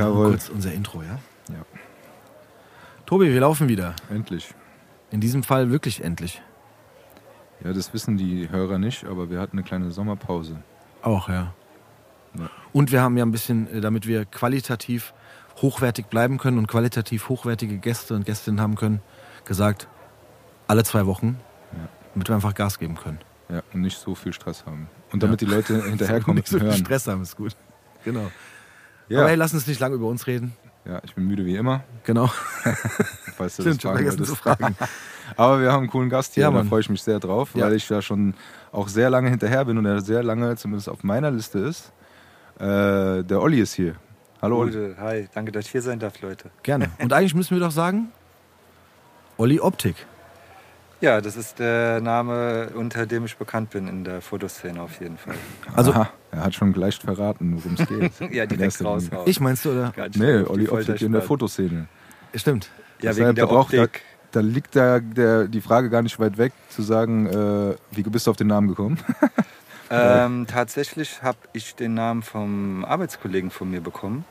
Jawohl. kurz unser Intro, ja? Ja. Tobi, wir laufen wieder. Endlich. In diesem Fall wirklich endlich. Ja, das wissen die Hörer nicht, aber wir hatten eine kleine Sommerpause. Auch, ja. Ja. Und wir haben ja ein bisschen, äh, damit wir qualitativ hochwertig bleiben können und qualitativ hochwertige Gäste und Gästinnen haben können, gesagt, alle zwei Wochen, Ja. damit wir einfach Gas geben können. Ja, und nicht so viel Stress haben. Und damit die Leute hinterherkommen Nicht so und viel hören. Stress haben, ist gut. Genau. Ja. Aber hey, lass uns nicht lange über uns reden. ja, ich bin müde wie immer, Genau. falls du Stimmt, das fragen vergessen zu fragen. Aber wir haben einen coolen Gast hier, Ja, da freue ich mich sehr drauf, Ja. weil ich da schon auch sehr lange hinterher bin und er sehr lange zumindest auf meiner Liste ist. Äh, der Olli ist hier. Hallo Olli. Gute, hi, danke, dass ich hier sein darf, Leute. Gerne. Und eigentlich müssen wir doch sagen, Olli Optik. Ja, das ist der Name, unter dem ich bekannt bin in der Fotoszene auf jeden Fall. Also- Aha, er hat schon gleich verraten, worum es geht. Ja, direkt erster raus. Linie. Ich meinst du, oder? Ganz Nee, Olli Optik in der. Fotoszene. Stimmt. Ja, Deshalb, wegen der da Optik. Da liegt da der, die Frage gar nicht weit weg, zu sagen, äh, wie bist du auf den Namen gekommen? Ähm, tatsächlich habe ich den Namen vom Arbeitskollegen von mir bekommen,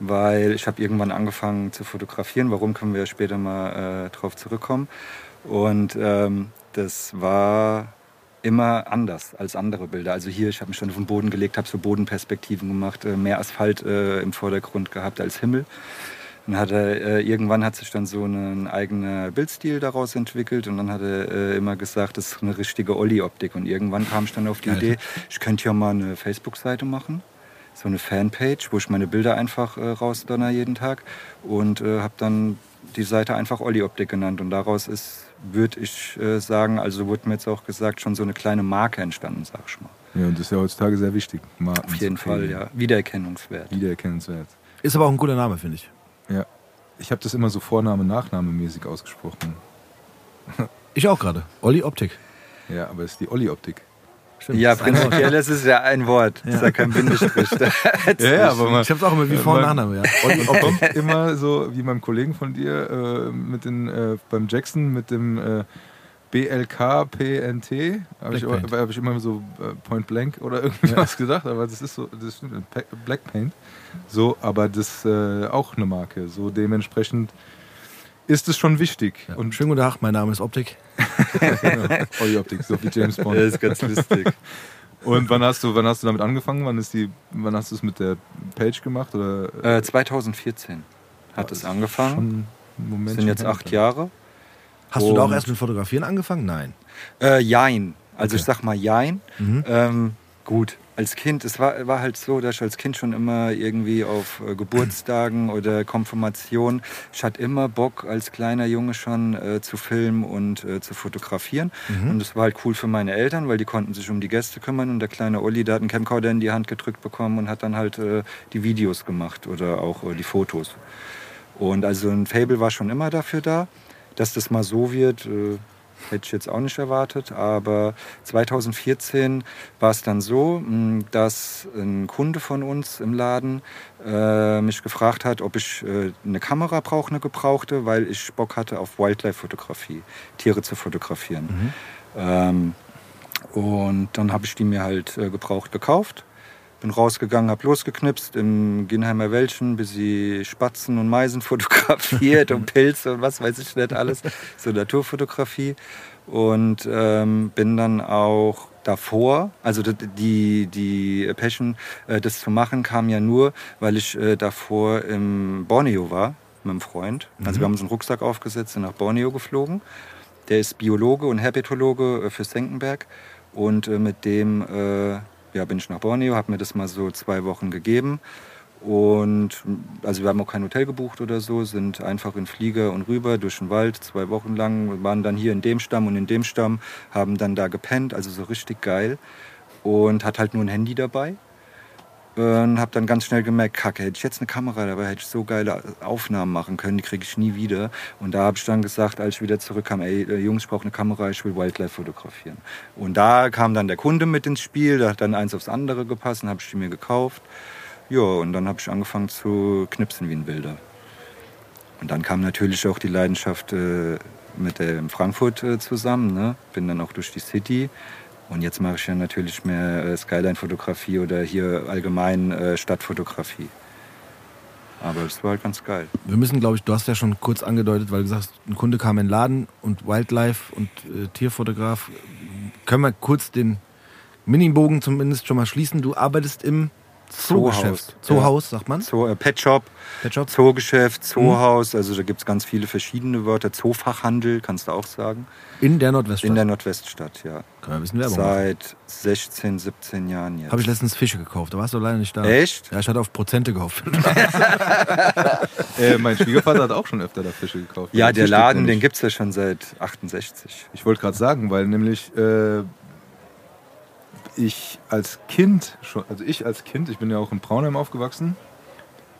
weil ich habe irgendwann angefangen zu fotografieren. Warum können wir später mal äh, drauf zurückkommen. Und ähm, das war immer anders als andere Bilder. Also hier, ich habe mich schon auf den Boden gelegt, habe so Bodenperspektiven gemacht, äh, mehr Asphalt äh, im Vordergrund gehabt als Himmel. Dann hat er, äh, irgendwann hat sich dann so ein eigener Bildstil daraus entwickelt und dann hat er äh, immer gesagt, das ist eine richtige Olli-Optik. Und irgendwann kam ich dann auf die Geil. Idee, ich könnte ja mal eine Facebook-Seite machen, so eine Fanpage, wo ich meine Bilder einfach äh, rausdonner jeden Tag und äh, habe dann die Seite einfach Olli-Optik genannt. Und daraus ist, würde ich äh, sagen, also wurde mir jetzt auch gesagt, schon so eine kleine Marke entstanden, sag ich mal. Ja, und das ist ja heutzutage sehr wichtig. Marken Auf jeden Fall, ja. Wiedererkennungswert. Wiedererkennenswert. Ist aber auch ein guter Name, finde ich. Ja. Ich habe das immer so Vorname, Nachname mäßig ausgesprochen. Ich auch gerade. Olli Optik. Ja, aber es ist die Olli-Optik. Stimmt. Ja, prinzipiell ist es ja ein Wort. Das ist ja kein Bindestrich. Ja, aber man, Ich hab's auch immer wie Vor- und Nachname, ja. Optik. kommt immer so, wie meinem Kollegen von dir, äh, mit den, äh, beim Jackson mit dem äh, BLK PNT, habe ich, Black Paint. hab ich immer so äh, Point Blank oder irgendwie was gesagt, aber das ist so, das stimmt, Black Paint. So, aber das äh, auch eine Marke. So dementsprechend ist es schon wichtig. Ja. Und Schönen guten Tag, mein Name ist Optik. genau, Olli-Optik, so wie James Bond. Das ist ganz lustig. Und wann hast du, wann hast du damit angefangen? Wann ist die, wann hast du es mit der Page gemacht? Oder Äh, 2014 hat es angefangen. Moment Das sind jetzt acht Jahre. Hast du da auch erst mit Fotografieren angefangen? Nein. Äh, jein. Also Okay. ich sag mal jein. Mhm. Ähm, gut, als Kind, es war, war halt so, dass ich als Kind schon immer irgendwie auf äh, Geburtstagen oder Konfirmation, ich hatte immer Bock als kleiner Junge schon äh, zu filmen und äh, zu fotografieren. Mhm. Und das war halt cool für meine Eltern, weil die konnten sich um die Gäste kümmern und der kleine Olli, der hat einen Camcorder in die Hand gedrückt bekommen und hat dann halt äh, die Videos gemacht oder auch äh, die Fotos. Und also ein Fable war schon immer dafür da. Dass das mal so wird, hätte ich jetzt auch nicht erwartet. Aber 2014 war es dann so, mh, dass ein Kunde von uns im Laden äh, mich gefragt hat, ob ich äh, eine Kamera brauche, eine gebrauchte, weil ich Bock hatte auf Wildlife-Fotografie, Tiere zu fotografieren. Ähm, und dann habe ich die mir halt äh, gebraucht gekauft. Bin rausgegangen, habe losgeknipst im Ginheimer Wäldchen, bis sie Spatzen und Meisen fotografiert und Pilze und was weiß ich nicht alles. So Naturfotografie. Und ähm, bin dann auch davor, also die, die Passion, äh, das zu machen, kam ja nur, weil ich äh, davor im Borneo war mit einem Freund. Also wir haben uns einen Rucksack aufgesetzt und nach Borneo geflogen. Der ist Biologe und Herpetologe äh, für Senckenberg. Und äh, mit dem äh, ja, bin ich nach Borneo, habe mir das mal so zwei Wochen gegeben. Und also wir haben auch kein Hotel gebucht oder so, sind einfach in Flieger und rüber durch den Wald, zwei Wochen lang, waren dann hier in dem Stamm und in dem Stamm, haben dann da gepennt, also so richtig geil. Und hat halt nur ein Handy dabei. Und habe dann ganz schnell gemerkt, kacke, hätte ich jetzt eine Kamera dabei, hätte ich so geile Aufnahmen machen können, die kriege ich nie wieder. Und da habe ich dann gesagt, als ich wieder zurückkam, ey, äh, Jungs, ich brauche eine Kamera, ich will Wildlife fotografieren. Und da kam dann der Kunde mit ins Spiel, da hat dann eins aufs andere gepasst, dann habe ich die mir gekauft. Ja, und dann habe ich angefangen zu knipsen wie ein Wilder. Und dann kam natürlich auch die Leidenschaft äh, mit dem Frankfurt äh, zusammen. Ne? Bin dann auch durch die City. Und jetzt mache ich ja natürlich mehr äh, Skyline-Fotografie oder hier allgemein äh, Stadtfotografie. Aber es war halt ganz geil. Wir müssen, glaube ich, du hast ja schon kurz angedeutet, weil du sagst, ein Kunde kam in den Laden und Wildlife und äh, Tierfotograf. Können wir kurz den Minibogen zumindest schon mal schließen? Du arbeitest im Zoogeschäft. Zoohaus, Zoohaus, sagt man? Zoo, äh, Pet Shop, Pet Shop? Zoogeschäft, Zoohaus, also da gibt es ganz viele verschiedene Wörter. Zoofachhandel, kannst du auch sagen. In der Nordweststadt. In der Nordweststadt, ja. Können wir ein bisschen Werbung machen. Seit 16, 17 Jahren jetzt. Habe ich letztens Fische gekauft, da warst du leider nicht da. Echt? Ja, ich hatte auf Prozente gehofft. Äh, mein Schwiegervater hat auch schon öfter da Fische gekauft. Ja, der Laden, den gibt es ja schon seit 68. Ich wollte gerade sagen, weil nämlich äh, ich als Kind, schon, also ich als Kind, ich bin ja auch in Braunheim aufgewachsen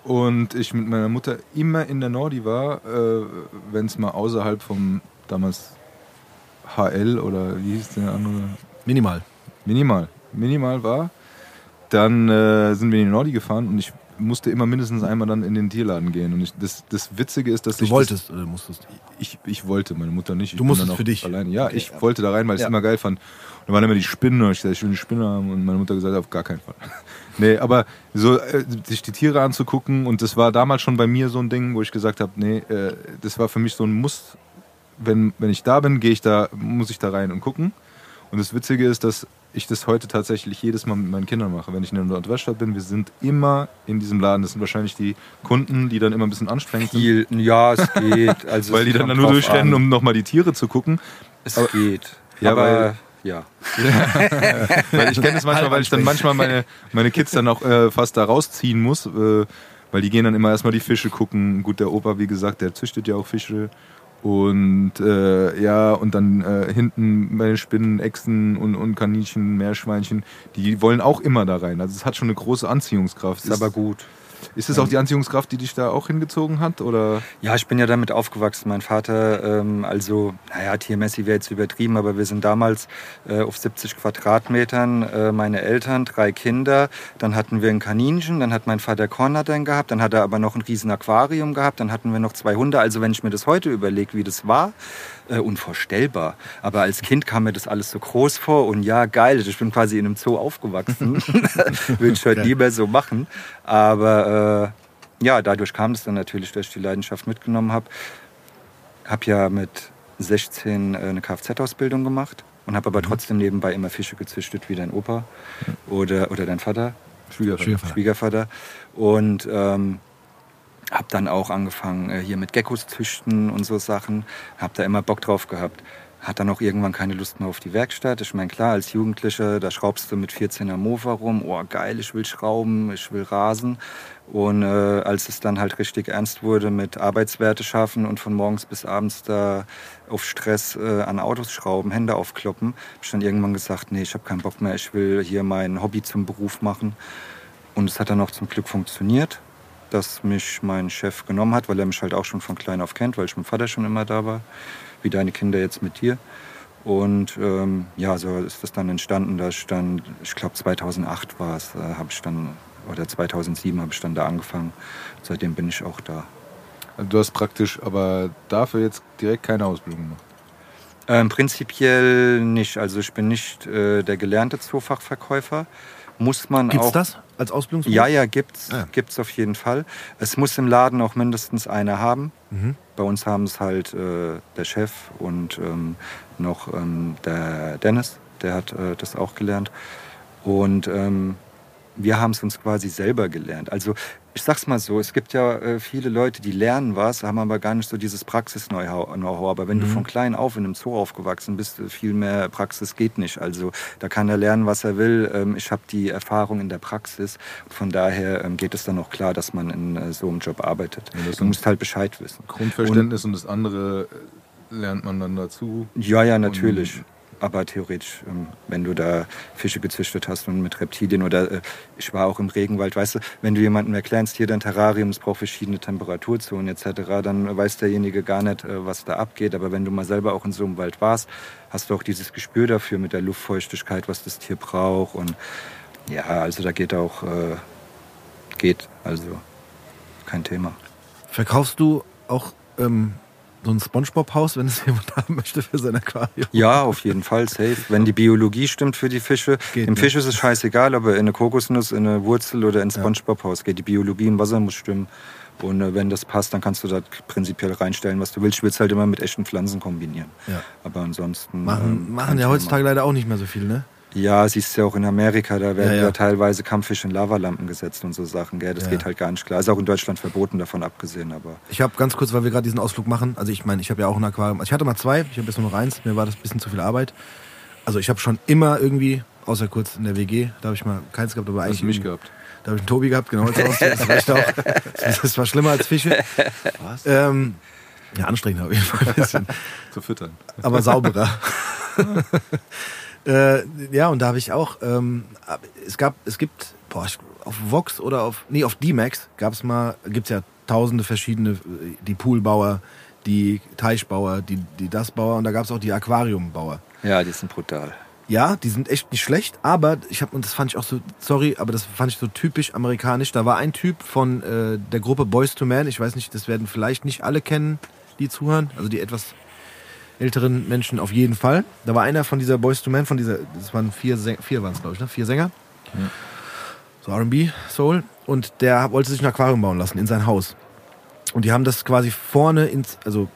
und ich mit meiner Mutter immer in der Nordi war, äh, wenn es mal außerhalb vom damals HL oder wie hieß der andere? Minimal. Minimal. Minimal war. Dann äh, sind wir in die Nordi gefahren und ich musste immer mindestens einmal dann in den Tierladen gehen. Und ich, das, das Witzige ist, dass Du ich wolltest oder musstest. Das, ich, ich wollte, meine Mutter nicht. Ich Du musstest dann auch für dich. Alleine. Ja, ich wollte da rein, weil ich es immer geil fand. Da waren immer die Spinnen und ich gesagt, ich will eine Spinne haben. Und meine Mutter gesagt, auf gar keinen Fall. nee, aber so äh, sich die Tiere anzugucken und das war damals schon bei mir so ein Ding, wo ich gesagt habe, nee, äh, das war für mich so ein Muss. Wenn, wenn ich da bin, gehe ich da, muss ich da rein und gucken. Und das Witzige ist, dass ich das heute tatsächlich jedes Mal mit meinen Kindern mache. Wenn ich in der Nordweststadt bin, wir sind immer in diesem Laden. Das sind wahrscheinlich die Kunden, die dann immer ein bisschen anstrengend sind, Viel, ja, es geht. Also weil es die dann kommt nur durchrennen, an. um nochmal die Tiere zu gucken. Es aber- geht. Ja, aber weil- ja. Weil ich kenne das manchmal, weil ich dann manchmal meine, meine Kids dann auch äh, fast da rausziehen muss, äh, weil die gehen dann immer erstmal die Fische gucken. Gut, der Opa, wie gesagt, der züchtet ja auch Fische. Und äh, ja, und dann äh, hinten bei den Spinnen, Echsen und, und Kaninchen, Meerschweinchen, die wollen auch immer da rein. Also es hat schon eine große Anziehungskraft. Ist aber gut. Ist es auch die Anziehungskraft, die dich da auch hingezogen hat? Oder? Ja, ich bin ja damit aufgewachsen. Mein Vater, ähm, also, naja, tiermäßig wäre jetzt übertrieben, aber wir sind damals äh, auf 70 Quadratmetern, äh, meine Eltern, drei Kinder. Dann hatten wir ein Kaninchen, dann hat mein Vater Kornattern gehabt, dann hat er aber noch ein riesen Aquarium gehabt, dann hatten wir noch zwei Hunde. Also wenn ich mir das heute überlege, wie das war, äh, unvorstellbar. Aber als Kind kam mir das alles so groß vor und ja, geil, ich bin quasi in einem Zoo aufgewachsen. Würde ich heute nie mehr so machen. Aber äh, ja, dadurch kam es dann natürlich, dass ich die Leidenschaft mitgenommen habe. Habe ja mit 16 äh, eine Kfz-Ausbildung gemacht und habe aber trotzdem nebenbei immer Fische gezüchtet, wie dein Opa oder, oder dein Vater. Schwiegervater. Schwiegervater. Schwiegervater. Und ähm, habe dann auch angefangen, äh, hier mit Geckos züchten und so Sachen. Habe da immer Bock drauf gehabt. Hat dann auch irgendwann keine Lust mehr auf die Werkstatt. Ich meine, klar, als Jugendlicher, da schraubst du mit 14er Mofa rum. Oh, geil, ich will schrauben, ich will rasen. Und äh, als es dann halt richtig ernst wurde mit Arbeitswerte schaffen und von morgens bis abends da auf Stress äh, an Autos schrauben, Hände aufkloppen, habe ich dann irgendwann gesagt, nee, ich habe keinen Bock mehr, ich will hier mein Hobby zum Beruf machen. Und es hat dann auch zum Glück funktioniert, dass mich mein Chef genommen hat, weil er mich halt auch schon von klein auf kennt, weil ich mit dem Vater schon immer da war, wie deine Kinder jetzt mit dir. Und ähm, ja, so ist das dann entstanden, dass ich dann, ich glaube 2008 war es, äh, habe ich dann, oder 2007 habe ich dann da angefangen. Seitdem bin ich auch da. Also du hast praktisch aber dafür jetzt direkt keine Ausbildung gemacht. Ähm, prinzipiell nicht. Also ich bin nicht äh, der gelernte Zoofachverkäufer. Muss man Gibt's auch. das als Ausbildungsberuf? Ja, ja, gibt's. Ah. Gibt's auf jeden Fall. Es muss im Laden auch mindestens einer haben. Mhm. Bei uns haben es halt äh, der Chef und ähm, noch ähm, der Dennis, der hat äh, das auch gelernt. Und ähm, wir haben es uns quasi selber gelernt. Also ich sag's mal so, es gibt ja äh, viele Leute, die lernen was, haben aber gar nicht so dieses Praxis-Know-how. Aber wenn Mhm. du von klein auf in einem Zoo aufgewachsen bist, äh, viel mehr Praxis geht nicht. Also da kann er lernen, was er will. Ähm, ich habe die Erfahrung in der Praxis. Von daher ähm, geht es dann auch klar, dass man in äh, so einem Job arbeitet. Ja, du musst halt Bescheid wissen. Grundverständnis und, das andere äh, lernt man dann dazu. Ja, ja, natürlich. Aber theoretisch, ähm, wenn du da Fische gezüchtet hast und mit Reptilien oder äh, ich war auch im Regenwald, weißt du, wenn du jemandem erklärst, hier dein Terrarium, es braucht verschiedene Temperaturzonen etc., dann weiß derjenige gar nicht, äh, was da abgeht. Aber wenn du mal selber auch in so einem Wald warst, hast du auch dieses Gespür dafür mit der Luftfeuchtigkeit, was das Tier braucht. Und ja, also da geht auch, äh, geht, also kein Thema. Verkaufst du auch ähm, so ein Spongebob-Haus, wenn es jemand haben möchte für sein Aquarium? Ja, auf jeden Fall, safe. Wenn die Biologie stimmt für die Fische. Geht, Dem ne? Fisch ist es scheißegal, ob er in eine Kokosnuss, in eine Wurzel oder ins Spongebob-Haus geht. Die Biologie im Wasser muss stimmen. Und äh, wenn das passt, dann kannst du da prinzipiell reinstellen, was du willst. Ich will es halt immer mit echten Pflanzen kombinieren. Ja. Aber ansonsten. Machen, ähm, machen ja heutzutage leider auch nicht mehr so viel, ne? Ja, siehst du ja auch in Amerika, da werden Ja, ja, ja. teilweise Kampffisch in Lavalampen gesetzt und so Sachen. Gell? Das Ja. geht halt gar nicht klar. Ist auch in Deutschland verboten, davon abgesehen. Aber Ich habe ganz kurz, weil wir gerade diesen Ausflug machen, also ich meine, ich habe ja auch ein Aquarium. Also ich hatte mal zwei, ich habe jetzt nur noch eins, mir war das ein bisschen zu viel Arbeit. Also ich habe schon immer irgendwie, außer kurz in der WG, da habe ich mal keins gehabt, aber Hast eigentlich du mich gehabt? Da habe ich einen Tobi gehabt, genau. Das, reicht auch. das war schlimmer als Fische. Was? Ähm, ja, anstrengender auf jeden Fall ein bisschen. Zu füttern. aber sauberer. äh, ja, und da habe ich auch, ähm, es gab, es gibt, boah, ich- auf Vox oder auf, nee, auf D-Max gab es mal, gibt es ja tausende verschiedene, äh, die Poolbauer, die Teichbauer, die, die das Bauer und da gab es auch die Aquariumbauer. ja, die sind brutal. Ja, die sind echt nicht schlecht, aber ich habe und das fand ich auch so sorry, aber das fand ich so typisch amerikanisch. Da war ein Typ von äh, der Gruppe Boys to Men, ich weiß nicht, das werden vielleicht nicht alle kennen, die zuhören, also die etwas älteren Menschen auf jeden Fall. Da war einer von dieser Boys to Men, von dieser, das waren vier, vier waren es glaube ich, ne? vier Sänger, so R&B Soul und der wollte sich ein Aquarium bauen lassen in sein Haus und die haben das quasi vorne ins, also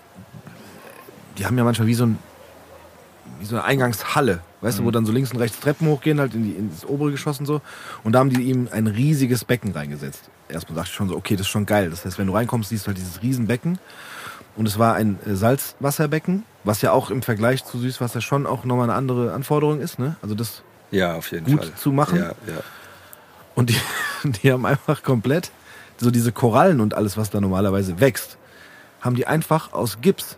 die haben ja manchmal wie so ein wie so eine Eingangshalle, weißt du, wo dann so links und rechts Treppen hochgehen, halt in die, ins obere Geschoss und so. Und da haben die ihm ein riesiges Becken reingesetzt. Erstmal dachte ich schon so, okay, das ist schon geil. Das heißt, wenn du reinkommst, siehst du halt dieses Riesenbecken. Und es war ein äh, Salzwasserbecken, was ja auch im Vergleich zu Süßwasser schon auch nochmal eine andere Anforderung ist, ne? Also das, Ja, auf jeden Gut Fall. zu machen? Ja, ja. und die, die haben einfach komplett so diese Korallen und alles, was da normalerweise wächst, haben die einfach aus Gips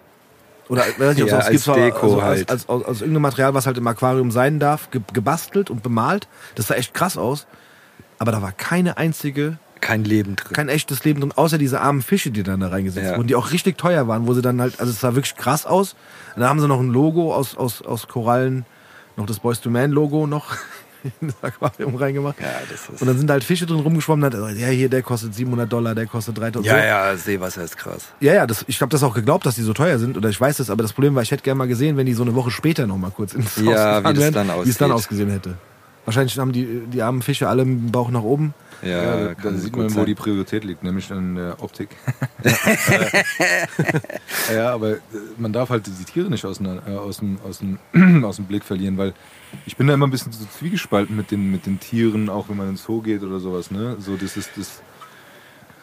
oder weiß nicht, ob es Ja, aus als Gips war, Deko also halt. als, aus, aus irgendeinem Material, was halt im Aquarium sein darf, ge gebastelt und bemalt. Das sah echt krass aus. Aber da war keine einzige, Kein Leben drin. kein echtes Leben drin, außer diese armen Fische, die dann da reingesetzt Ja. wurden, die auch richtig teuer waren, wo sie dann halt, also es sah wirklich krass aus. Und da haben sie noch ein Logo aus, aus, aus Korallen, noch das Boys to Man Logo noch in das Aquarium reingemacht. ja, das ist. Und dann sind da halt Fische drin rumgeschwommen. Hat er, ja, hier, der kostet 700 Dollar, der kostet 3000 ja, so. ja, Seewasser ist krass. Ja, ja, das, ich habe das auch geglaubt, dass die so teuer sind. Oder ich weiß das, aber das Problem war, ich hätte gerne mal gesehen, wenn die so eine Woche später noch mal kurz ins Haus Ja, gefahren wie wären, wie es dann ausgesehen hätte. Wahrscheinlich haben die, die armen Fische alle mit dem Bauch nach oben. Ja, Ja, da, sieht man, wo sein. die Priorität liegt, nämlich an der Optik. ja, aber äh, man darf halt die Tiere nicht aus, äh, aus, dem, aus, dem, aus dem Blick verlieren, weil ich bin da immer ein bisschen so zwiegespalten mit den, mit den Tieren, auch wenn man ins Zoo geht oder sowas. Ne? So, das ist das,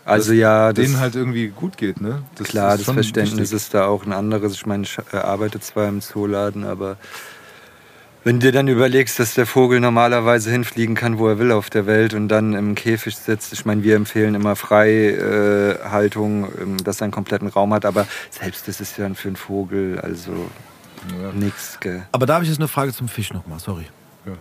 Also ja, das, denen halt irgendwie gut geht. Ne? Das klar, ist das Verständnis wichtig. ist da auch ein anderes. Ich meine, ich arbeite zwar im Zooladen, aber wenn du dir dann überlegst, dass der Vogel normalerweise hinfliegen kann, wo er will auf der Welt und dann im Käfig sitzt, ich meine, wir empfehlen immer Freihaltung, äh, Haltung, ähm, dass er einen kompletten Raum hat, aber selbst das ist ja für einen Vogel, also Ja. gell. Aber da habe ich jetzt eine Frage zum Fisch nochmal, sorry. Ja.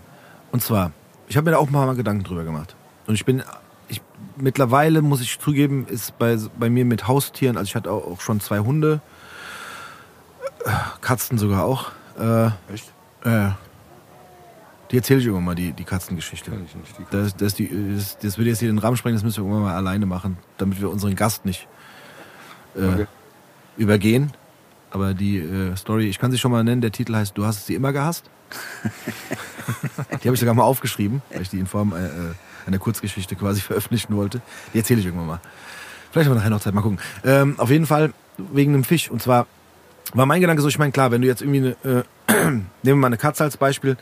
Und zwar, ich habe mir da auch mal Gedanken drüber gemacht. Und ich bin, ich, mittlerweile muss ich zugeben, ist bei, bei mir mit Haustieren, also ich hatte auch, auch schon zwei Hunde, äh, Katzen sogar auch. Äh, Echt? äh, die erzähle ich irgendwann mal, die, die Katzengeschichte. Kenn ich nicht. Die Das, das, die, das, das würde jetzt hier den Rahmen sprengen, das müssen wir irgendwann mal alleine machen, damit wir unseren Gast nicht äh, Okay. übergehen. Aber die äh, Story, ich kann sie schon mal nennen, der Titel heißt Du hast sie immer gehasst. die habe ich sogar mal aufgeschrieben, weil ich die in Form äh, äh, einer Kurzgeschichte quasi veröffentlichen wollte. Die erzähle ich irgendwann mal. Vielleicht haben wir nachher noch Zeit, mal gucken. Ähm, auf jeden Fall wegen einem Fisch. Und zwar war mein Gedanke so, ich meine, klar, wenn du jetzt irgendwie eine, äh, nehmen wir mal eine Katze als Beispiel,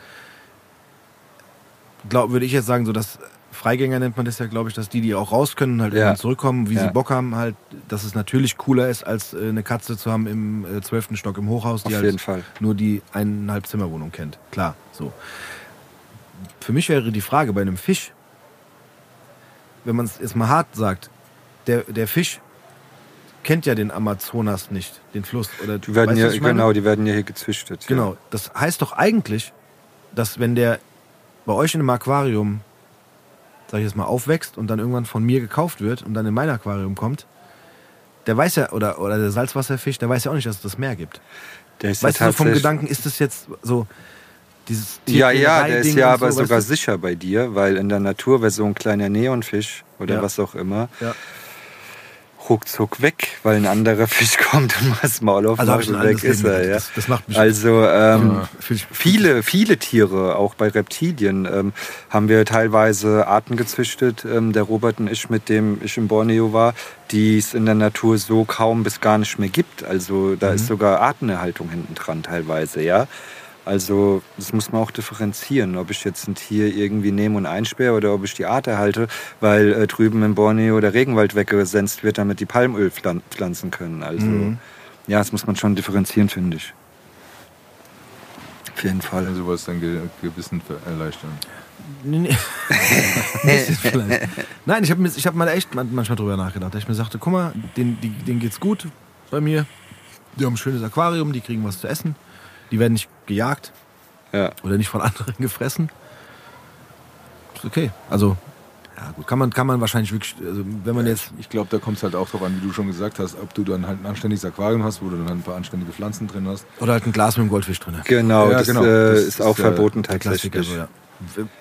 glaub, würde ich jetzt sagen, so dass Freigänger nennt man das ja, glaube ich, dass die, die auch raus können, halt Ja. zurückkommen, wie Ja. sie Bock haben, halt, dass es natürlich cooler ist, als äh, eine Katze zu haben im äh, zwölften Stock im Hochhaus, die Auf halt nur die eineinhalb Zimmerwohnung kennt. Klar, so. Für mich wäre die Frage bei einem Fisch, wenn man es jetzt mal hart sagt, der, der Fisch kennt ja den Amazonas nicht, den Fluss. Oder, Die werden ja, genau, die werden ja hier gezüchtet. ja. Genau. Das heißt doch eigentlich, dass wenn der bei euch in einem Aquarium, sag ich jetzt mal, aufwächst und dann irgendwann von mir gekauft wird und dann in mein Aquarium kommt, der weiß ja, oder, oder der Salzwasserfisch, der weiß ja auch nicht, dass es das Meer gibt. Der ist Weißt ja du, so vom Gedanken ist es jetzt so, dieses Ja, ja, der ist ja aber so, sogar sicher bei dir, weil in der Natur wäre so ein kleiner Neonfisch oder Ja. was auch immer Ja. Ruckzuck weg, weil ein anderer Fisch kommt und das Maul Also ich schon und weg ist er. Ja. Das, das macht mich Also ähm, Ja, viele, viele Tiere, auch bei Reptilien, ähm, haben wir teilweise Arten gezüchtet. Ähm, der Robert und ich, mit dem ich in Borneo war, die es in der Natur so kaum bis gar nicht mehr gibt. Also da Mhm. ist sogar Artenerhaltung hinten dran teilweise, ja. Also das muss man auch differenzieren, ob ich jetzt ein Tier irgendwie nehme und einsperre oder ob ich die Art erhalte, weil äh, drüben in Borneo der Regenwald weggesenzt wird, damit die Palmöl pflan- pflanzen können. Also Mhm. ja, das muss man schon differenzieren, finde ich. Auf jeden Fall. Also was dein Ge Gewissen ver- erleichtern. Nee, nee. Nein, ich habe ich hab mal echt man- manchmal drüber nachgedacht. dass Ich mir sagte, guck mal, denen, denen geht's gut bei mir. Die haben ein schönes Aquarium, die kriegen was zu essen. Die werden nicht gejagt Ja. oder nicht von anderen gefressen. Ist okay. Also, ja gut, kann man, kann man wahrscheinlich wirklich, also wenn man jetzt, Ich glaube, da kommt es halt auch drauf an, wie du schon gesagt hast, ob du dann halt ein anständiges Aquarium hast, wo du dann halt ein paar anständige Pflanzen drin hast. oder halt ein Glas mit einem Goldfisch drin. Genau, Ja, das, genau. Äh, Das ist ist auch ja verboten Der Klassiker, tatsächlich. so, ja.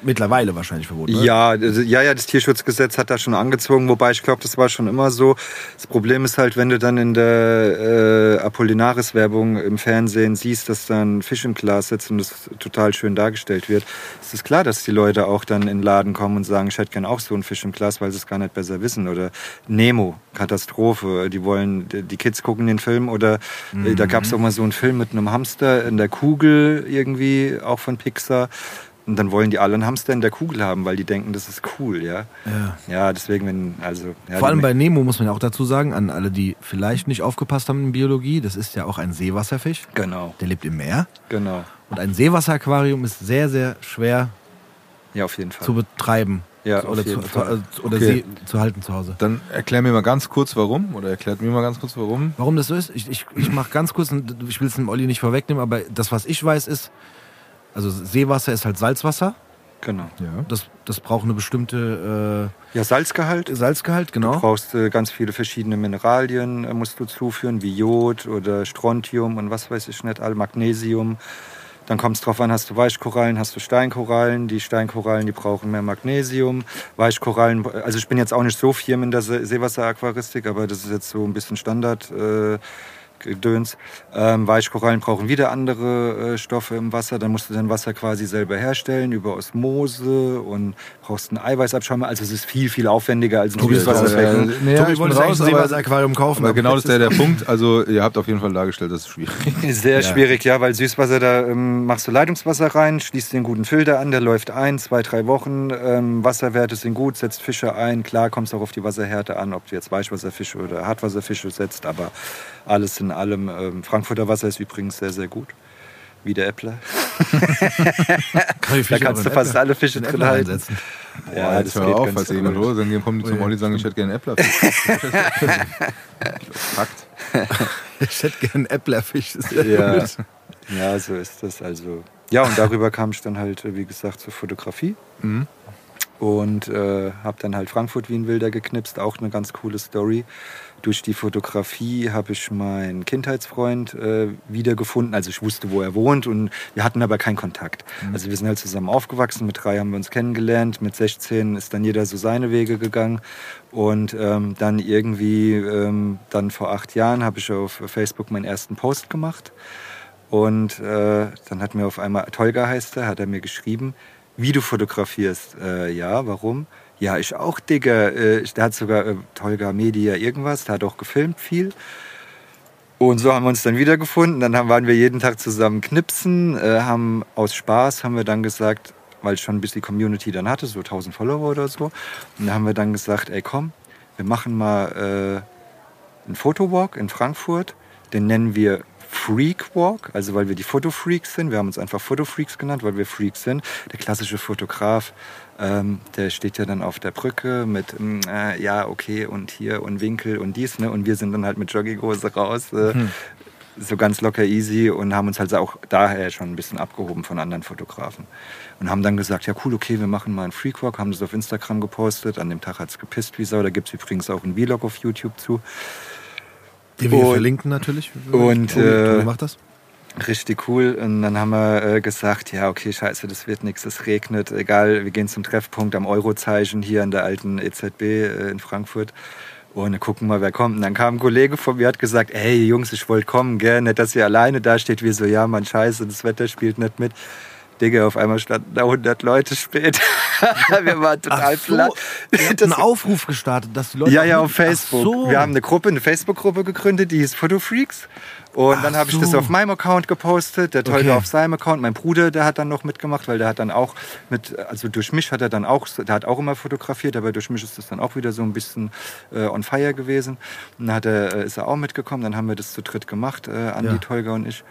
Mittlerweile wahrscheinlich verboten. ne? Ja, also, ja, ja, das Tierschutzgesetz hat da schon angezogen, wobei ich glaube, das war schon immer so. Das Problem ist halt, wenn du dann in der äh, Apollinaris-Werbung im Fernsehen siehst, dass da ein Fisch im Glas sitzt und das total schön dargestellt wird, ist es klar, dass die Leute auch dann in den Laden kommen und sagen, ich hätte gern auch so einen Fisch im Glas, weil sie es gar nicht besser wissen. Oder Nemo, Katastrophe. Die wollen, die Kids gucken den Film oder äh, da gab es auch mal so einen Film mit einem Hamster in der Kugel irgendwie, auch von Pixar. Und dann wollen die alle einen Hamster in der Kugel haben, weil die denken, das ist cool, ja. Ja. Ja, deswegen, wenn, also. Ja, Vor allem bei Nemo muss man ja auch dazu sagen, an alle, die vielleicht nicht aufgepasst haben in Biologie, das ist ja auch ein Seewasserfisch. Genau, Der lebt im Meer. genau. Und ein Seewasseraquarium ist sehr, sehr schwer Ja, auf jeden Fall. zu betreiben. Ja, oder auf jeden zu, Fall. zu, oder Okay. See, zu halten zu Hause. Dann erklär mir mal ganz kurz, warum. Oder erklärt mir mal ganz kurz, warum. Warum das so ist? Ich, ich, ich mache ganz kurz, ich will es dem Olli nicht vorwegnehmen, aber das, was ich weiß, ist, also Seewasser ist halt Salzwasser. Genau. Ja. Das, das braucht eine bestimmte Ja, Salzgehalt. äh, Salzgehalt, Du genau. brauchst äh, ganz viele verschiedene Mineralien, äh, musst du zuführen, wie Jod oder Strontium und was weiß ich nicht, all Magnesium. Dann kommt es drauf an, hast du Weichkorallen, hast du Steinkorallen. Die Steinkorallen, die brauchen mehr Magnesium. Weichkorallen, also ich bin jetzt auch nicht so firm in der See Seewasseraquaristik, aber das ist jetzt so ein bisschen Standard. Äh, Gedöns. Ähm, Weichkorallen brauchen wieder andere äh, Stoffe im Wasser. Dann musst du dein Wasser quasi selber herstellen über Osmose und brauchst einen Eiweißabschäumer. Also es ist viel, viel aufwendiger als ein Tobi, Süßwasser. das äh, nee, Tobi ich wollte raus, ein aber, Seewasser-Aquarium kaufen. aber genau das ist der, der Punkt. Also ihr habt auf jeden Fall dargestellt, das ist schwierig. Sehr schwierig, ja, weil Süßwasser, da ähm, machst du Leitungswasser rein, schließt den guten Filter an, der läuft ein, zwei, drei Wochen. Ähm, Wasserwerte sind gut, setzt Fische ein. Klar kommt es auch auf die Wasserhärte an, ob du jetzt Weichwasserfische oder Hartwasserfische setzt, aber alles in allem. Ähm, Frankfurter Wasser ist übrigens sehr, sehr gut. Wie der Äppler. Kann Da kannst du fast Äpfel- alle Fische in drin halten. einsetzen. Ja, jetzt das hör auf, falls jemand los, dann kommen die zum Ui. Olli und sagen, ich hätte gerne Äppler. Fakt. Ich hätte gern Äpplerfisch. das ist Ja. Ja, so ist das. Also ja, und darüber kam ich dann halt, wie gesagt, zur Fotografie. Mhm. Und äh, habe dann halt Frankfurt wie ein Wilder geknipst, auch eine ganz coole Story. Durch die Fotografie habe ich meinen Kindheitsfreund äh, wiedergefunden. Also ich wusste, wo er wohnt und wir hatten aber keinen Kontakt. Also wir sind halt zusammen aufgewachsen. Mit drei haben wir uns kennengelernt. Mit 16 ist dann jeder so seine Wege gegangen. Und ähm, dann irgendwie, ähm, dann vor acht Jahren habe ich auf Facebook meinen ersten Post gemacht. Und äh, dann hat mir auf einmal, Tolga heißt er, hat er mir geschrieben, wie du fotografierst. Äh, ja, warum? Ja, ich auch, Digga. Äh, der hat sogar äh, Tolga Media irgendwas, der hat auch gefilmt viel. Und so haben wir uns dann wiedergefunden. Dann haben, waren wir jeden Tag zusammen knipsen, äh, haben aus Spaß haben wir dann gesagt, weil ich schon ein bisschen Community dann hatte, so 1000 Follower oder so. Und da haben wir dann gesagt, ey komm, wir machen mal äh, einen Fotowalk in Frankfurt. Den nennen wir Freak Walk, also weil wir die Fotofreaks sind. Wir haben uns einfach Fotofreaks genannt, weil wir Freaks sind. Der klassische Fotograf, ähm, der steht ja dann auf der Brücke mit, mm, äh, ja, okay, und hier und Winkel und dies, ne? Und wir sind dann halt mit Jogginghose raus. Äh, So ganz locker easy und haben uns halt auch daher schon ein bisschen abgehoben von anderen Fotografen. Und haben dann gesagt, ja cool, okay, wir machen mal einen Freakwalk, haben das auf Instagram gepostet. An dem Tag hat es gepisst wie Sau. Da gibt es übrigens auch einen Vlog auf YouTube zu. Den wir Und- verlinken natürlich. und, Tobi, äh, macht das. Richtig cool. Und dann haben wir äh, gesagt, ja, okay, scheiße, das wird nichts, es regnet. Egal, wir gehen zum Treffpunkt am Eurozeichen hier an der alten EZB äh, in Frankfurt. Und dann gucken mal, wer kommt. Und dann kam ein Kollege von mir, hat gesagt, hey Jungs, ich wollte kommen, gell? Nicht, dass ihr alleine da steht. Wir so, ja, Mann, scheiße, das Wetter spielt nicht mit. Digga, auf einmal standen da 100 Leute spät. wir waren total platt. ihr habt einen Aufruf gestartet, dass die Leute... ja, ja, auf Facebook. So. Wir haben eine Gruppe, eine Facebook-Gruppe gegründet, die hieß Fotofreaks. Und Ach dann habe ich das auf meinem Account gepostet, der Tolga Okay. auf seinem Account. Mein Bruder, der hat dann noch mitgemacht, weil der hat dann auch mit, also durch mich hat er dann auch, der hat auch immer fotografiert, aber durch mich ist das dann auch wieder so ein bisschen äh, on fire gewesen. Und dann hat er, äh, ist er auch mitgekommen, dann haben wir das zu dritt gemacht, äh, Andi, Ja. Tolga und ich.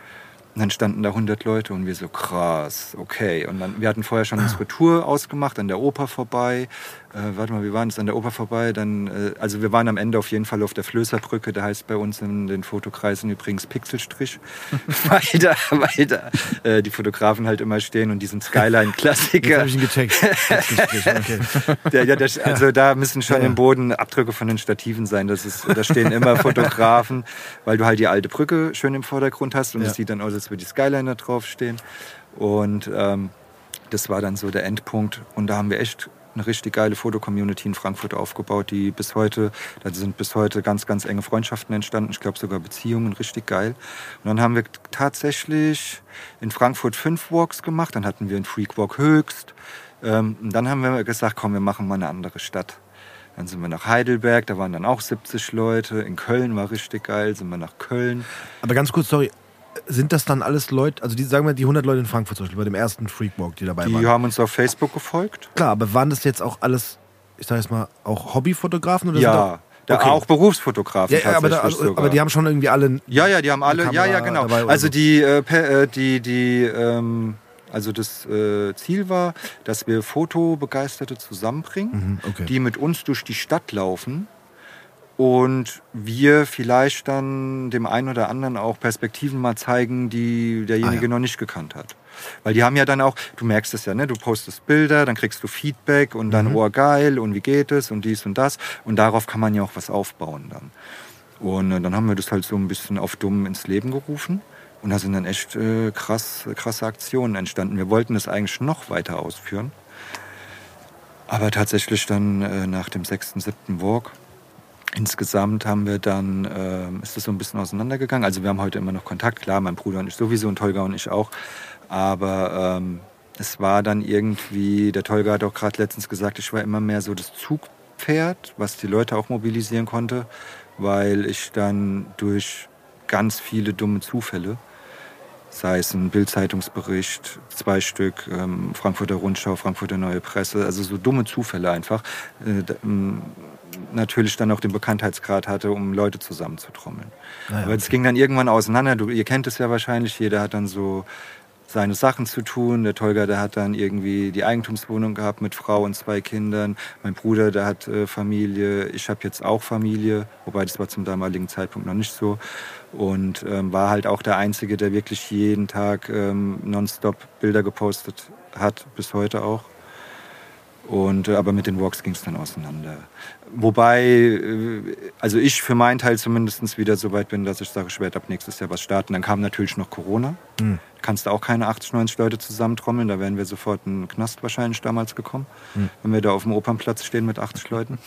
Und dann standen da 100 Leute und wir so krass, okay. Und dann, wir hatten vorher schon unsere Tour ausgemacht, an der Oper vorbei. Äh, warte mal, wie waren das an der Oper vorbei? Dann, äh, also wir waren am Ende auf jeden Fall auf der Flößerbrücke, der heißt bei uns in den Fotokreisen übrigens Pixelstrich, weil da, weil da äh, die Fotografen halt immer stehen und diesen Jetzt Skyline-Klassiker. ich ihn gecheckt. okay. Der, ja, der, also da müssen schon Ja, im Boden Abdrücke von den Stativen sein. Das ist, da stehen immer Fotografen, weil du halt die alte Brücke schön im Vordergrund hast und es Ja. sieht dann aus, als würde die Skyliner draufstehen. Und ähm, das war dann so der Endpunkt. Und da haben wir echt eine richtig geile Fotocommunity in Frankfurt aufgebaut, die bis heute, da sind bis heute ganz, ganz enge Freundschaften entstanden. Ich glaube sogar Beziehungen, richtig geil. Und dann haben wir tatsächlich in Frankfurt fünf Walks gemacht. Dann hatten wir einen Freak Walk höchst. Ähm, und dann haben wir gesagt, komm, wir machen mal eine andere Stadt. Dann sind wir nach Heidelberg, da waren dann auch 70 Leute. In Köln war richtig geil, sind wir nach Köln. Aber ganz kurz, sorry. Sind das dann alles Leute, also die, sagen wir die 100 Leute in Frankfurt zum Beispiel, bei dem ersten Freakwalk, die dabei Die waren? haben uns auf Facebook gefolgt. Klar, aber waren das jetzt auch alles, ich sag jetzt mal, auch Hobbyfotografen? Oder Ja, da Okay. auch Berufsfotografen ja, ja, aber, da, also, aber die haben schon irgendwie alle. Ja, ja, die haben alle, ja, ja, genau. Also so. die, äh, äh, die, die, ähm, also das äh, Ziel war, dass wir Fotobegeisterte zusammenbringen, Mhm, okay. die mit uns durch die Stadt laufen und wir vielleicht dann dem einen oder anderen auch Perspektiven mal zeigen, die derjenige Ah, ja. noch nicht gekannt hat. Weil die haben ja dann auch, du merkst es ja, ne? du postest Bilder, dann kriegst du Feedback und Mhm. dann, oh geil, und wie geht es und dies und das. Und darauf kann man ja auch was aufbauen dann. Und äh, dann haben wir das halt so ein bisschen auf dumm ins Leben gerufen. Und da sind dann echt äh, krass, krasse Aktionen entstanden. Wir wollten das eigentlich noch weiter ausführen. Aber tatsächlich dann äh, nach dem sechsten, siebten Walk, insgesamt haben wir dann, ähm, ist das so ein bisschen auseinandergegangen. Also wir haben heute immer noch Kontakt, klar, mein Bruder und ich sowieso und Tolga und ich auch. Aber ähm, es war dann irgendwie, der Tolga hat auch gerade letztens gesagt, ich war immer mehr so das Zugpferd, was die Leute auch mobilisieren konnte, weil ich dann durch ganz viele dumme Zufälle sei es ein Bildzeitungsbericht, zwei Stück, ähm, Frankfurter Rundschau, Frankfurter Neue Presse, also so dumme Zufälle einfach, äh, natürlich dann auch den Bekanntheitsgrad hatte, um Leute zusammenzutrommeln. Naja, Aber es ging dann irgendwann auseinander, du, ihr kennt es ja wahrscheinlich, jeder hat dann so seine Sachen zu tun. Der Tolga, der hat dann irgendwie die Eigentumswohnung gehabt mit Frau und zwei Kindern. Mein Bruder, der hat äh, Familie. Ich habe jetzt auch Familie, wobei das war zum damaligen Zeitpunkt noch nicht so. Und ähm, war halt auch der Einzige, der wirklich jeden Tag ähm, nonstop Bilder gepostet hat, bis heute auch. Und, äh, aber mit den Walks ging es dann auseinander. Wobei, äh, also ich für meinen Teil zumindest wieder so weit bin, dass ich sage, ich werde ab nächstes Jahr was starten. Dann kam natürlich noch Corona. Hm. Kannst du auch keine 80, 90 Leute zusammentrommeln. Da wären wir sofort in den Knast wahrscheinlich damals gekommen. Wenn wir da auf dem Opernplatz stehen mit 80 Leuten.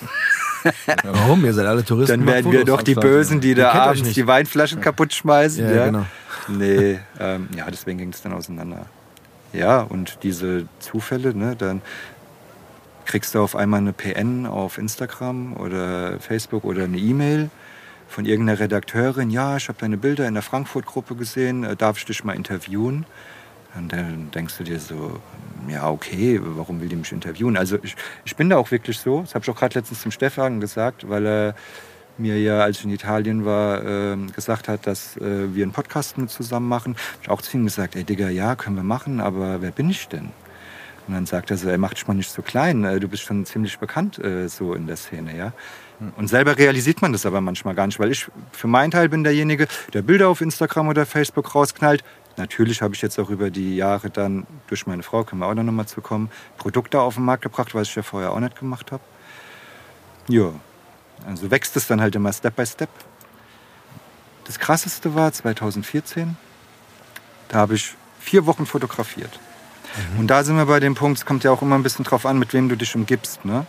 Warum? Ihr seid alle Touristen. Dann werden wir doch die. Bösen, die da abends die Weinflaschen kaputt schmeißen. Ja, Ja, genau. Nee, ähm, ja, deswegen ging es dann auseinander. Ja, und diese Zufälle, ne, dann kriegst du auf einmal eine PN auf Instagram oder Facebook oder eine E-Mail von irgendeiner Redakteurin, ja, ich habe deine Bilder in der Frankfurt-Gruppe gesehen, äh, darf ich dich mal interviewen? Und dann denkst du dir so, ja, okay, warum will die mich interviewen? Also ich, ich bin da auch wirklich so, das habe ich auch gerade letztens zum Stefan gesagt, weil er mir ja, als ich in Italien war, äh, gesagt hat, dass äh, wir einen Podcast mit zusammen machen. Ich auch zu ihm gesagt, ey Digga, ja, können wir machen, aber wer bin ich denn? Und dann sagt er so, ey, mach dich mal nicht so klein, äh, du bist schon ziemlich bekannt äh, so in der Szene, ja. Und selber realisiert man das aber manchmal gar nicht, weil ich für meinen Teil bin derjenige, der Bilder auf Instagram oder Facebook rausknallt. Natürlich habe ich jetzt auch über die Jahre dann durch meine Frau, können wir auch noch mal zu kommen, Produkte auf den Markt gebracht, was ich ja vorher auch nicht gemacht habe. Ja, also wächst es dann halt immer Step by Step. Das krasseste war 2014, da habe ich vier Wochen fotografiert. Und da sind wir bei dem Punkt, es kommt ja auch immer ein bisschen drauf an, mit wem du dich umgibst. Ne?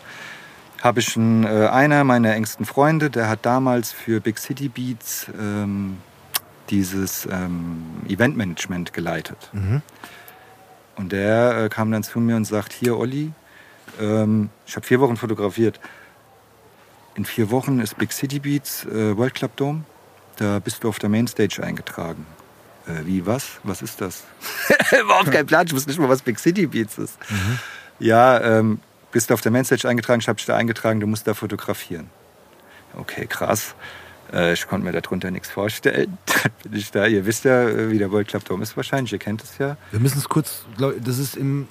Habe ich einen, äh, einer meiner engsten Freunde, der hat damals für Big City Beats ähm, dieses ähm, Eventmanagement geleitet. Und der äh, kam dann zu mir und sagt, hier Olli, ähm, ich habe vier Wochen fotografiert. In vier Wochen ist Big City Beats äh, World Club Dome. Da bist du auf der Mainstage eingetragen. Äh, wie, was? Was ist das? Überhaupt kein Plan, ich wusste nicht mal, was Big City Beats ist. Ja, ähm, bist du auf der Mainstage eingetragen, ich habe dich da eingetragen, du musst da fotografieren. Okay, krass. Äh, ich konnte mir darunter nichts vorstellen. Dann bin ich da, ihr wisst ja, äh, wie der World Club Dome ist wahrscheinlich, ihr kennt es ja. Wir müssen es kurz, glaub, das ist im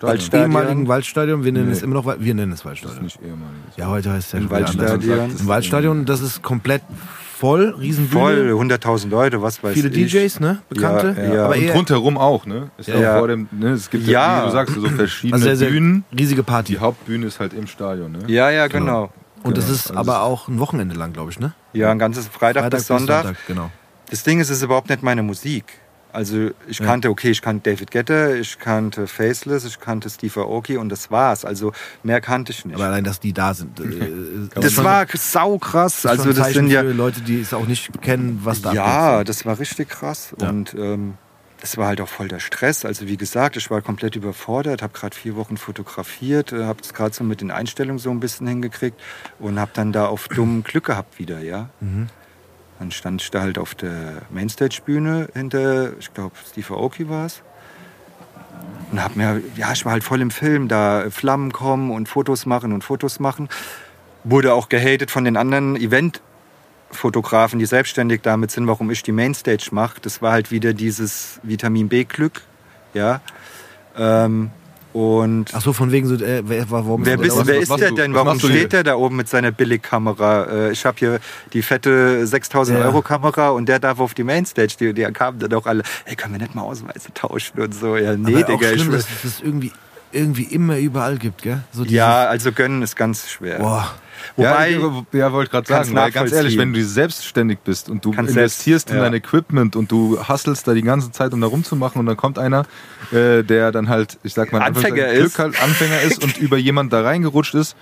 Waldstadion. ehemaligen Waldstadion. Wir nennen Nee. es immer noch, wir nennen es Das ist Waldstadion. nicht ehemaliges. Ja, heute heißt es ja Im wieder anders. Waldstadion. Im Waldstadion, das ist komplett voll, Riesenbühne. Voll, 100.000 Leute, was weiß Viele ich. DJs, ne? Bekannte. Ja, ja. Aber und rundherum auch, ne? Ist Ja. auch vor dem, ne? Es gibt ja, wie du sagst, so verschiedene also sehr, sehr Bühnen. riesige Party. Die Hauptbühne ist halt im Stadion, ne? Ja, ja, genau. Und das Genau. ist Also aber das- auch ein Wochenende lang, glaube ich, ne? Ja, ein ganzes Freitag, bis Sonntag. genau. Das Ding ist, es ist überhaupt nicht meine Musik. Also ich kannte, okay, ich kannte David Guetta, ich kannte Faceless, ich kannte Steve Aoki und das war's. Also mehr kannte ich nicht. Aber allein, dass die da sind. Äh, das ist schon- war sau krass. Also das sind ja Leute, die es auch nicht kennen, was da Ja, das war richtig krass. Ja. Und ähm, das war halt auch voll der Stress. Also wie gesagt, ich war komplett überfordert, habe gerade vier Wochen fotografiert, äh, habe es gerade so mit den Einstellungen so ein bisschen hingekriegt und habe dann da auf dumm Glück gehabt wieder, ja. Dann stand ich da halt auf der Mainstage-Bühne hinter, ich glaube, Steve Aoki war es. Und hab mir, ja, ich war halt voll im Film, da Flammen kommen und Fotos machen und Fotos machen. Wurde auch gehatet von den anderen Event-Fotografen, die selbstständig damit sind, warum ich die Mainstage mache. Das war halt wieder dieses Vitamin B-Glück, ja. Ähm, und Ach so, von wegen so, äh, wer, warum Wer, ist bist, wer ist der denn? Warum steht der da oben mit seiner Billigkamera? Äh, Ich habe hier die fette 6000 Ja. Euro Kamera und der darf auf die Mainstage. Die, die kamen dann auch alle, ey, können wir nicht mal Ausweise tauschen und so. Ja, nee, aber auch Digga. Ich schlimm, will, dass es das irgendwie, irgendwie immer überall gibt, gell? So ja, also gönnen ist ganz schwer. Boah. Wobei, ja, ich- ja, wollte gerade sagen, weil ganz ehrlich, wenn du selbstständig bist und du Kannst investierst selbst- in ja. dein Equipment und du hustelst da die ganze Zeit, um da rumzumachen und dann kommt einer, äh, der dann halt, ich sag mal, Anfänger ist. Glück halt Anfänger ist und über jemand da reingerutscht ist.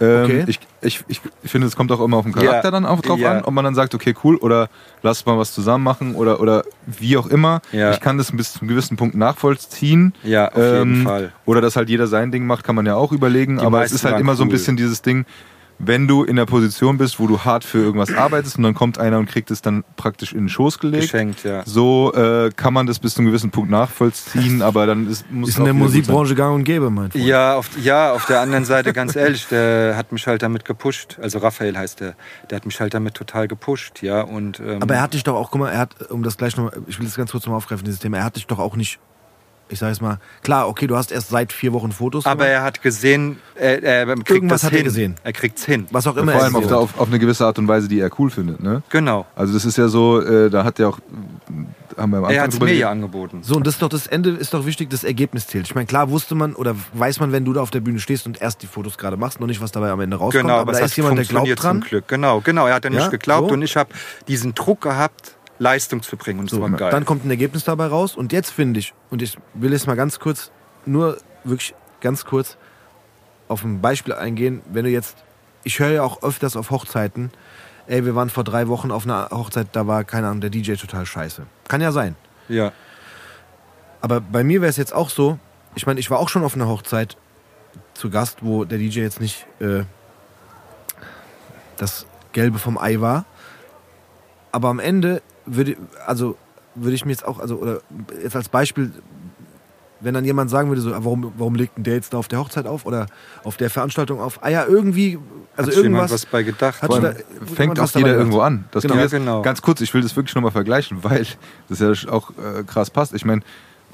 Ähm, Okay. ich, ich, ich finde, es kommt auch immer auf den Charakter Ja, dann auch drauf ja. an, ob man dann sagt, okay, cool, oder lass mal was zusammen machen oder, oder wie auch immer. Ja. Ich kann das bis zu einem gewissen Punkt nachvollziehen. Ja, auf jeden Fall. Oder dass halt jeder sein Ding macht, kann man ja auch überlegen. Die aber es ist halt immer so ein cool. bisschen dieses Ding, wenn du in der Position bist, wo du hart für irgendwas arbeitest und dann kommt einer und kriegt es dann praktisch in den Schoß gelegt. geschenkt, ja. So äh, kann man das bis zu einem gewissen Punkt nachvollziehen, aber dann ist, muss Ist es in der. Musikbranche gang und gäbe, mein Freund. Ja auf, ja, auf der anderen Seite, ganz ehrlich, der hat mich halt damit gepusht. Also Raphael heißt der. Der hat mich halt damit total gepusht, ja. Und, ähm, Aber er hat dich doch auch, guck mal, er hat, um das gleich nochmal, ich will das ganz kurz nochmal aufgreifen, dieses Thema, er hat dich doch auch nicht, ich sag jetzt mal, klar, okay, du hast erst seit vier Wochen Fotos Aber gemacht, er hat gesehen, er, er kriegt Irgendwas das hat er hin. gesehen. Er kriegt's hin. was auch immer vor er allem auf, auf, auf eine gewisse Art und Weise, die er cool findet. Ne? Genau. Also das ist ja so, äh, da hat er auch, haben wir am Anfang Er hat es drüber mir ja angeboten. So, und das ist doch das Ende, ist doch wichtig, das Ergebnis zählt. Ich meine, klar wusste man oder weiß man, wenn du da auf der Bühne stehst und erst die Fotos gerade machst, noch nicht, was dabei am Ende rauskommt, Genau, aber aber da es ist hat jemand, der glaubt dran. zum Glück. Genau, genau. Er hat Ja, mich geglaubt so. und ich habe diesen Druck gehabt, Leistung zu bringen. Und So, war geil. dann kommt ein Ergebnis dabei raus und jetzt finde ich, und ich will jetzt mal ganz kurz, nur wirklich ganz kurz auf ein Beispiel eingehen, wenn du jetzt, ich höre ja auch öfters auf Hochzeiten, ey, wir waren vor drei Wochen auf einer Hochzeit, da war, keine Ahnung, der DJ total scheiße. Kann ja sein. ja. Aber bei mir wäre es jetzt auch so, ich meine, ich war auch schon auf einer Hochzeit zu Gast, wo der DJ jetzt nicht äh, das Gelbe vom Ei war. Aber am Ende würde, also würde ich mir jetzt auch, also oder jetzt als Beispiel, wenn dann jemand sagen würde, so, ah, warum, warum legt der jetzt da auf der Hochzeit auf oder auf der Veranstaltung auf? Ah ja, irgendwie, also Hat irgendwas. was bei gedacht? Hat da- fängt auch jeder irgendwo an. Dass Genau. Ja, genau. Ganz kurz, ich will das wirklich nochmal vergleichen, weil das ja auch äh, krass passt. Ich meine,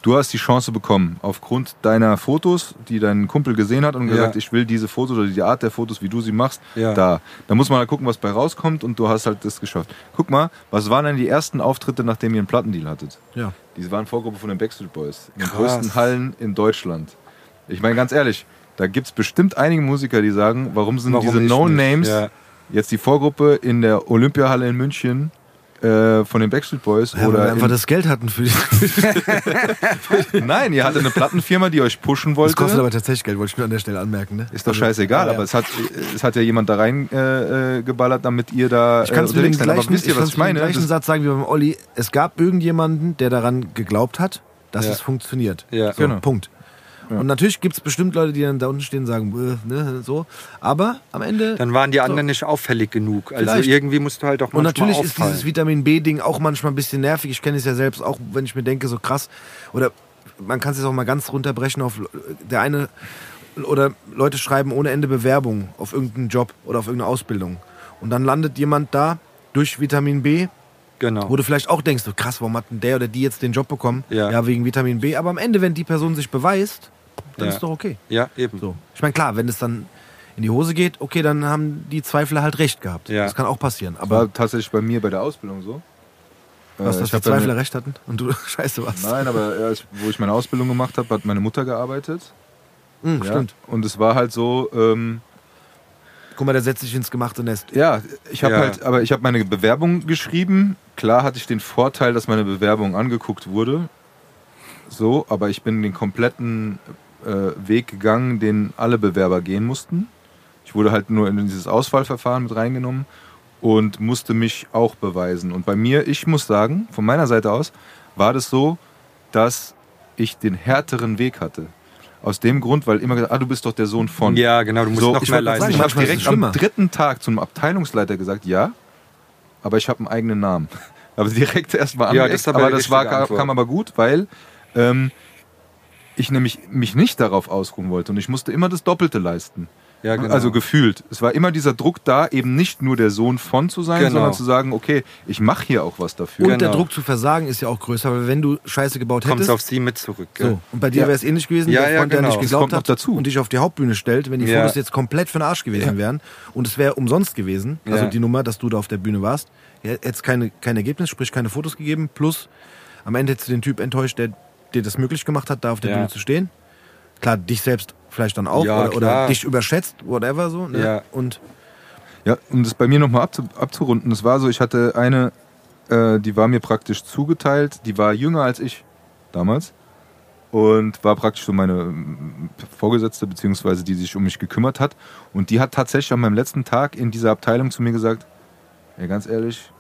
du hast die Chance bekommen, aufgrund deiner Fotos, die dein Kumpel gesehen hat und Ja. gesagt, ich will diese Fotos oder die Art der Fotos, wie du sie machst, Ja. da. Da muss man halt gucken, was bei rauskommt und du hast halt das geschafft. Guck mal, was waren denn die ersten Auftritte, nachdem ihr einen Plattendeal hattet? Ja. Die waren Vorgruppe von den Backstreet Boys. In den Krass. größten Hallen in Deutschland. Ich meine, ganz ehrlich, da gibt es bestimmt einige Musiker, die sagen, warum sind Warum diese No-Names? Ja. jetzt die Vorgruppe in der Olympiahalle in München äh, von den Backstreet Boys Ja, weil oder wir einfach in, das Geld hatten für die. nein, ihr hattet eine Plattenfirma, die euch pushen wollte. Das kostet aber tatsächlich Geld, wollte ich nur an der Stelle anmerken. Ne? ist doch Also, scheißegal, ja, ja. aber es hat, es hat ja jemand da rein äh, äh, damit ihr da Ich kann es äh, unterwegs seid. Aber gleichen, wisst ihr, ich was ich meine? gleichen Das, Satz sagen wie beim Olli. Es gab irgendjemanden, der daran geglaubt hat, dass Ja. es funktioniert. Ja. So, Genau. Punkt. Und natürlich gibt es bestimmt Leute, die dann da unten stehen und sagen, ne, so. Aber am Ende. Dann waren die anderen nicht auffällig genug. Also Vielleicht. irgendwie musst du halt auch und manchmal natürlich ist auffallen. dieses Vitamin B-Ding auch manchmal ein bisschen nervig. Ich kenne es ja selbst auch, wenn ich mir denke, so krass. Oder man kann es jetzt auch mal ganz runterbrechen auf der eine. Oder Leute schreiben ohne Ende Bewerbungen auf irgendeinen Job oder auf irgendeine Ausbildung. Und dann landet jemand da durch Vitamin B, genau. Wo du vielleicht auch denkst, so krass, warum hat denn der oder die jetzt den Job bekommen? Ja. wegen Vitamin B. Aber am Ende, wenn die Person sich beweist, dann Ja. ist doch okay. Ja, eben. So. Ich meine, klar, wenn es dann in die Hose geht, okay, dann haben die Zweifler halt recht gehabt. Ja. Das kann auch passieren. war Aber tatsächlich bei mir bei der Ausbildung so. was, Äh, dass ich die ja eine- Zweifler recht hatten und du scheiße warst. Nein, aber erst, wo ich meine Ausbildung gemacht habe, hat meine Mutter gearbeitet. Hm, Ja. Stimmt. Und es war halt so, ähm, Guck mal, der setzt sich ins gemachte Nest. ja, ich habe Ja. halt, aber ich habe meine Bewerbung geschrieben. Klar hatte ich den Vorteil, dass meine Bewerbung angeguckt wurde. So, aber ich bin den kompletten äh, Weg gegangen, den alle Bewerber gehen mussten. Ich wurde halt nur in dieses Auswahlverfahren mit reingenommen und musste mich auch beweisen. Und bei mir, ich muss sagen, von meiner Seite aus, war das so, dass ich den härteren Weg hatte. Aus dem Grund, weil immer gesagt, ah, du bist doch der Sohn von. Ja, genau, du musst So, noch ich mehr leisten. ich sagen, habe manchmal ist direkt am dritten Tag zum Abteilungsleiter gesagt, ja, aber ich habe einen eigenen Namen. Aber direkt erstmal Ja, anecken. das aber das war, kam aber gut, weil ähm, ich nämlich mich nicht darauf ausruhen wollte und ich musste immer das Doppelte leisten. Ja, genau. Also gefühlt. Es war immer dieser Druck da, eben nicht nur der Sohn von zu sein, Genau. sondern zu sagen, okay, ich mache hier auch was dafür. Und Genau. der Druck zu versagen ist ja auch größer, weil wenn du Scheiße gebaut kommt es hättest. auf sie mit zurück. gell? So. Und bei dir Ja. wäre es ähnlich gewesen, Ja, der ja, Freund, der genau. nicht Das geglaubt kommt hat dazu. und dich auf die Hauptbühne stellt, wenn die Ja. Fotos jetzt komplett für den Arsch gewesen wären und es wäre umsonst gewesen, also Ja. die Nummer, dass du da auf der Bühne warst, hätte es keine, kein Ergebnis, sprich keine Fotos gegeben, plus am Ende hättest du den Typ enttäuscht, der dir das möglich gemacht hat, da auf der Ja. Bühne zu stehen. Klar, dich selbst vielleicht dann auch Ja, oder, oder dich überschätzt, whatever so. Ne? Ja. Und Ja, um das bei mir nochmal abzu, abzurunden, es war so, ich hatte eine, äh, die war mir praktisch zugeteilt, die war jünger als ich damals und war praktisch so meine ähm, Vorgesetzte, beziehungsweise die sich um mich gekümmert hat. Und die hat tatsächlich an meinem letzten Tag in dieser Abteilung zu mir gesagt, ja, ganz ehrlich,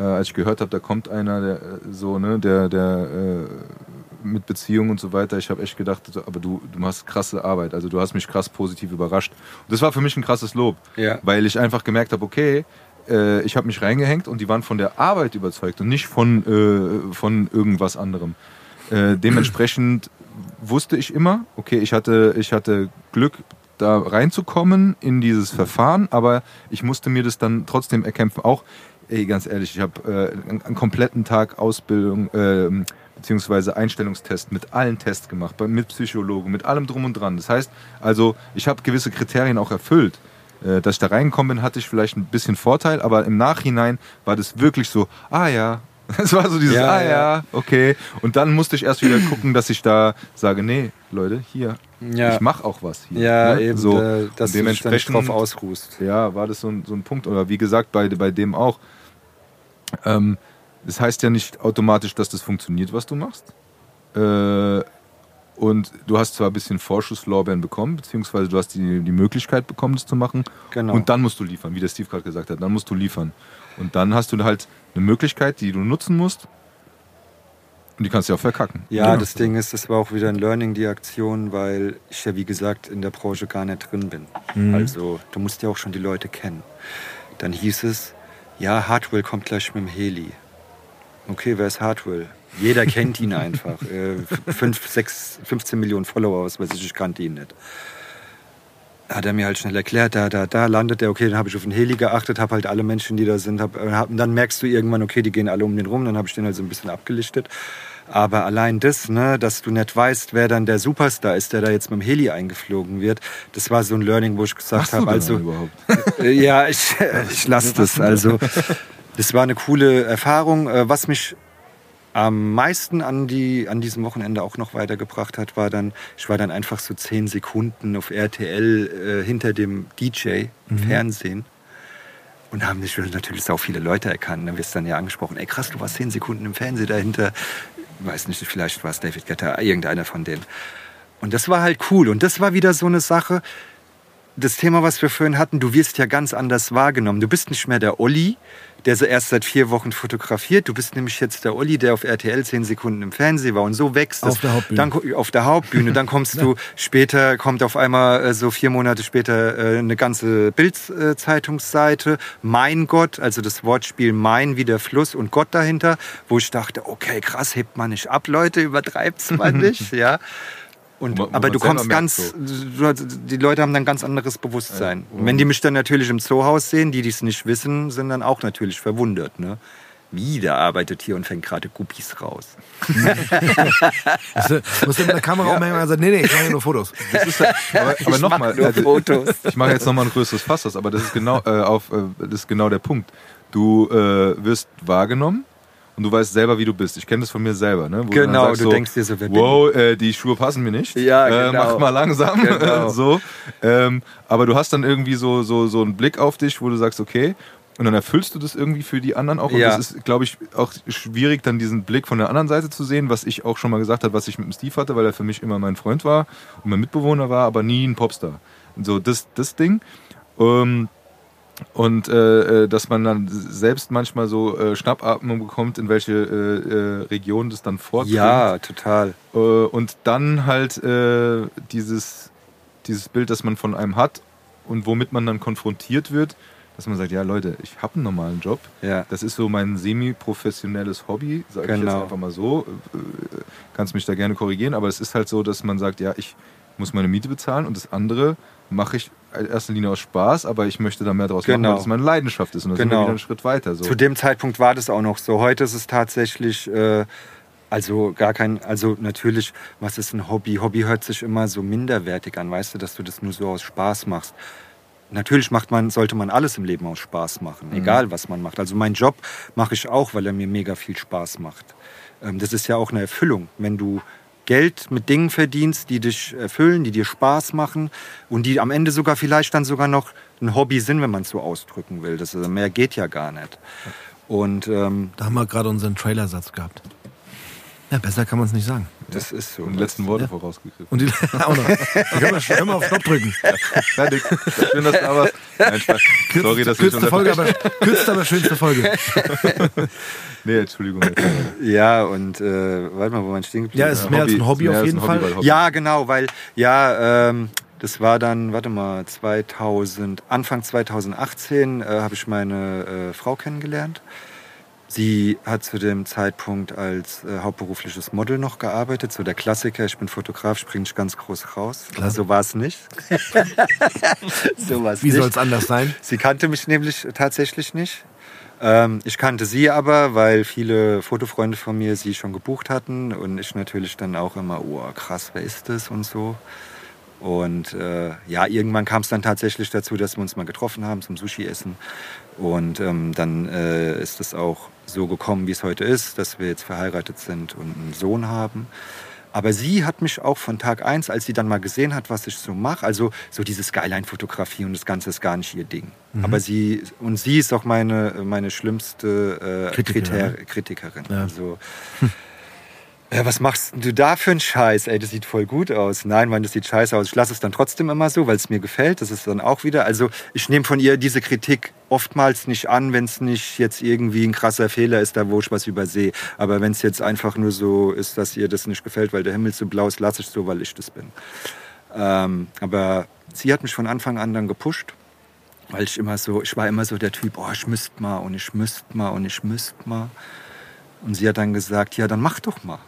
äh, als ich gehört habe, da kommt einer, der äh, so, ne, der, der äh, mit Beziehung und so weiter, ich habe echt gedacht, aber du, du machst krasse Arbeit, also du hast mich krass positiv überrascht. Und das war für mich ein krasses Lob, Ja. weil ich einfach gemerkt habe, okay, äh, ich habe mich reingehängt und die waren von der Arbeit überzeugt und nicht von, äh, von irgendwas anderem. Äh, dementsprechend wusste ich immer, okay, ich hatte, ich hatte Glück, da reinzukommen in dieses Verfahren, aber ich musste mir das dann trotzdem erkämpfen. Auch, ey, ganz ehrlich, ich habe äh, einen, kompletten Tag Ausbildung, ähm, beziehungsweise Einstellungstest mit allen Tests gemacht, mit Psychologen, mit allem drum und dran. Das heißt, also ich habe gewisse Kriterien auch erfüllt. Äh, dass ich da reingekommen bin, hatte ich vielleicht ein bisschen Vorteil, aber im Nachhinein war das wirklich so, ah ja, es war so dieses, Ja, ah ja, okay. Und dann musste ich erst wieder gucken, dass ich da sage, nee, Leute, hier, Ja. ich mache auch was hier. Ja, ne? eben, so. äh, dass du dich drauf ausruhst. Ja, war das so ein, so ein Punkt. Oder wie gesagt, bei, bei dem auch. Ähm, das heißt ja nicht automatisch, dass das funktioniert, was du machst. Äh, und du hast zwar ein bisschen Vorschusslorbeeren bekommen, beziehungsweise du hast die, die Möglichkeit bekommen, das zu machen. Genau. Und dann musst du liefern, wie der Steve gerade gesagt hat. Dann musst du liefern. Und dann hast du halt eine Möglichkeit, die du nutzen musst. Und die kannst du ja auch verkacken. Ja, Genau. das Ding ist, das war auch wieder ein Learning, die Aktion, weil ich ja, wie gesagt, in der Branche gar nicht drin bin. Mhm. Also, du musst ja auch schon die Leute kennen. Dann hieß es, ja, Hardwell kommt gleich mit dem Heli. Okay, wer ist Hartwell? Jeder kennt ihn einfach. Äh, fünf, sechs, 15 Millionen Follower, was weiß ich, ich kannte ihn nicht. Hat er mir halt schnell erklärt, da, da, da landet er, okay, dann habe ich auf den Heli geachtet, habe halt alle Menschen, die da sind, hab, hab, und dann merkst du irgendwann, okay, die gehen alle um den rum, dann habe ich den halt so ein bisschen abgelichtet. Aber allein das, ne, dass du nicht weißt, wer dann der Superstar ist, der da jetzt mit dem Heli eingeflogen wird, das war so ein Learning, wo ich gesagt habe, also äh, ja, ich, ich lasse das. Also, das war eine coole Erfahrung. Äh, Was mich am meisten an, die, an diesem Wochenende auch noch weitergebracht hat, war dann, ich war dann einfach so zehn Sekunden auf RTL äh, hinter dem DJ im Fernsehen. Und da haben mich natürlich auch viele Leute erkannt. Dann wirst du dann ja angesprochen, ey krass, du warst zehn Sekunden im Fernsehen dahinter. Ich weiß nicht, vielleicht war es David Guetta, irgendeiner von denen. Und das war halt cool. Und das war wieder so eine Sache, das Thema, was wir vorhin hatten, du wirst ja ganz anders wahrgenommen. Du bist nicht mehr der Olli, der so erst seit vier Wochen fotografiert. Du bist nämlich jetzt der Olli, der auf RTL zehn Sekunden im Fernsehen war und so wächst es. Auf der Hauptbühne. Dann, auf der Hauptbühne. Dann kommst du später, kommt auf einmal äh, so vier Monate später äh, eine ganze Bild-Zeitungsseite. Mein Gott, also das Wortspiel Mein wie der Fluss und Gott dahinter, wo ich dachte, okay, krass, hebt man nicht ab, Leute, übertreibt's mal nicht, ja. Und, man- aber man du kommst ganz, du- die Leute haben dann ganz anderes Bewusstsein. Und wenn die mich dann natürlich im Zoohaus sehen, die dies nicht wissen, sind dann auch natürlich verwundert. Ne? Wie, der arbeitet hier und fängt gerade Guppies raus. Musst du mit der Kamera umhängen und sagen, nee, nee, ich mache hier nur Fotos. Das ist halt, aber aber Ich nochmal, also, ich mache jetzt nochmal ein größeres Fass, aber das ist genau äh, auf, äh, das ist genau der Punkt. Du äh, wirst wahrgenommen und du weißt selber, wie du bist. Ich kenne das von mir selber. Ne? Wo Genau, sagst du denkst dir so, wer wow, äh, die Schuhe passen mir nicht. Ja, äh, genau. Mach mal langsam. Genau. so. Ähm, aber du hast dann irgendwie so, so, so einen Blick auf dich, wo du sagst, okay, und dann erfüllst du das irgendwie für die anderen auch. Und Ja. das ist, glaube ich, auch schwierig, dann diesen Blick von der anderen Seite zu sehen, was ich auch schon mal gesagt habe, was ich mit dem Steve hatte, weil er für mich immer mein Freund war und mein Mitbewohner war, aber nie ein Popstar. Und so das, das Ding. Ähm, und äh, äh, dass man dann selbst manchmal so äh, Schnappatmung bekommt, in welche äh, äh, Region das dann vordringt. Ja, total. Äh, und dann halt äh, dieses, dieses Bild, das man von einem hat und womit man dann konfrontiert wird, dass man sagt, ja Leute, ich habe einen normalen Job. Ja. Das ist so mein semi-professionelles Hobby, sage ich jetzt Genau. einfach mal so. Äh, Kannst mich da gerne korrigieren, aber es ist halt so, dass man sagt, ja, ich muss meine Miete bezahlen und das andere mache ich in erster Linie aus Spaß, aber ich möchte da mehr draus machen, Genau. weil das meine Leidenschaft ist und da sind wir Genau. wieder einen Schritt weiter. So. Zu dem Zeitpunkt war das auch noch so. Heute ist es tatsächlich, äh, also gar kein, also natürlich, was ist ein Hobby? Hobby hört sich immer so minderwertig an, weißt du, dass du das nur so aus Spaß machst. Natürlich macht man, sollte man alles im Leben aus Spaß machen, egal was man macht. Also meinen Job mache ich auch, weil er mir mega viel Spaß macht. Ähm, das ist ja auch eine Erfüllung, wenn du Geld mit Dingen verdienst, die dich erfüllen, die dir Spaß machen und die am Ende sogar vielleicht dann sogar noch ein Hobby sind, wenn man es so ausdrücken will. Das, ist- mehr geht ja gar nicht. Und ähm, Da haben wir gerade unseren Trailersatz gehabt. Ja, besser kann man es nicht sagen. Das ist so. und die letzten Worte Ja. vorausgegriffen. Und die auch noch. Da können wir, können wir auf Knopf drücken. Fertig. Schön, dass du da warst. Nein, Spaß. Sorry, dass ich Kürzeste Folge, aber, kürzeste, aber schönste Folge. Nee, Entschuldigung. Ja, und äh, warte mal, wo man stehen geblieben Ja, es ist mehr als ein Hobby auf jeden Hobby, Fall. Hobby- Ja, genau, weil, ja, ähm, das war dann, warte mal, 2000, Anfang 2018 äh, habe ich meine äh, Frau kennengelernt. Sie hat zu dem Zeitpunkt als äh, hauptberufliches Model noch gearbeitet, so der Klassiker, ich bin Fotograf, springe ich ganz groß raus. Klar. So war es nicht. so war's Wie soll es anders sein? Sie kannte mich nämlich tatsächlich nicht. Ähm, ich kannte sie aber, weil viele Fotofreunde von mir sie schon gebucht hatten und ich natürlich dann auch immer, oh krass, wer ist das und so. Und äh, ja, irgendwann kam es dann tatsächlich dazu, dass wir uns mal getroffen haben zum Sushi-Essen. Und ähm, dann äh, ist es auch so gekommen, wie es heute ist, dass wir jetzt verheiratet sind und einen Sohn haben. Aber sie hat mich auch von Tag eins, als sie dann mal gesehen hat, was ich so mache, also so diese Skyline-Fotografie und das Ganze ist gar nicht ihr Ding. Aber sie, und sie ist auch meine, meine schlimmste äh, Kritikerin, Kriter, Kritikerin. Ja. Also, ja, was machst du da für einen Scheiß? Ey, das sieht voll gut aus. Nein, Mann, das sieht scheiße aus. Ich lasse es dann trotzdem immer so, weil es mir gefällt. Das ist dann auch wieder. Also ich nehme von ihr diese Kritik oftmals nicht an, wenn es nicht jetzt irgendwie ein krasser Fehler ist, da wo ich was übersehe. Aber wenn es jetzt einfach nur so ist, dass ihr das nicht gefällt, weil der Himmel so blau ist, lasse ich so, weil ich das bin. Ähm, aber sie hat mich von Anfang an dann gepusht. Weil ich immer so, ich war immer so der Typ, oh, ich müsste mal und ich müsste mal und ich müsste mal. Und sie hat dann gesagt, ja, dann mach doch mal.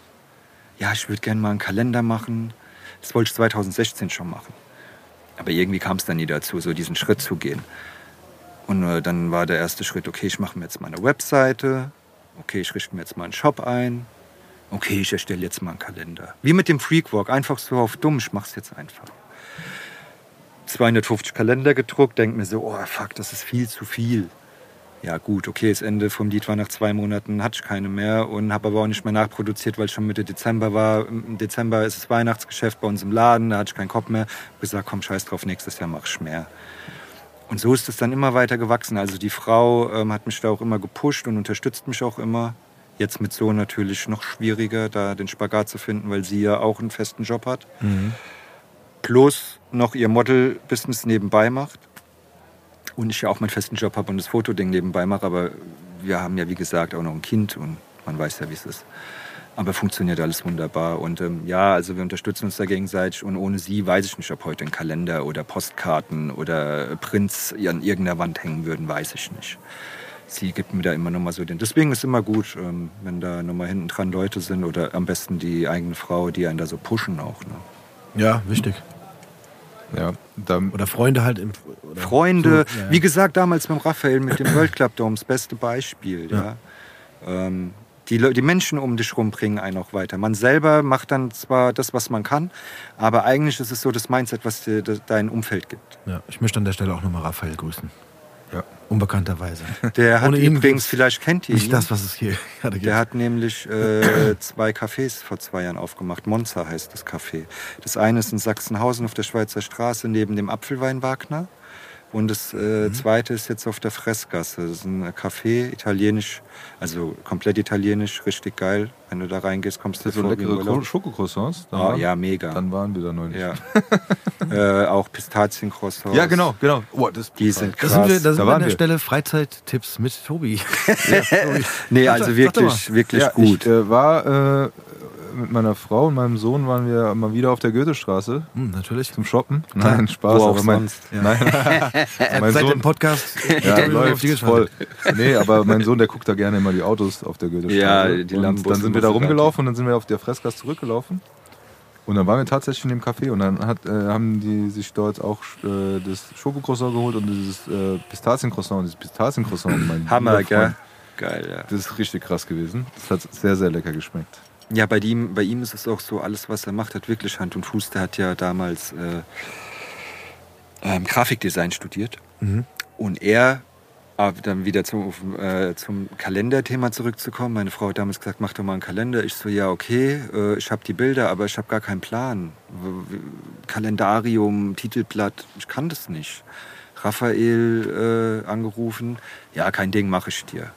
Ja, ich würde gerne mal einen Kalender machen. Das wollte ich 2016 schon machen. Aber irgendwie kam es dann nie dazu, so diesen Schritt zu gehen. Und äh, dann war der erste Schritt, okay, ich mache mir jetzt mal eine Webseite. Okay, ich richte mir jetzt mal einen Shop ein. Okay, ich erstelle jetzt mal einen Kalender. Wie mit dem Freakwalk, einfach so auf dumm, ich mach's jetzt einfach. 250 Kalender gedruckt, denke mir so, oh fuck, das ist viel zu viel. Ja gut, okay, das Ende vom Lied war nach zwei Monaten, hatte ich keine mehr und habe aber auch nicht mehr nachproduziert, weil es schon Mitte Dezember war. Im Dezember ist das Weihnachtsgeschäft bei uns im Laden, da hatte ich keinen Kopf mehr. Hab gesagt, komm, scheiß drauf, nächstes Jahr mach ich mehr. Und so ist es dann immer weiter gewachsen. Also die Frau ähm, hat mich da auch immer gepusht und unterstützt mich auch immer. Jetzt mit so natürlich noch schwieriger, da den Spagat zu finden, weil sie ja auch einen festen Job hat. Plus noch ihr Model-Business nebenbei macht. Und ich ja auch meinen festen Job habe und das Fotoding nebenbei mache. Aber wir haben ja, wie gesagt, auch noch ein Kind und man weiß ja, wie es ist. Aber funktioniert alles wunderbar. Und ähm, ja, also wir unterstützen uns da gegenseitig. Und ohne sie weiß ich nicht, ob heute ein Kalender oder Postkarten oder Prints an irgendeiner Wand hängen würden, weiß ich nicht. Sie gibt mir da immer noch mal so den. Deswegen ist immer gut, ähm, wenn da noch mal hinten dran Leute sind oder am besten die eigene Frau, die einen da so pushen auch. Ne? Ja, wichtig. Ja, Oder Freunde halt im. Freunde, So, ja, ja. wie gesagt, damals beim Raphael mit dem World Club Dome, das beste Beispiel. Ja. Ähm, die, die Menschen um dich rum bringen einen auch weiter. Man selber macht dann zwar das, was man kann, aber eigentlich ist es so das Mindset, was dir de- dein Umfeld gibt. Ja, ich möchte an der Stelle auch nochmal Raphael grüßen. Ja. Unbekannterweise. Der hat Ohne ihn übrigens, vielleicht kennt ihr Nicht ihn, das, was es hier gerade gibt. der hat nämlich äh, zwei Cafés vor zwei Jahren aufgemacht. Monza heißt das Café. Das eine ist in Sachsenhausen auf der Schweizer Straße neben dem Apfelwein Wagner. Und das äh, Mhm. zweite ist jetzt auf der Fressgasse. Das ist ein Café, italienisch, also komplett italienisch, richtig geil. Wenn du da reingehst, kommst du so leckere Schokocroissants. da waren- ja, mega. Dann waren wir da neulich. ja. äh, auch Pistaziencroissants. Ja, genau, genau. Oh, das Die sind da krass. sind wir, da sind Da wir an waren der wir. Stelle Freizeittipps mit Tobi. nee, Sag also wirklich, wirklich ja, gut. Ich äh, war äh, mit meiner Frau und meinem Sohn waren wir mal wieder auf der Goethestraße Hm, natürlich. zum Shoppen. Nein, Spaß. Wo auch aber mein, sonst. Nein, mein Seit Sohn, dem Podcast ja, läuft voll. Nee, aber mein Sohn, der guckt da gerne immer die Autos auf der Goethestraße. Ja, die und Lambos Dann sind wir da rumgelaufen und dann sind wir auf der Fressgas zurückgelaufen. Und dann waren wir tatsächlich in dem Café und dann hat, äh, haben die sich dort auch äh, das Schokocroissant geholt und dieses äh, Pistaziencroissant. Und dieses Pistaziencroissant, mein Hammer, gell? Geil, ja. Das ist richtig krass gewesen. Das hat sehr, sehr lecker geschmeckt. Ja, bei ihm, bei ihm ist es auch so, alles, was er macht, hat wirklich Hand und Fuß. Der hat ja damals äh, ähm, Grafikdesign studiert. Und er, äh, dann wieder zum, äh, zum Kalenderthema zurückzukommen. Meine Frau hat damals gesagt, mach doch mal einen Kalender. Ich so, ja, okay, äh, ich habe die Bilder, aber ich habe gar keinen Plan. Kalendarium, Titelblatt, ich kann das nicht. Raphael äh, angerufen, ja, kein Ding, mache ich dir.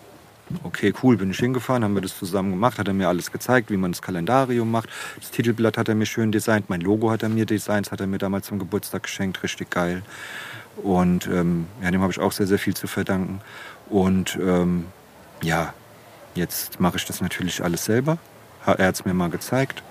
Okay, cool, bin ich hingefahren, haben wir das zusammen gemacht, hat er mir alles gezeigt, wie man das Kalendarium macht. Das Titelblatt hat er mir schön designt, mein Logo hat er mir designt, hat er mir damals zum Geburtstag geschenkt, richtig geil. Und ähm, ja, dem habe ich auch sehr, sehr viel zu verdanken. Und ähm, ja, jetzt mache ich das natürlich alles selber. Er hat es mir mal gezeigt.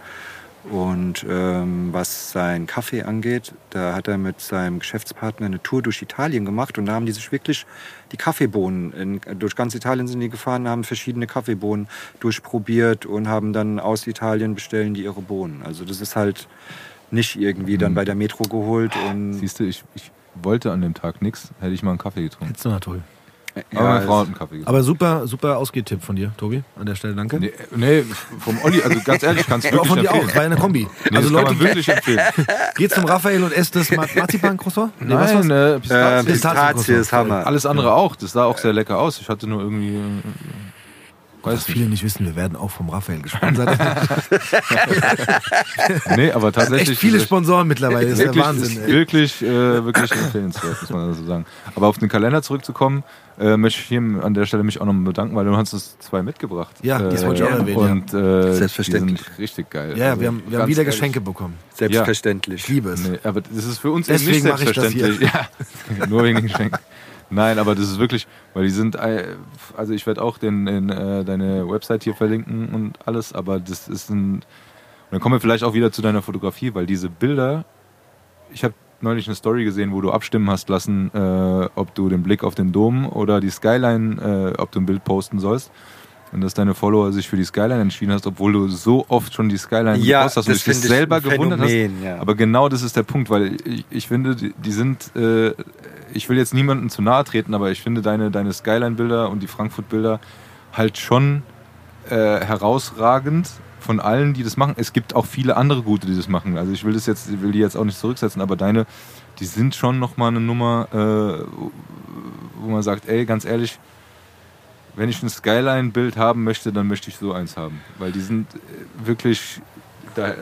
Und ähm, was sein Kaffee angeht, da hat er mit seinem Geschäftspartner eine Tour durch Italien gemacht und da haben die sich wirklich die Kaffeebohnen, in, durch ganz Italien sind die gefahren, haben verschiedene Kaffeebohnen durchprobiert und haben dann aus Italien bestellen die ihre Bohnen. Also das ist halt nicht irgendwie dann bei der Metro geholt und Siehst du, ich, ich wollte an dem Tag nichts, hätte ich mal einen Kaffee getrunken. Hättest du na toll. Aber meine Frau hat einen Kaffee. Aber super, super Ausgehtipp von dir, Tobi. An der Stelle danke. Nee, nee, vom Olli, also ganz ehrlich, kannst du wirklich von dir auch, war eine Kombi. Nee, also das kann Leute, man wirklich empfehlen. geht zum Raphael und esst das Ma- Marzipan-Croissant? Nee, was? Nein, äh, äh, Pistazie. Pistazie ist Hammer. Alles andere auch. Das sah auch sehr lecker aus. Ich hatte nur irgendwie. Äh, Was viele nicht wissen, wir werden auch vom Raphael gesponsert. Nee, aber tatsächlich. Echt viele Sponsoren mittlerweile, das ist der wirklich, Wahnsinn. Ist wirklich, äh, wirklich empfehlenswert, muss man so sagen. Aber auf den Kalender zurückzukommen, äh, möchte ich hier an der Stelle mich auch nochmal bedanken, weil du hast uns zwei mitgebracht. Ja, das wollte ich auch erwähnen, Und äh, Selbstverständlich. Die sind richtig geil. Ja, Also, wir haben, wir haben wieder ehrlich. Geschenke bekommen. Selbstverständlich. Ich liebe es. Nee, aber das ist für uns Deswegen eben nicht mache ich das hier. selbstverständlich. Ja, nur wegen den Geschenken. Nein, aber das ist wirklich, weil die sind, äh, also ich werde auch den, den, äh, deine Website hier verlinken und alles, aber das ist ein, und dann kommen wir vielleicht auch wieder zu deiner Fotografie, weil diese Bilder, ich habe neulich eine Story gesehen, wo du abstimmen hast lassen, äh, ob du den Blick auf den Dom oder die Skyline, äh, ob du ein Bild posten sollst. Und dass deine Follower sich für die Skyline entschieden hast, obwohl du so oft schon die Skyline Ja, hast und dich das selber gewundert Phänomen, hast. ja. Aber genau das ist der Punkt, weil ich, ich finde, die, die sind, äh, ich will jetzt niemandem zu nahe treten, aber ich finde deine, deine Skyline-Bilder und die Frankfurt-Bilder halt schon äh, herausragend von allen, die das machen. Es gibt auch viele andere gute, die das machen. Also ich will das jetzt, will die jetzt auch nicht zurücksetzen, aber deine, die sind schon nochmal eine Nummer, äh, wo man sagt, ey, ganz ehrlich, wenn ich ein Skyline-Bild haben möchte, dann möchte ich so eins haben. Weil die sind äh, wirklich. Da, äh,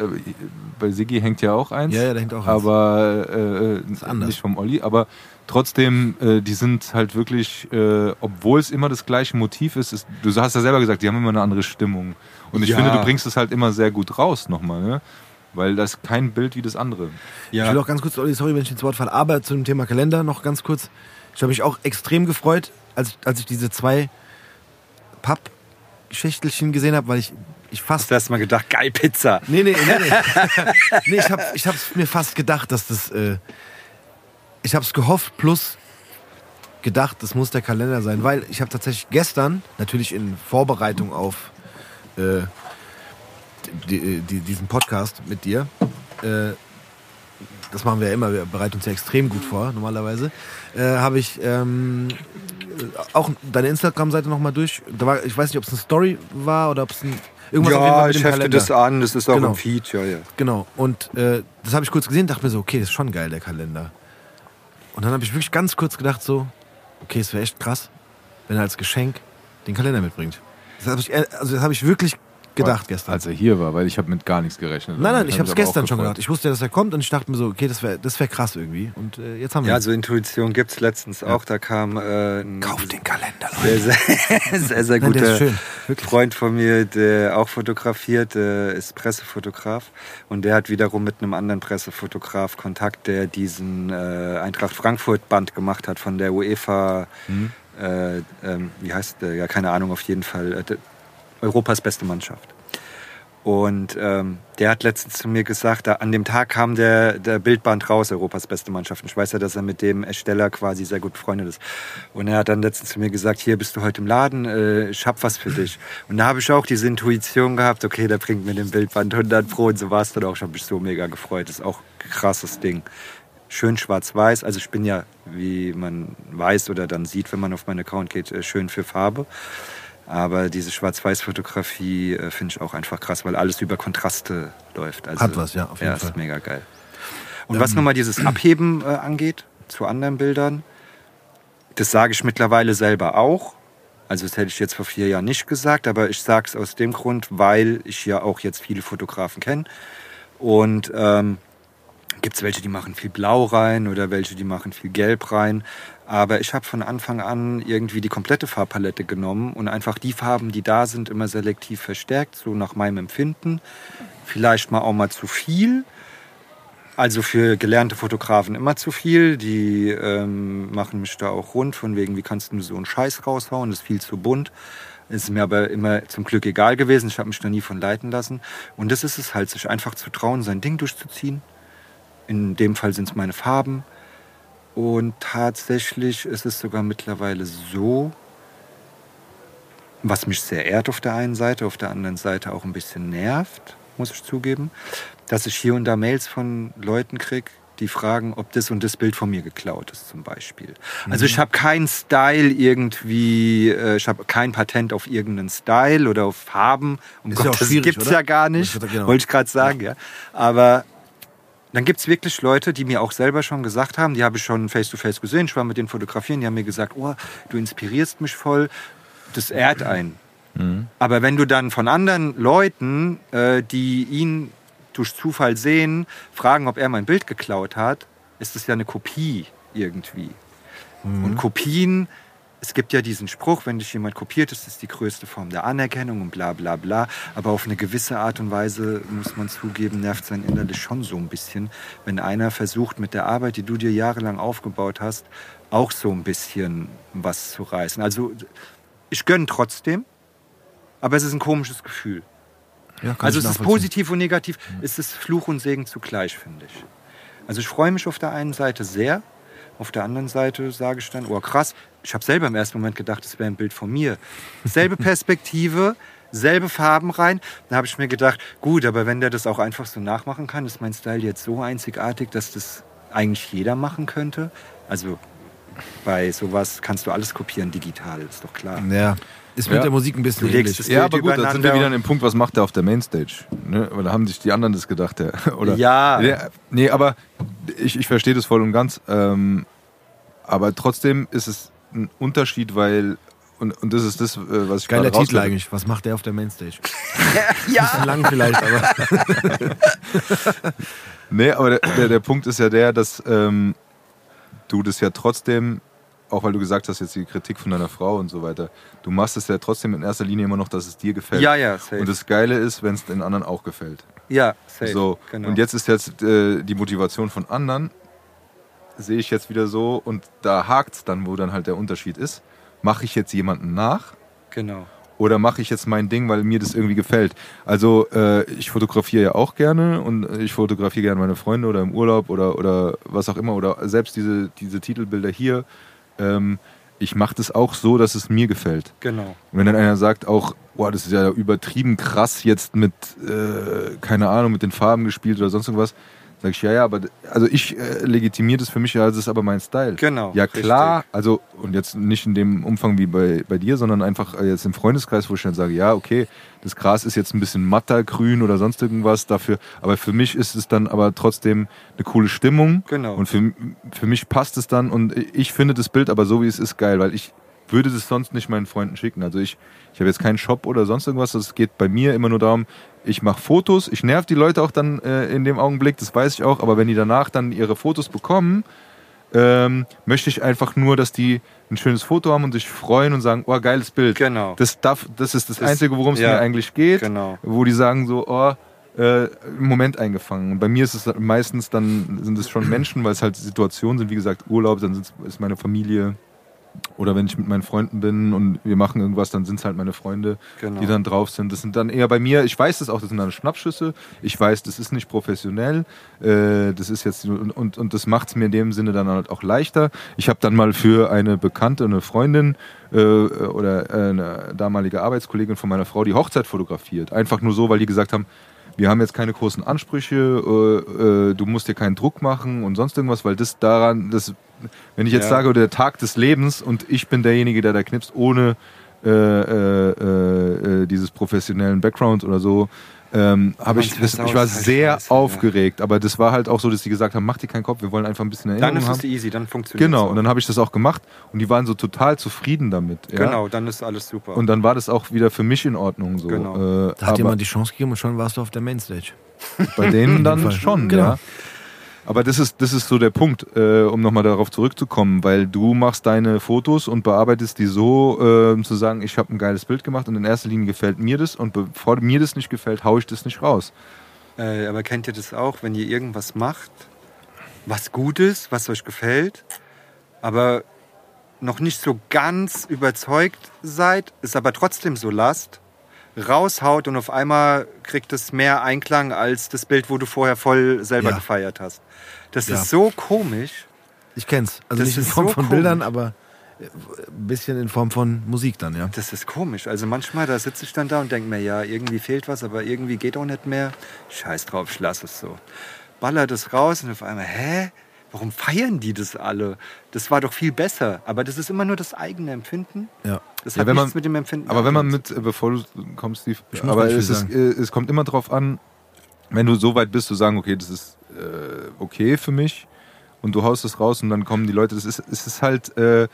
bei Siggi hängt ja auch eins. Ja, ja, da hängt auch eins. Aber äh, anders. nicht vom Olli. Aber trotzdem, äh, die sind halt wirklich, äh, obwohl es immer das gleiche Motiv ist, ist, du hast ja selber gesagt, die haben immer eine andere Stimmung. Und ich Ja. finde, du bringst es halt immer sehr gut raus nochmal, ne? Weil das ist kein Bild wie das andere. Ich will auch ganz kurz, Olli, sorry, wenn ich ins Wort falle, aber zum Thema Kalender noch ganz kurz. Ich habe mich auch extrem gefreut, als, als ich diese zwei Pappschächtelchen gesehen habe, weil ich, ich fast Hast du erst mal gedacht, geil, Pizza. Nee, nee, nee, nee. nee ich habe ich hab's mir fast gedacht, dass das. Äh, ich habe es gehofft, plus gedacht, das muss der Kalender sein, weil ich habe tatsächlich gestern, natürlich in Vorbereitung auf äh, die, die, diesen Podcast mit dir, äh, das machen wir ja immer, wir bereiten uns ja extrem gut vor, normalerweise, äh, habe ich ähm, auch deine Instagram-Seite nochmal durch. Da war, ich weiß nicht, ob es eine Story war oder ob es ein. Irgendwas Ja, ich hefte Kalender. das an, das ist auch Genau. im Feed, ja, ja. Genau. Und äh, das habe ich kurz gesehen, dachte mir so, okay, das ist schon geil, der Kalender. Und dann habe ich wirklich ganz kurz gedacht, so, okay, es wäre echt krass, wenn er als Geschenk den Kalender mitbringt. Das habe ich, äh, also das habe ich wirklich gedacht gestern. Als er hier war, weil ich habe mit gar nichts gerechnet. nein, nein, ich hab habe es gestern schon gedacht. Ich wusste ja, dass er kommt und ich dachte mir so, okay, das wäre das wär krass irgendwie. Und äh, jetzt haben wir Ja, ihn. so Intuition gibt es letztens auch. Da kam äh, ein Kauf den Kalender, Leute. sehr, sehr, sehr, sehr Nein, guter schön. Freund von mir, der auch fotografiert, der ist Pressefotograf. Und der hat wiederum mit einem anderen Pressefotograf Kontakt, der diesen äh, Eintracht Frankfurt-Band gemacht hat von der UEFA. Mhm. Äh, ähm, wie heißt der? Ja, keine Ahnung, auf jeden Fall. Europas beste Mannschaft. Und ähm, der hat letztens zu mir gesagt, da, an dem Tag kam der, der Bildband raus, Europas beste Mannschaft. Und ich weiß ja, dass er mit dem Ersteller quasi sehr gut befreundet ist. Und er hat dann letztens zu mir gesagt, hier bist du heute im Laden, äh, ich hab was für dich. Und da habe ich auch diese Intuition gehabt, okay, der bringt mir den Bildband 100 Pro. Und so war es dann auch. Ich habe mich so mega gefreut. Das ist auch ein krasses Ding. Schön schwarz-weiß. Also ich bin ja, wie man weiß oder dann sieht, wenn man auf meinen Account geht, äh, schön für Farbe. Aber diese Schwarz-Weiß-Fotografie äh, finde ich auch einfach krass, weil alles über Kontraste läuft. Also, Hat was, ja, auf jeden ja, Fall. ist mega geil. Und was nochmal dieses Abheben äh, angeht zu anderen Bildern, das sage ich mittlerweile selber auch. Also das hätte ich jetzt vor vier Jahren nicht gesagt, aber ich sage es aus dem Grund, weil ich ja auch jetzt viele Fotografen kenne. Und ähm, gibt es welche, die machen viel Blau rein oder welche, die machen viel Gelb rein. Aber ich habe von Anfang an irgendwie die komplette Farbpalette genommen und einfach die Farben, die da sind, immer selektiv verstärkt, so nach meinem Empfinden. Vielleicht mal auch mal zu viel. Also für gelernte Fotografen immer zu viel. Die ähm, machen mich da auch rund, von wegen, wie kannst du so einen Scheiß raushauen, das ist viel zu bunt. Ist mir aber immer zum Glück egal gewesen. Ich habe mich da nie von leiten lassen. Und das ist es halt, sich einfach zu trauen, sein Ding durchzuziehen. In dem Fall sind es meine Farben. Und tatsächlich ist es sogar mittlerweile so, was mich sehr ehrt auf der einen Seite, auf der anderen Seite auch ein bisschen nervt, muss ich zugeben, dass ich hier und da Mails von Leuten kriege, die fragen, ob das und das Bild von mir geklaut ist zum Beispiel. Also ich habe keinen Style irgendwie, äh, ich habe kein Patent auf irgendeinen Style oder auf Farben. Um Ist ja auch Gottes schwierig, gibt's oder? ja gar nicht, Das genau. wollte ich gerade sagen, ja. Aber dann gibt es wirklich Leute, die mir auch selber schon gesagt haben, die habe ich schon face-to-face gesehen, ich war mit denen fotografieren, die haben mir gesagt, oh, du inspirierst mich voll, das ehrt einen. Aber wenn du dann von anderen Leuten, äh, die ihn durch Zufall sehen, fragen, ob er mein Bild geklaut hat, ist es ja eine Kopie irgendwie. Und Kopien, es gibt ja diesen Spruch, wenn dich jemand kopiert, ist das die größte Form der Anerkennung und bla bla bla. Aber auf eine gewisse Art und Weise, muss man zugeben, nervt sein innerlich schon so ein bisschen, wenn einer versucht, mit der Arbeit, die du dir jahrelang aufgebaut hast, auch so ein bisschen was zu reißen. Also ich gönne trotzdem, aber es ist ein komisches Gefühl. Ja, Also es ist positiv und negativ. Es ist Fluch und Segen zugleich, finde ich. Also ich freue mich auf der einen Seite sehr, Auf der anderen Seite sage ich dann, oh krass, ich habe selber im ersten Moment gedacht, das wäre ein Bild von mir. Selbe Perspektive, selbe Farben rein. Dann habe ich mir gedacht, gut, aber wenn der das auch einfach so nachmachen kann, ist mein Style jetzt so einzigartig, dass das eigentlich jeder machen könnte. Also bei sowas kannst du alles kopieren digital, ist doch klar. Ja. Ist mit Ja. der Musik ein bisschen Du ähnlich. Ja, Bild aber gut, da sind wir wieder an dem Punkt, was macht der auf der Mainstage? Ne? Weil da haben sich die anderen das gedacht. Der, oder, Ja. Der, nee, aber ich, ich verstehe das voll und ganz. Ähm, aber trotzdem ist es ein Unterschied, weil, und, und das ist das, äh, was ich Geiler Titel eigentlich. Was macht der auf der Mainstage? ja. Bisschen lang vielleicht, aber. Nee, aber der, der, der Punkt ist ja der, dass ähm, du das ja trotzdem, auch weil du gesagt hast, jetzt die Kritik von deiner Frau und so weiter, du machst es ja trotzdem in erster Linie immer noch, dass es dir gefällt. Ja, ja, safe. Und das Geile ist, wenn es den anderen auch gefällt. ja, safe. So, genau. und jetzt ist jetzt äh, die Motivation von anderen, sehe ich jetzt wieder so, und da hakt es dann, wo dann halt der Unterschied ist. Mache ich jetzt jemanden nach Genau. oder mache ich jetzt mein Ding, weil mir das irgendwie gefällt? Also, äh, ich fotografiere ja auch gerne und ich fotografiere gerne meine Freunde oder im Urlaub oder, oder was auch immer oder selbst diese, diese Titelbilder hier. Ähm, ich mache das auch so, dass es mir gefällt. Genau. Und wenn dann einer sagt auch, boah, das ist ja übertrieben krass jetzt mit, äh, keine Ahnung, mit den Farben gespielt oder sonst irgendwas, sag ich, ja, ja, aber also ich äh, legitimiere das für mich, ja, das ist aber mein Style. Genau, Ja, klar, also und jetzt nicht in dem Umfang wie bei, bei dir, sondern einfach äh, jetzt im Freundeskreis, wo ich dann sage, ja, okay, das Gras ist jetzt ein bisschen matter, grün oder sonst irgendwas dafür, aber für mich ist es dann aber trotzdem eine coole Stimmung. Genau. Und für, für mich passt es dann und ich finde das Bild aber so, wie es ist, geil, weil ich würde das sonst nicht meinen Freunden schicken. Also ich, ich habe jetzt keinen Shop oder sonst irgendwas. Es geht bei mir immer nur darum, ich mache Fotos, ich nerv die Leute auch dann äh, in dem Augenblick, das weiß ich auch, aber wenn die danach dann ihre Fotos bekommen, ähm, möchte ich einfach nur, dass die ein schönes Foto haben und sich freuen und sagen, oh, geiles Bild. Genau. Das, darf, das ist das, Das- Einzige, worum es ja, mir eigentlich geht. genau. Wo die sagen so, oh, äh, im Moment eingefangen. Und bei mir ist es meistens dann, sind es schon Menschen, weil es halt Situationen sind, wie gesagt, Urlaub, dann ist meine Familie. Oder wenn ich mit meinen Freunden bin und wir machen irgendwas, dann sind es halt meine Freunde, Genau. die dann drauf sind. Das sind dann eher bei mir, ich weiß das auch, das sind dann Schnappschüsse. Ich weiß, das ist nicht professionell. Äh, das ist jetzt und, und, und das macht es mir in dem Sinne dann halt auch leichter. Ich habe dann mal für eine Bekannte, eine Freundin äh, oder eine damalige Arbeitskollegin von meiner Frau die Hochzeit fotografiert. Einfach nur so, weil die gesagt haben, wir haben jetzt keine großen Ansprüche, äh, äh, du musst dir keinen Druck machen und sonst irgendwas, weil das daran, das, wenn ich jetzt Ja. sage, der Tag des Lebens und ich bin derjenige, der da knipst, ohne äh, äh, äh, äh, dieses professionellen Background oder so, ähm, habe ich, das, ich war sehr scheiße, ja. aufgeregt, aber das war halt auch so, dass die gesagt haben, mach dir keinen Kopf, wir wollen einfach ein bisschen Dann Erinnerung ist haben. es easy, dann funktioniert Genau, und dann habe ich das auch gemacht und die waren so total zufrieden damit. Ja? Genau, dann ist alles super. Und dann war das auch wieder für mich in Ordnung so. Genau. Äh, Da hat jemand die Chance gegeben und schon warst du auf der Mainstage. bei denen dann schon, Genau. ja. Aber das ist, das ist so der Punkt, äh, um nochmal darauf zurückzukommen, weil du machst deine Fotos und bearbeitest die so, äh, zu sagen, ich habe ein geiles Bild gemacht und in erster Linie gefällt mir das und bevor mir das nicht gefällt, haue ich das nicht raus. Äh, aber kennt ihr das auch, wenn ihr irgendwas macht, was gut ist, was euch gefällt, aber noch nicht so ganz überzeugt seid, ist aber trotzdem so lasst, raushaut und auf einmal kriegt es mehr Einklang als das Bild, wo du vorher voll selber Ja. gefeiert hast. Das Ja. ist so komisch. Ich kenn's. Also Das nicht in Form so von komisch. Bildern, aber äh, ein bisschen in Form von Musik dann, ja. Das ist komisch. Also manchmal, da sitze ich dann da und denke mir, ja, irgendwie fehlt was, aber irgendwie geht auch nicht mehr. Scheiß drauf, ich lasse es so. Baller das raus und auf einmal, hä? Warum feiern die das alle? Das war doch viel besser. Aber das ist immer nur das eigene Empfinden. Ja. Das Ja, hat wenn man- nichts mit dem Empfinden Aber wenn man mit, äh, bevor du kommst, Steve, aber es, ist, äh, es kommt immer drauf an, wenn du so weit bist, zu sagen, okay, das ist äh, okay für mich und du haust es raus und dann kommen die Leute, das ist, es ist halt äh,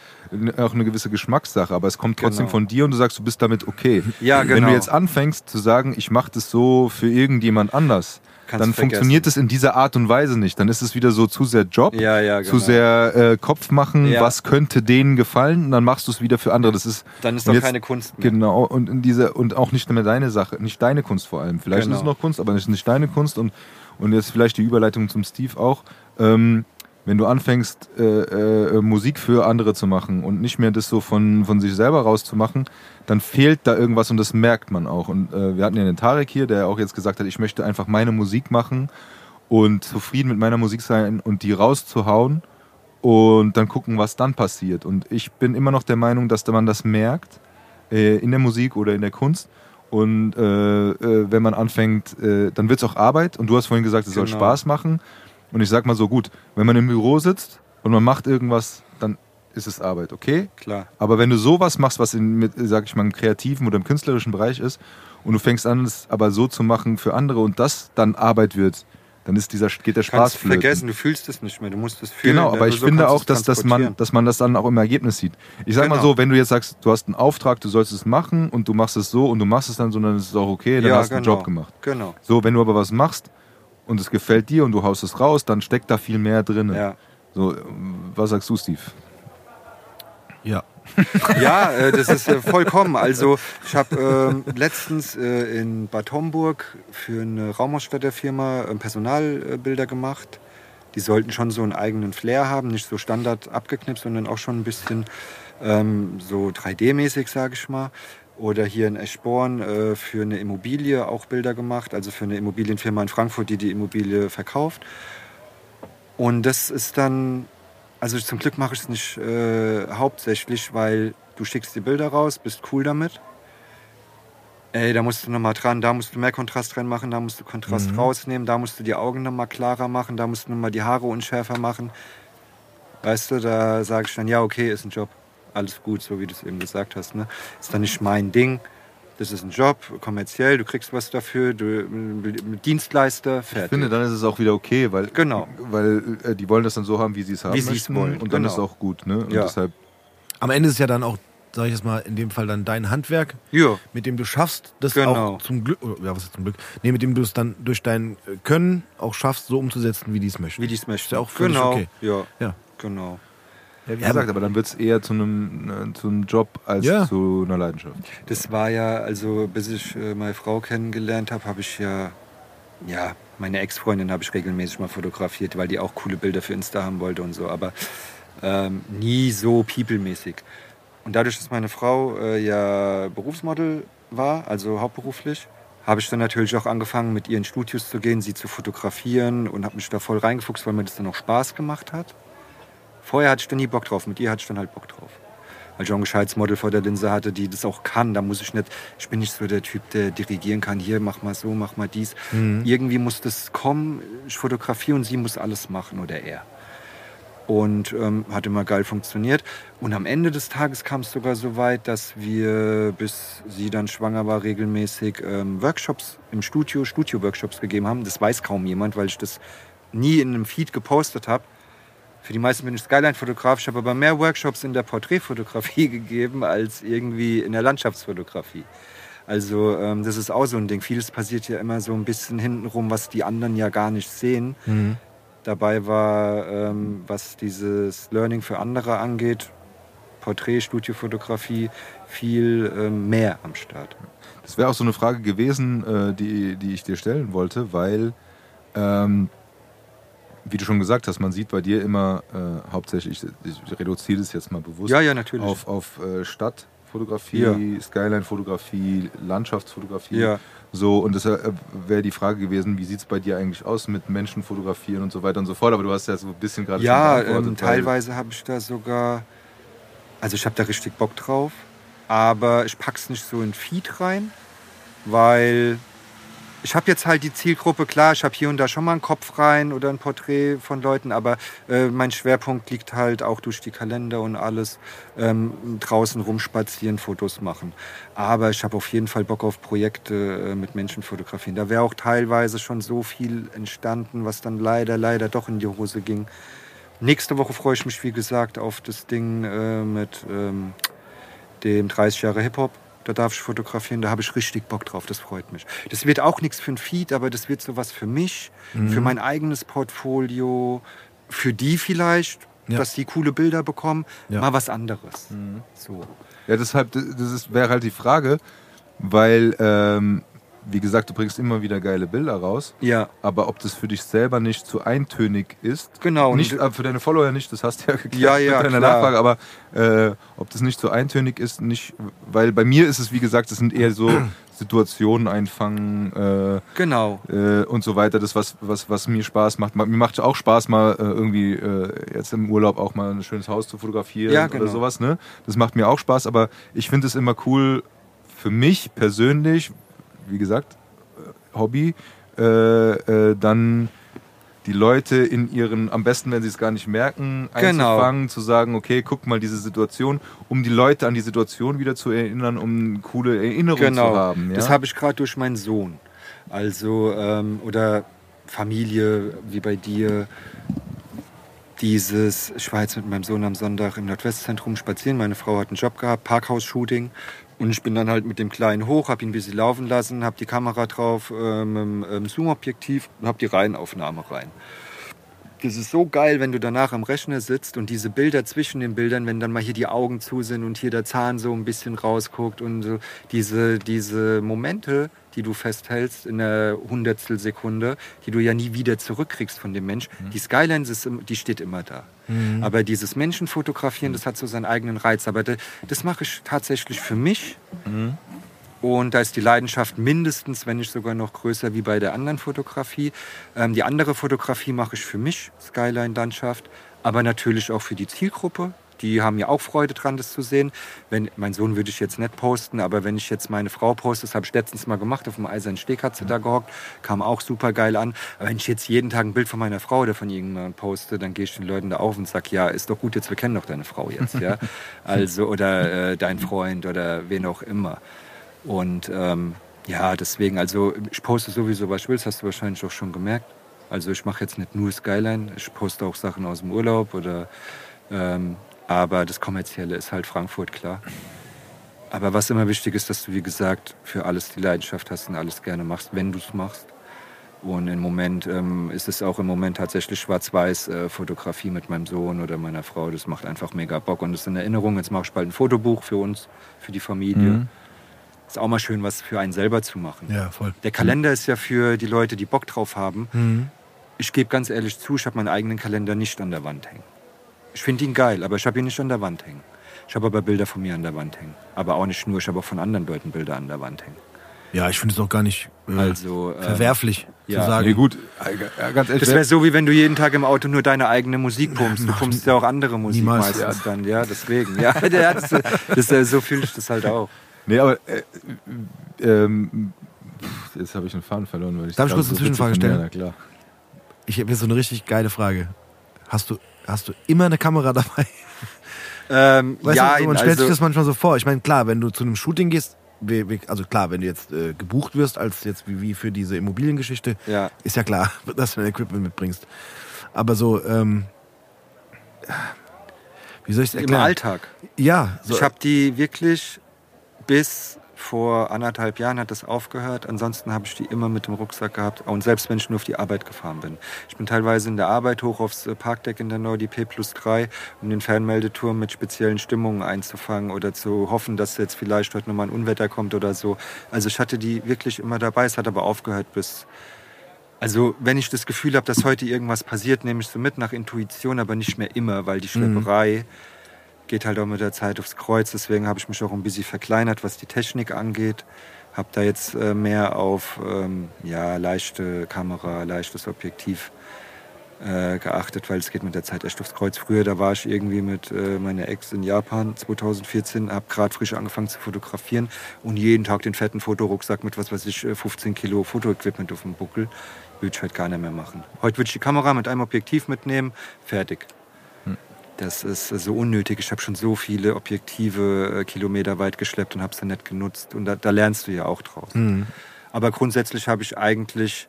auch eine gewisse Geschmackssache, aber es kommt trotzdem Genau. von dir und du sagst, du bist damit okay. Ja, Wenn genau. du jetzt anfängst zu sagen, ich mache das so für irgendjemand anders, Kannst dann funktioniert es in dieser Art und Weise nicht. Dann ist es wieder so zu sehr Job, Ja, ja, zu genau. sehr äh, Kopf machen, Ja. was könnte denen gefallen und dann machst du es wieder für andere. Das ist Dann ist doch jetzt- keine Kunst mehr. Genau, und in diese, und auch nicht mehr deine Sache, nicht deine Kunst vor allem. Vielleicht Genau. ist es noch Kunst, aber nicht, nicht deine Kunst. Und, und jetzt vielleicht die Überleitung zum Steve auch. Ähm, wenn du anfängst, äh, äh, Musik für andere zu machen und nicht mehr das so von, von sich selber rauszumachen, dann fehlt da irgendwas und das merkt man auch. Und äh, wir hatten ja den Tarek hier, der auch jetzt gesagt hat, ich möchte einfach meine Musik machen und zufrieden mit meiner Musik sein und die rauszuhauen und dann gucken, was dann passiert. Und ich bin immer noch der Meinung, dass man das merkt äh, in der Musik oder in der Kunst. Und äh, äh, wenn man anfängt, äh, dann wird es auch Arbeit. Und du hast vorhin gesagt, es soll Genau. Spaß machen. Und ich sag mal so, gut, wenn man im Büro sitzt und man macht irgendwas, dann ist es Arbeit, okay? Klar. Aber wenn du sowas machst, was in, mit, sag ich mal, im kreativen oder im künstlerischen Bereich ist, und du fängst an, es aber so zu machen für andere und das dann Arbeit wird, dann ist dieser, geht der Spaß Kannst flöten. vergessen, du fühlst es nicht mehr, du musst es fühlen. Genau, aber ich so finde auch, dass, dass, man, dass man das dann auch im Ergebnis sieht. Ich sag mal Genau. so, wenn du jetzt sagst, du hast einen Auftrag, du sollst es machen und du machst es so und du machst es dann so, dann ist es auch okay, dann ja, hast du genau. einen Job gemacht. Genau. So, wenn du aber was machst und es gefällt dir und du haust es raus, dann steckt da viel mehr drin. Ja. So, was sagst du, Steve? Ja. Ja, äh, das ist äh, vollkommen. Also ich habe ähm, letztens äh, in Bad Homburg für eine Raumausstatterfirma äh, Personalbilder gemacht. Die sollten schon so einen eigenen Flair haben, nicht so standard abgeknipst, sondern auch schon ein bisschen ähm, so 3D-mäßig, sage ich mal. Oder hier in Eschborn äh, für eine Immobilie auch Bilder gemacht, also für eine Immobilienfirma in Frankfurt, die die Immobilie verkauft. Und das ist dann, also zum Glück mache ich es nicht äh, hauptsächlich, weil du schickst die Bilder raus, bist cool damit. Ey, da musst du nochmal dran, da musst du mehr Kontrast reinmachen, da musst du Kontrast rausnehmen, da musst du die Augen nochmal klarer machen, da musst du nochmal die Haare unschärfer machen. Weißt du, da sage ich dann, ja, okay, ist ein Job. Alles gut, so wie du es eben gesagt hast. Ne? Ist dann nicht mein Ding. Das ist ein Job, kommerziell, du kriegst was dafür, du Dienstleister, fertig. Ich finde, dann ist es auch wieder okay, weil, Genau. weil äh, die wollen das dann so haben, wie sie es haben Wie sie es möchten. wollen, Und dann genau. ist es auch gut. Ne? Und Ja. deshalb, Am Ende ist es ja dann auch, sag ich jetzt mal, in dem Fall dann dein Handwerk, ja, mit dem du schaffst, das Genau. auch zum Glück, ja, was ist zum Glück? Nee, mit dem du es dann durch dein äh, Können auch schaffst, so umzusetzen, wie die es möchten. wie die es möchten. Ist ja auch völlig genau. okay. Ja, Ja. genau. Ja, wie Ja, gesagt, aber dann wird es eher zu einem, äh, zu einem Job als Ja. zu einer Leidenschaft. Das war ja, also bis ich äh, meine Frau kennengelernt habe, habe ich ja, ja, meine Ex-Freundin habe ich regelmäßig mal fotografiert, weil die auch coole Bilder für Insta haben wollte und so, aber ähm, nie so people-mäßig. Und dadurch, dass meine Frau äh, ja Berufsmodel war, also hauptberuflich, habe ich dann natürlich auch angefangen, mit ihr in Studios zu gehen, sie zu fotografieren und habe mich da voll reingefuchst, weil mir das dann auch Spaß gemacht hat. Vorher hatte ich da nie Bock drauf, mit ihr hatte ich dann halt Bock drauf. Weil John Gescheids Model vor der Linse hatte, die das auch kann. Da muss ich nicht, ich bin nicht so der Typ, der dirigieren kann. Hier, mach mal so, mach mal dies. Irgendwie muss das kommen. Ich fotografiere und sie muss alles machen oder er. Und ähm, hat immer geil funktioniert. Und am Ende des Tages kam es sogar so weit, dass wir, bis sie dann schwanger war, regelmäßig ähm, Workshops im Studio, Studio-Workshops gegeben haben. Das weiß kaum jemand, weil ich das nie in einem Feed gepostet habe. Für die meisten bin ich Skyline-Fotograf. Ich habe aber mehr Workshops in der Porträtfotografie gegeben als irgendwie in der Landschaftsfotografie. Also ähm, das ist auch so ein Ding. Vieles passiert ja immer so ein bisschen hintenrum, was die anderen ja gar nicht sehen. Dabei war, ähm, was dieses Learning für andere angeht, Porträt, Studiofotografie, viel ähm, mehr am Start. Das wäre auch so eine Frage gewesen, äh, die, die ich dir stellen wollte, weil, ähm, wie du schon gesagt hast, man sieht bei dir immer äh, hauptsächlich, ich reduziere das jetzt mal bewusst, Ja, ja, natürlich. auf, auf äh, Stadtfotografie, Ja. Skyline-Fotografie, Landschaftsfotografie. Ja. So, und das äh, wäre die Frage gewesen, wie sieht es bei dir eigentlich aus mit Menschen fotografieren und so weiter und so fort. Aber du hast ja so ein bisschen gerade Ja, ähm, teilweise habe ich da sogar, also ich habe da richtig Bock drauf, aber ich pack's nicht so in Feed rein, weil ich habe jetzt halt die Zielgruppe, klar, ich habe hier und da schon mal einen Kopf rein oder ein Porträt von Leuten, aber äh, mein Schwerpunkt liegt halt auch durch die Kalender und alles ähm, draußen rumspazieren, Fotos machen. Aber ich habe auf jeden Fall Bock auf Projekte äh, mit Menschen fotografieren. Da wäre auch teilweise schon so viel entstanden, was dann leider, leider doch in die Hose ging. Nächste Woche freue ich mich, wie gesagt, auf das Ding äh, mit ähm, dem 30 Jahre Hip-Hop. Da darf ich fotografieren, da habe ich richtig Bock drauf, das freut mich. Das wird auch nichts für ein Feed, aber das wird sowas für mich, für mein eigenes Portfolio, für die vielleicht, Ja. dass die coole Bilder bekommen, Ja. mal was anderes. So. Ja, deshalb, das ist, wäre halt die Frage, weil ähm, wie gesagt, du bringst immer wieder geile Bilder raus. Ja. Aber ob das für dich selber nicht zu eintönig ist, Genau, nicht äh, für deine Follower nicht, das hast du ja geklärt Ja, ja, mit deiner klar. Nachfrage, aber äh, ob das nicht zu eintönig ist, nicht, weil bei mir ist es, wie gesagt, es sind eher so Situationen einfangen äh, Genau. äh, und so weiter, das was, was, was mir Spaß macht. Ma- Mir macht auch Spaß mal äh, irgendwie äh, jetzt im Urlaub auch mal ein schönes Haus zu fotografieren Ja, genau. oder sowas, ne? Das macht mir auch Spaß, aber ich finde es immer cool für mich persönlich, wie gesagt, äh, Hobby, äh, äh, dann die Leute in ihren, am besten, wenn sie es gar nicht merken, Genau. einzufangen, zu sagen, okay, guck mal diese Situation, um die Leute an die Situation wieder zu erinnern, um eine coole Erinnerung Genau. zu haben. Ja? Das habe ich gerade durch meinen Sohn. Also, ähm, oder Familie, wie bei dir. Dieses, ich war jetzt mit meinem Sohn am Sonntag im Nordwestzentrum spazieren. Meine Frau hat einen Job gehabt, Parkhaus-Shooting. Und ich bin dann halt mit dem Kleinen hoch, habe ihn ein bisschen laufen lassen, habe die Kamera drauf, ähm, ähm, Zoom-Objektiv und habe die Reihenaufnahme rein. Das ist so geil, wenn du danach am Rechner sitzt und diese Bilder zwischen den Bildern, wenn dann mal hier die Augen zu sind und hier der Zahn so ein bisschen rausguckt und so diese, diese Momente, die du festhältst in einer Hundertstel Sekunde, die du ja nie wieder zurückkriegst von dem Mensch. Die Skyline, ist, die steht immer da. Aber dieses Menschenfotografieren, das hat so seinen eigenen Reiz. Aber das, mache ich tatsächlich für mich. Und da ist die Leidenschaft mindestens, wenn nicht sogar noch größer wie bei der anderen Fotografie. Ähm, die andere Fotografie mache ich für mich, Skyline-Landschaft, aber natürlich auch für die Zielgruppe. Die haben ja auch Freude dran, das zu sehen. Wenn, mein Sohn würde ich jetzt nicht posten, aber wenn ich jetzt meine Frau poste, das habe ich letztens mal gemacht, auf dem Eisernen Steg hat sie da gehockt, kam auch super geil an. Aber wenn ich jetzt jeden Tag ein Bild von meiner Frau oder von irgendjemandem poste, dann gehe ich den Leuten da auf und sage, ja, ist doch gut, jetzt wir kennen doch deine Frau jetzt, ja. Also, oder äh, dein Freund oder wen auch immer. Und ähm, ja, deswegen, also ich poste sowieso, was ich will, das hast du wahrscheinlich auch schon gemerkt. Also ich mache jetzt nicht nur Skyline, ich poste auch Sachen aus dem Urlaub oder ähm, aber das Kommerzielle ist halt Frankfurt, klar. Aber was immer wichtig ist, dass du, wie gesagt, für alles die Leidenschaft hast und alles gerne machst, wenn du es machst. Und im Moment ähm, ist es auch im Moment tatsächlich Schwarz-Weiß-Fotografie mit meinem Sohn oder meiner Frau. Das macht einfach mega Bock und das ist eine Erinnerung. Jetzt mache ich bald ein Fotobuch für uns, für die Familie. Ist auch mal schön, was für einen selber zu machen. Ja, voll. Der Kalender ist ja für die Leute, die Bock drauf haben. Ich gebe ganz ehrlich zu, ich habe meinen eigenen Kalender nicht an der Wand hängen. Ich finde ihn geil, aber ich habe ihn nicht an der Wand hängen. Ich habe aber Bilder von mir an der Wand hängen. Aber auch nicht nur, ich habe auch von anderen Leuten Bilder an der Wand hängen. Ja, ich finde es auch gar nicht äh, Also, ähm, verwerflich ja. zu sagen. Nee, gut, äh, ja, ganz ehrlich, Das wäre so, wie wenn du jeden Tag im Auto nur deine eigene Musik pumpst. Du pumpst ja auch andere Musik Niemals. meistens dann. Ja, deswegen. Ja, das, das, äh, so fühle ich das halt auch. Nee, aber äh, ähm, jetzt habe ich einen Faden verloren. Weil ich Darf ich kurz so eine witzig Zwischenfrage stellen? Ja, na klar. Ich habe jetzt so eine richtig geile Frage. Hast du, hast du immer eine Kamera dabei? Ähm, Weißt ja, du, so, man stellt sich also, das manchmal so vor. Ich meine, klar, wenn du zu einem Shooting gehst, also klar, wenn du jetzt äh, gebucht wirst, als jetzt wie, wie für diese Immobiliengeschichte, Ja. ist ja klar, dass du dein Equipment mitbringst. Aber so, ähm, wie soll ich es im erklären? Alltag. Ja, so, Ich habe die wirklich bis vor anderthalb Jahren hat das aufgehört. Ansonsten habe ich die immer mit dem Rucksack gehabt. Und selbst wenn ich nur auf die Arbeit gefahren bin. Ich bin teilweise in der Arbeit hoch aufs Parkdeck in der Nord, P plus 3, um den Fernmeldeturm mit speziellen Stimmungen einzufangen oder zu hoffen, dass jetzt vielleicht heute nochmal ein Unwetter kommt oder so. Also ich hatte die wirklich immer dabei. Es hat aber aufgehört bis also wenn ich das Gefühl habe, dass heute irgendwas passiert, nehme ich so mit nach Intuition, aber nicht mehr immer, weil die Schlepperei geht halt auch mit der Zeit aufs Kreuz. Deswegen habe ich mich auch ein bisschen verkleinert, was die Technik angeht. Habe da jetzt äh, mehr auf ähm, ja, leichte Kamera, leichtes Objektiv äh, geachtet, weil es geht mit der Zeit echt aufs Kreuz. Früher, da war ich irgendwie mit äh, meiner Ex in Japan 2014, habe gerade frisch angefangen zu fotografieren und jeden Tag den fetten Fotorucksack mit, was weiß ich, äh, 15 Kilo Fotoequipment auf dem Buckel. Würde ich heute gar nicht mehr machen. Heute würde ich die Kamera mit einem Objektiv mitnehmen, fertig. Das ist so unnötig. Ich habe schon so viele Objektive äh, Kilometer weit geschleppt und habe sie nicht genutzt. Und da, da lernst du ja auch draus. Aber grundsätzlich habe ich eigentlich,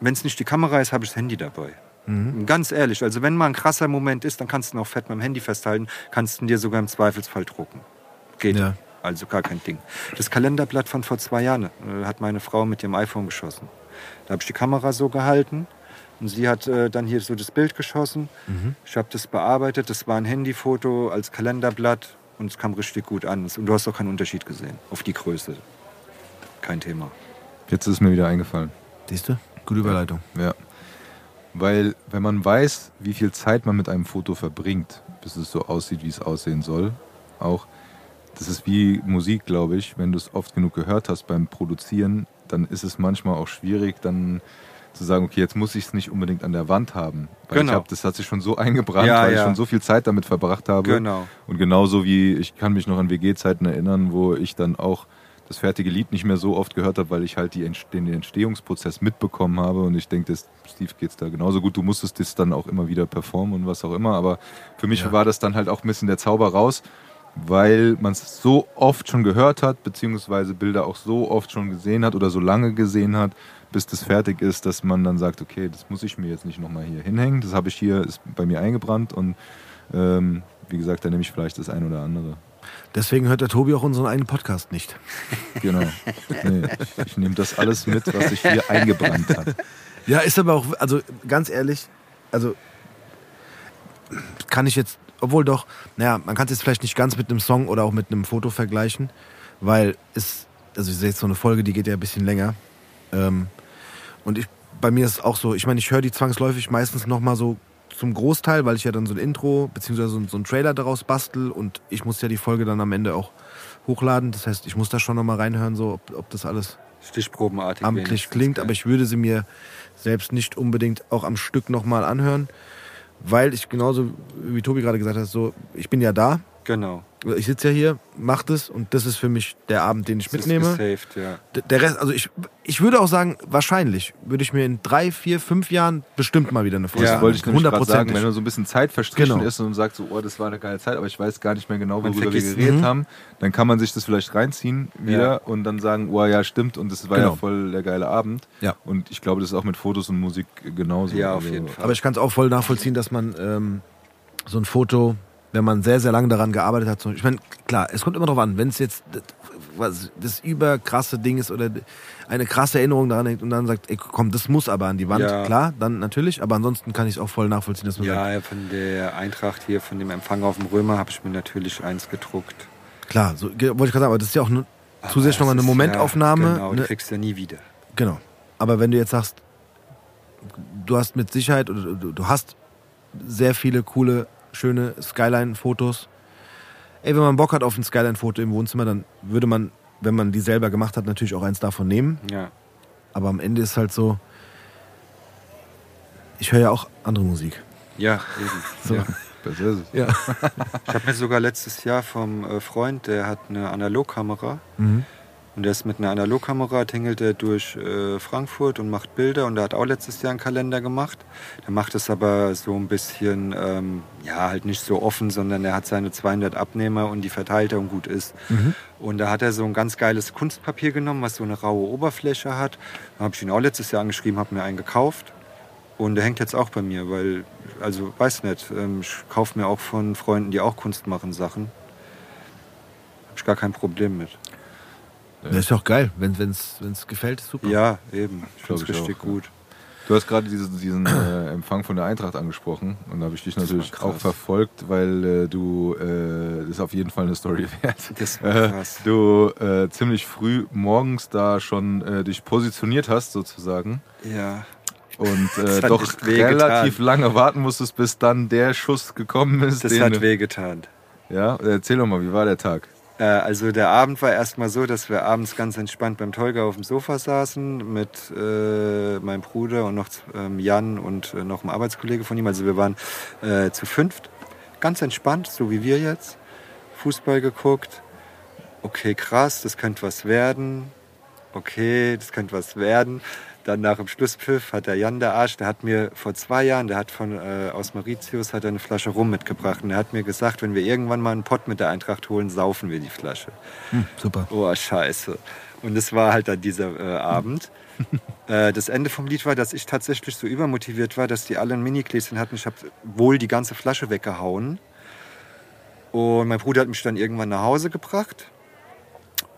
wenn es nicht die Kamera ist, habe ich das Handy dabei. Ganz ehrlich, also wenn mal ein krasser Moment ist, dann kannst du ihn auch fett mit dem Handy festhalten, kannst du ihn dir sogar im Zweifelsfall drucken. Geht. Ja. Also gar kein Ding. Das Kalenderblatt von vor zwei Jahren äh, hat meine Frau mit ihrem iPhone geschossen. Da habe ich die Kamera so gehalten und sie hat äh, dann hier so das Bild geschossen. Ich habe das bearbeitet. Das war ein Handyfoto als Kalenderblatt und es kam richtig gut an. Und du hast auch keinen Unterschied gesehen auf die Größe. Kein Thema. Jetzt ist es mir wieder eingefallen. Siehst du? Gute Überleitung. Ja. Weil, wenn man weiß, wie viel Zeit man mit einem Foto verbringt, bis es so aussieht, wie es aussehen soll, auch, das ist wie Musik, glaube ich. Wenn du es oft genug gehört hast beim Produzieren, dann ist es manchmal auch schwierig, dann zu sagen, okay, jetzt muss ich es nicht unbedingt an der Wand haben. Weil Genau. ich hab, das hat sich schon so eingebrannt, Ja, weil ich ja. schon so viel Zeit damit verbracht habe. Genau. Und genauso wie ich kann mich noch an WG-Zeiten erinnern, wo ich dann auch das fertige Lied nicht mehr so oft gehört habe, weil ich halt die, den Entstehungsprozess mitbekommen habe. Und ich denke, Steve geht's da genauso gut. Du musstest das dann auch immer wieder performen und was auch immer. Aber für mich Ja. war das dann halt auch ein bisschen der Zauber raus, weil man es so oft schon gehört hat, beziehungsweise Bilder auch so oft schon gesehen hat oder so lange gesehen hat, bis das fertig ist, dass man dann sagt, okay, das muss ich mir jetzt nicht nochmal hier hinhängen. Das habe ich hier, ist bei mir eingebrannt und ähm, wie gesagt, da nehme ich vielleicht das ein oder andere. Deswegen hört der Tobi auch unseren einen Podcast nicht. Genau. Nee, ich, ich nehme das alles mit, was sich hier eingebrannt hat. Ja, ist aber auch, also ganz ehrlich, also kann ich jetzt, obwohl doch, naja, man kann es jetzt vielleicht nicht ganz mit einem Song oder auch mit einem Foto vergleichen, weil es, also ich sehe jetzt so eine Folge, die geht ja ein bisschen länger. Ähm, und ich, bei mir ist es auch so, ich meine, ich höre die zwangsläufig meistens nochmal so zum Großteil, weil ich ja dann so ein Intro beziehungsweise so, ein- so einen Trailer daraus bastel und ich muss ja die Folge dann am Ende auch hochladen. Das heißt, ich muss da schon nochmal reinhören, so ob, ob das alles Stichprobenartig. amtlich klingt, aber ich würde sie mir selbst nicht unbedingt auch am Stück nochmal anhören, weil ich genauso wie Tobi gerade gesagt hat, so ich bin ja da, Genau. ich sitze ja hier, mach das und das ist für mich der Abend, den ich Das ist mitnehme. gesaved, ja. Der Rest, also ich, ich würde auch sagen, wahrscheinlich würde ich mir in drei, vier, fünf Jahren bestimmt mal wieder eine Folge Ja. Das wollte ich nämlich gerade sagen, wenn du so ein bisschen Zeit verstrichen Genau. ist und sagst so, oh, das war eine geile Zeit, aber ich weiß gar nicht mehr genau, worüber wir geredet Mhm. haben, dann kann man sich das vielleicht reinziehen wieder Ja. und dann sagen, oh ja, stimmt und das war Genau. ja voll der geile Abend. Ja. Und ich glaube, das ist auch mit Fotos und Musik genauso. Ja, auf Also, jeden Fall. Aber ich kann es auch voll nachvollziehen, dass man ähm, so ein Foto, wenn man sehr, sehr lange daran gearbeitet hat, ich meine, klar, es kommt immer drauf an, wenn es jetzt das, das überkrasse Ding ist oder eine krasse Erinnerung daran hängt und dann sagt, ey, komm, das muss aber an die Wand, Ja. klar, dann natürlich, aber ansonsten kann ich es auch voll nachvollziehen, dass man sagt, Ja, von der Eintracht hier, von dem Empfang auf dem Römer, habe ich mir natürlich eins gedruckt. klar, so, wollte ich gerade sagen, aber das ist ja auch Aber zusätzlich nochmal eine Momentaufnahme. Ja, genau, ne, die kriegst du ja nie wieder. Genau. Aber wenn du jetzt sagst, du hast mit Sicherheit oder du hast sehr viele coole, schöne Skyline-Fotos. Ey, wenn man Bock hat auf ein Skyline-Foto im Wohnzimmer, dann würde man, wenn man die selber gemacht hat, natürlich auch eins davon nehmen. Ja. Aber am Ende ist halt so, ich höre ja auch andere Musik. Ja, eben. So. Ja. Das ist es. Ja. Ich habe mir sogar letztes Jahr vom äh, Freund, der hat eine Analogkamera. Mhm. Und der ist mit einer Analogkamera, tingelt er durch äh, Frankfurt und macht Bilder. Und der hat auch letztes Jahr einen Kalender gemacht. Der macht es aber so ein bisschen, ähm, ja, halt nicht so offen, sondern er hat seine 200 Abnehmer und die verteilt er und gut ist. Und da hat er so ein ganz geiles Kunstpapier genommen, was so eine raue Oberfläche hat. Da habe ich ihn auch letztes Jahr angeschrieben, habe mir einen gekauft. Und der hängt jetzt auch bei mir, weil, also weiß nicht, ähm, ich kaufe mir auch von Freunden, die auch Kunst machen, Sachen. Habe ich gar kein Problem mit. Das ist ja auch geil, wenn es gefällt, ist super. Ja, eben. Ich finde es richtig auch, ja. gut. Du hast gerade diesen, diesen äh, Empfang von der Eintracht angesprochen und da habe ich dich natürlich auch verfolgt, weil äh, du, äh, das ist auf jeden Fall eine Story wert. Das war Äh, krass. du äh, ziemlich früh morgens da schon äh, dich positioniert hast sozusagen Ja. und äh, doch relativ lange warten musstest, bis dann der Schuss gekommen ist. Das den hat wehgetan. Ja, erzähl doch mal, wie war der Tag? Äh, also der Abend war erstmal so, dass wir abends ganz entspannt beim Tolga auf dem Sofa saßen mit äh, meinem Bruder und noch ähm, Jan und äh, noch einem Arbeitskollege von ihm. Also wir waren äh, zu fünft. Ganz entspannt, so wie wir jetzt. Fußball geguckt. Okay, krass, das könnte was werden. Okay, das könnte was werden. Dann nach dem Schlusspfiff hat der Jan der Arsch, der hat mir vor zwei Jahren, der hat von äh, aus Mauritius hat er eine Flasche Rum mitgebracht und er hat mir gesagt, wenn wir irgendwann mal einen Pott mit der Eintracht holen, saufen wir die Flasche. Hm, super. Oh, scheiße. Und es war halt dann dieser äh, Abend. äh, das Ende vom Lied war, dass ich tatsächlich so übermotiviert war, dass die alle ein Mini-Gläschen hatten. Ich habe wohl die ganze Flasche weggehauen. Und mein Bruder hat mich dann irgendwann nach Hause gebracht.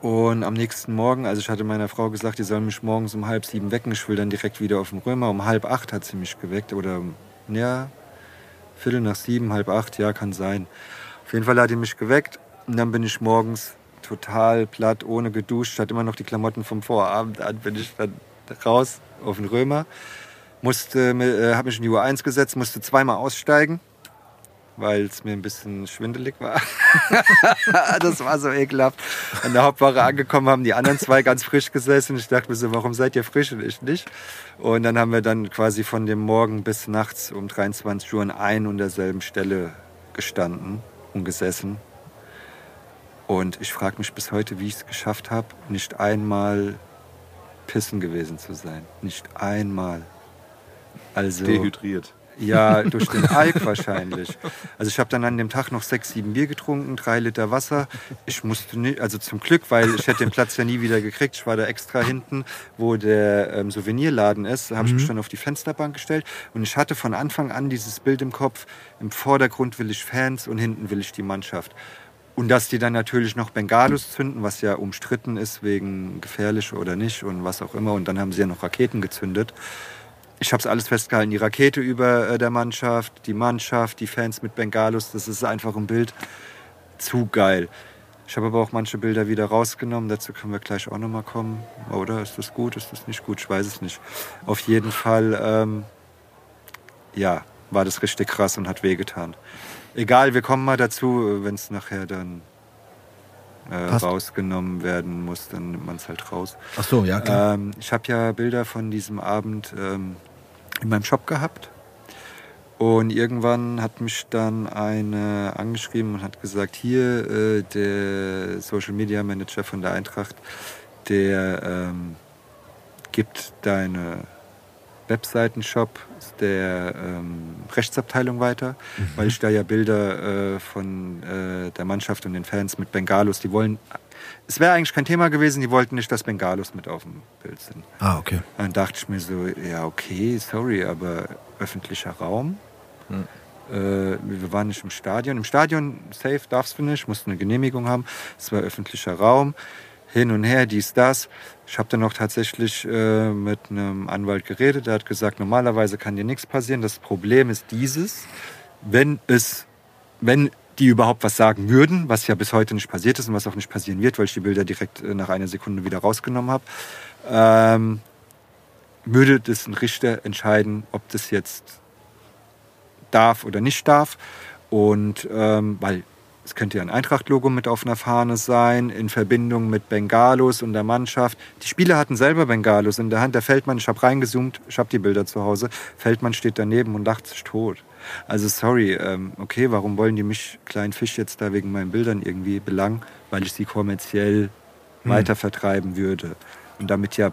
Und am nächsten Morgen, also ich hatte meiner Frau gesagt, die soll mich morgens um halb sieben wecken. Ich will dann direkt wieder auf dem Römer. Um halb acht hat sie mich geweckt. Oder, ja, Viertel nach sieben, halb acht, ja, kann sein. Auf jeden Fall hat die mich geweckt. Und dann bin ich morgens total platt, ohne geduscht, hatte immer noch die Klamotten vom Vorabend an, bin ich dann raus auf den Römer. Musste, äh, habe mich in die Uhr 1 gesetzt, musste zweimal aussteigen, weil es mir ein bisschen schwindelig war. das war so ekelhaft. An der Hauptwache angekommen haben die anderen zwei ganz frisch gesessen. Ich dachte mir so, warum seid ihr frisch und ich nicht? Und dann haben wir dann quasi von dem Morgen bis nachts um 23 Uhr an ein und derselben Stelle gestanden und gesessen. Und ich frage mich bis heute, wie ich es geschafft habe, nicht einmal pissen gewesen zu sein. Nicht einmal. Also, Dehydriert. Ja, durch den Alk wahrscheinlich. Also ich habe dann an dem Tag noch sechs, sieben Bier getrunken, drei Liter Wasser. Ich musste nicht, also zum Glück, weil ich hätte den Platz ja nie wieder gekriegt. Ich war da extra hinten, wo der ähm, Souvenirladen ist. Da habe ich mich dann auf die Fensterbank gestellt und ich hatte von Anfang an dieses Bild im Kopf. Im Vordergrund will ich Fans und hinten will ich die Mannschaft. Und dass die dann natürlich noch Bengalus zünden, was ja umstritten ist wegen gefährlich oder nicht und was auch immer. Und dann haben sie ja noch Raketen gezündet. Ich habe es alles festgehalten. Die Rakete über äh, der Mannschaft, die Mannschaft, die Fans mit Bengalus. Das ist einfach ein Bild. Zu geil. Ich habe aber auch manche Bilder wieder rausgenommen. Dazu können wir gleich auch nochmal kommen. Oder ist das gut? Ist das nicht gut? Ich weiß es nicht. Auf jeden Fall, ähm, ja, war das richtig krass und hat wehgetan. Egal, wir kommen mal dazu, wenn es nachher dann äh, rausgenommen werden muss, dann nimmt man es halt raus. Ach so, ja, klar. Ähm, ich habe ja Bilder von diesem Abend ähm, in meinem Shop gehabt. Und irgendwann hat mich dann eine angeschrieben und hat gesagt, hier äh, der Social Media Manager von der Eintracht, der ähm, gibt deine Webseitenshop der ähm, Rechtsabteilung weiter, weil ich da ja Bilder äh, von äh, der Mannschaft und den Fans mit Bengalos, die wollen, es wäre eigentlich kein Thema gewesen, die wollten nicht, dass Bengalos mit auf dem Bild sind. ah, okay. Dann dachte ich mir so, ja okay, sorry, aber öffentlicher Raum. Äh, wir waren nicht im Stadion. Im Stadion, safe, darfst du nicht, musst eine Genehmigung haben. Es war öffentlicher Raum. Hin und her, dies, das. Ich habe dann auch tatsächlich äh, mit einem Anwalt geredet. Der hat gesagt, normalerweise kann dir nichts passieren. Das Problem ist dieses, wenn es, wenn die überhaupt was sagen würden, was ja bis heute nicht passiert ist und was auch nicht passieren wird, weil ich die Bilder direkt äh, nach einer Sekunde wieder rausgenommen habe, ähm, würde das ein Richter entscheiden, ob das jetzt darf oder nicht darf. Und ähm, weil es könnte ja ein Eintracht-Logo mit auf einer Fahne sein, in Verbindung mit Bengalos und der Mannschaft. Die Spieler hatten selber Bengalos in der Hand. Der Feldmann, ich habe reingezoomt, ich habe die Bilder zu Hause. Feldmann steht daneben und lacht sich tot. Also sorry, ähm, okay, warum wollen die mich, kleinen Fisch, jetzt da wegen meinen Bildern irgendwie belangen? Weil ich sie kommerziell weiter vertreiben würde. Und damit ja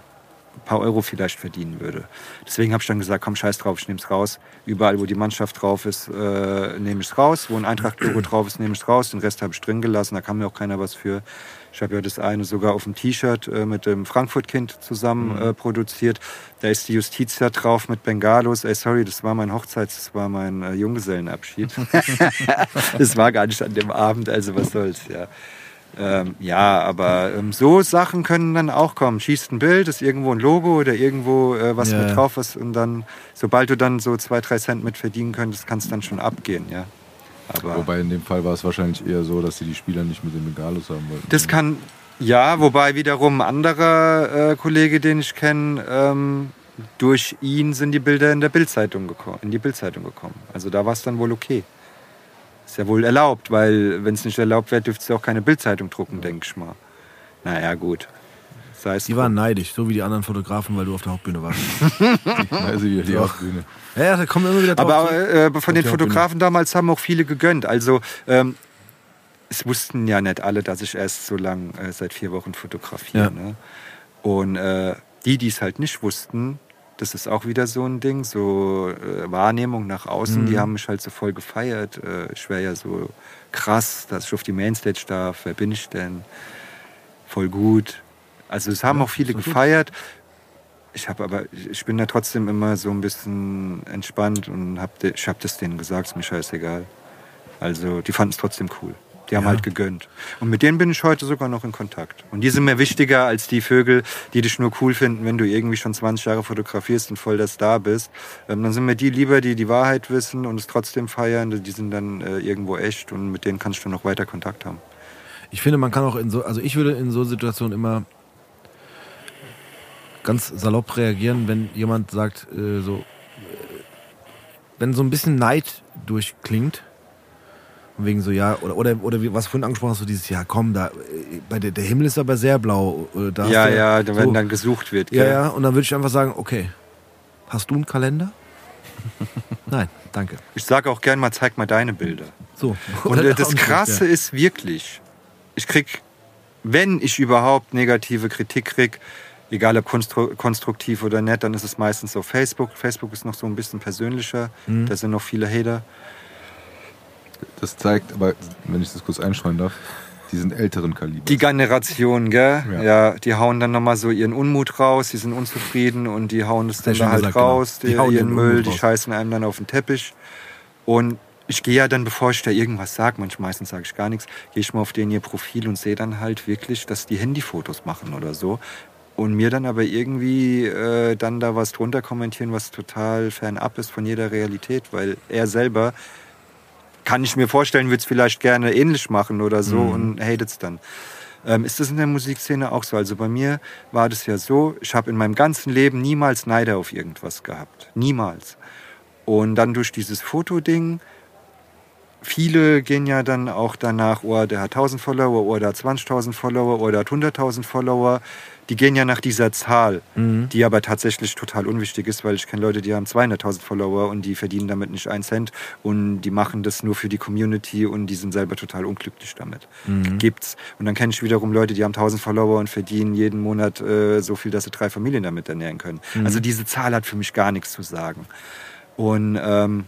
ein paar Euro vielleicht verdienen würde. Deswegen habe ich dann gesagt, komm, scheiß drauf, ich nehme es raus. Überall, wo die Mannschaft drauf ist, äh, nehme ich es raus. Wo ein Eintracht-Logo drauf ist, nehme ich es raus. Den Rest habe ich drin gelassen, da kann mir auch keiner was für. Ich habe ja das eine sogar auf dem T-Shirt äh, mit dem Frankfurt-Kind zusammen äh, produziert. Da ist die Justitia drauf mit Bengalos. Ey, sorry, das war mein Hochzeits-, das war mein äh, Junggesellenabschied. das war gar nicht an dem Abend, also was soll's, ja. Ähm, ja, aber ähm, so Sachen können dann auch kommen. Schießt ein Bild, ist irgendwo ein Logo oder irgendwo äh, was Ja, mit drauf ist und dann, sobald du dann so zwei, drei Cent mit verdienen könntest, kann es dann schon abgehen, ja. Aber Wobei in dem Fall war es wahrscheinlich eher so, dass sie die Spieler nicht mit den Bengalos haben wollten. das kann, ja, wobei wiederum ein anderer äh, Kollege, den ich kenne, ähm, durch ihn sind die Bilder in der Bildzeitung gekommen, in die Bildzeitung gekommen. Also da war es dann wohl okay. Ist ja wohl erlaubt, weil wenn es nicht erlaubt wäre, dürfte es ja auch keine Bildzeitung drucken, denke ich mal. Naja, gut. Sei es Die drum. waren neidisch, so wie die anderen Fotografen, weil du auf der Hauptbühne warst. Also wieder die Hauptbühne. Ja, ja, da kommen immer wieder drauf. Aber zu. äh, von den. Fotografen damals haben auch viele gegönnt. Also ähm, es wussten ja nicht alle, dass ich erst so lang äh, seit vier Wochen fotografiere. Ja. Ne? Und äh, die, die es halt nicht wussten, das ist auch wieder so ein Ding, so äh, Wahrnehmung nach außen, Mhm. die haben mich halt so voll gefeiert. Äh, ich wäre ja so krass, dass ich auf die Mainstage darf. Wer bin ich denn? Voll gut. Also es haben auch viele doch gut. Ich habe aber, ich bin da trotzdem immer so ein bisschen entspannt und hab, de- ich habe das denen gesagt, ist mir scheißegal. Also die fanden es trotzdem cool. Die haben Ja. halt gegönnt. Und mit denen bin ich heute sogar noch in Kontakt. Und die sind mir wichtiger als die Vögel, die dich nur cool finden, wenn du irgendwie schon 20 Jahre fotografierst und voll der Star bist. Ähm, dann sind mir die lieber, die die Wahrheit wissen und es trotzdem feiern. Die sind dann äh, irgendwo echt und mit denen kannst du noch weiter Kontakt haben. Ich finde, man kann auch in so, also ich würde in so Situationen immer ganz salopp reagieren, wenn jemand sagt, äh, so, äh, wenn so ein bisschen Neid durchklingt, wegen so, ja, oder, oder, oder wie, was vorhin angesprochen hast, so dieses, ja, komm, da, äh, bei der, der Himmel ist aber sehr blau. äh, Da Ja, du- ja, so. wenn dann gesucht wird. Ja, gell? ja, und dann würde ich einfach sagen, okay, hast du einen Kalender? Nein, danke. Ich sage auch gern mal, zeig mal deine Bilder. So. Und äh, das Krasse ist wirklich, ich krieg, wenn ich überhaupt negative Kritik krieg, egal ob konstru konstruktiv oder nett, dann ist es meistens auf Facebook. Facebook ist noch so ein bisschen persönlicher, Mhm. da sind noch viele Hater. Das zeigt, aber wenn ich das kurz einstreuen darf, die sind älteren Kaliber. Die Generation, gell? Ja. Ja. die hauen dann nochmal so ihren Unmut raus, die sind unzufrieden und die hauen das dann da halt gesagt, genau. raus, Die die hauen ihren Müll, Unmut die raus. scheißen einem dann auf den Teppich. Und ich gehe ja dann, bevor ich da irgendwas sage, manchmal meistens sage ich gar nichts, gehe ich mal auf den ihr Profil und sehe dann halt wirklich, dass die Handyfotos machen oder so. Und mir dann aber irgendwie äh, dann da was drunter kommentieren, was total fernab ist von jeder Realität, weil er selber kann ich mir vorstellen, würde es vielleicht gerne ähnlich machen oder so und hatet es dann. Ähm, ist das in der Musikszene auch so? Also bei mir war das ja so, ich habe in meinem ganzen Leben niemals Neider auf irgendwas gehabt. Niemals. Und dann durch dieses Fotoding, viele gehen ja dann auch danach, oh, der hat 1000 Follower, oh, der hat 20.000 Follower, oh, der hat 100.000 Follower. Die gehen ja nach dieser Zahl, die aber tatsächlich total unwichtig ist, weil ich kenne Leute, die haben 200.000 Follower und die verdienen damit nicht einen Cent und die machen das nur für die Community und die sind selber total unglücklich damit. Gibt's. Und dann kenne ich wiederum Leute, die haben 1000 Follower und verdienen jeden Monat äh, so viel, dass sie drei Familien damit ernähren können. Also diese Zahl hat für mich gar nichts zu sagen. Und ähm,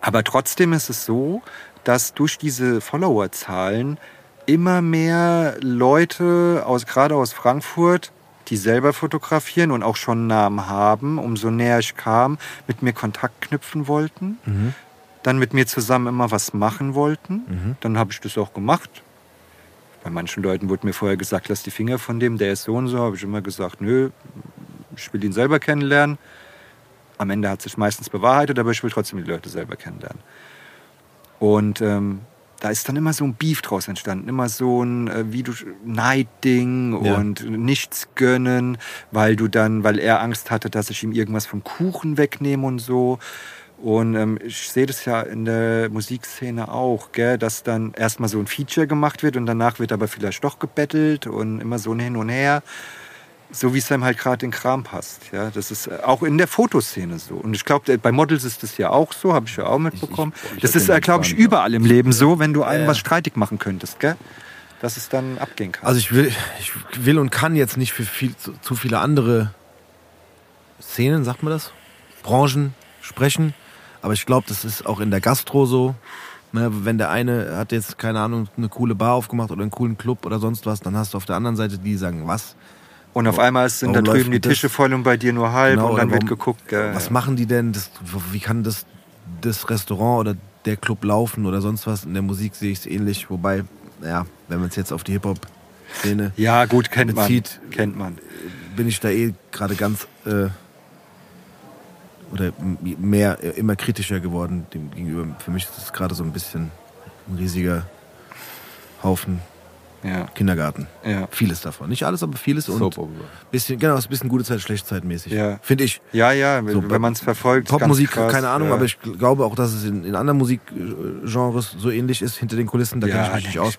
aber trotzdem ist es so, dass durch diese Followerzahlen immer mehr Leute, aus, gerade aus Frankfurt, die selber fotografieren und auch schon Namen haben, umso näher ich kam, mit mir Kontakt knüpfen wollten, dann mit mir zusammen immer was machen wollten. Dann habe ich das auch gemacht. Bei manchen Leuten wurde mir vorher gesagt, lass die Finger von dem, der ist so und so. Habe ich immer gesagt, nö, ich will ihn selber kennenlernen. Am Ende hat sich meistens bewahrheitet, aber ich will trotzdem die Leute selber kennenlernen. Und ähm, da ist dann immer so ein Beef draus entstanden, immer so ein äh, wie du Neidding Ja. und nichts gönnen, weil du dann, weil er Angst hatte, dass ich ihm irgendwas vom Kuchen wegnehme und so. Und ähm, ich sehe das ja in der Musikszene auch, gell, dass dann erstmal so ein Feature gemacht wird und danach wird aber vielleicht doch gebettelt und immer so ein Hin und Her so wie es einem halt gerade in den Kram passt. Ja, das ist äh, auch in der Fotoszene so. Und ich glaube, bei Models ist das ja auch so, habe ich ja auch mitbekommen. ich das hab ist, glaube ich, überall im Leben so, wenn du einem Ja. was streitig machen könntest, gell? Dass es dann abgehen kann. Also ich will, ich will und kann jetzt nicht für viel, zu, zu viele andere Szenen, sagt man das? Branchen sprechen. Aber ich glaube, das ist auch in der Gastro so. Ne, wenn der eine hat jetzt, keine Ahnung, eine coole Bar aufgemacht oder einen coolen Club oder sonst was, dann hast du auf der anderen Seite die, die sagen, was? Und auf einmal sind da warum drüben läuft die? Tische voll und bei dir nur halb Genau, und dann wird geguckt. Gell? Was machen die denn? Das, wie kann das, das Restaurant oder der Club laufen oder sonst was? In der Musik sehe ich es ähnlich. Wobei, ja, wenn man es jetzt auf die Hip-Hop-Szene Ja, gut, kennt bezieht, man. Kennt man. bin ich da eh gerade ganz äh, oder mehr äh, immer kritischer geworden dem gegenüber. Für mich ist es gerade so ein bisschen ein riesiger Haufen Ja, Kindergarten. ja. Vieles davon. Nicht alles, aber vieles und Soap Opera. bisschen, genau, es ist ein bisschen gute Zeit, schlechte Zeit mäßig. Ja. Finde ich. Ja, ja, So, wenn man es verfolgt. Popmusik, keine Ahnung, ja. aber ich glaube auch, dass es in, in anderen Musikgenres so ähnlich ist, hinter den Kulissen, da kenne ich mich nicht aus. ich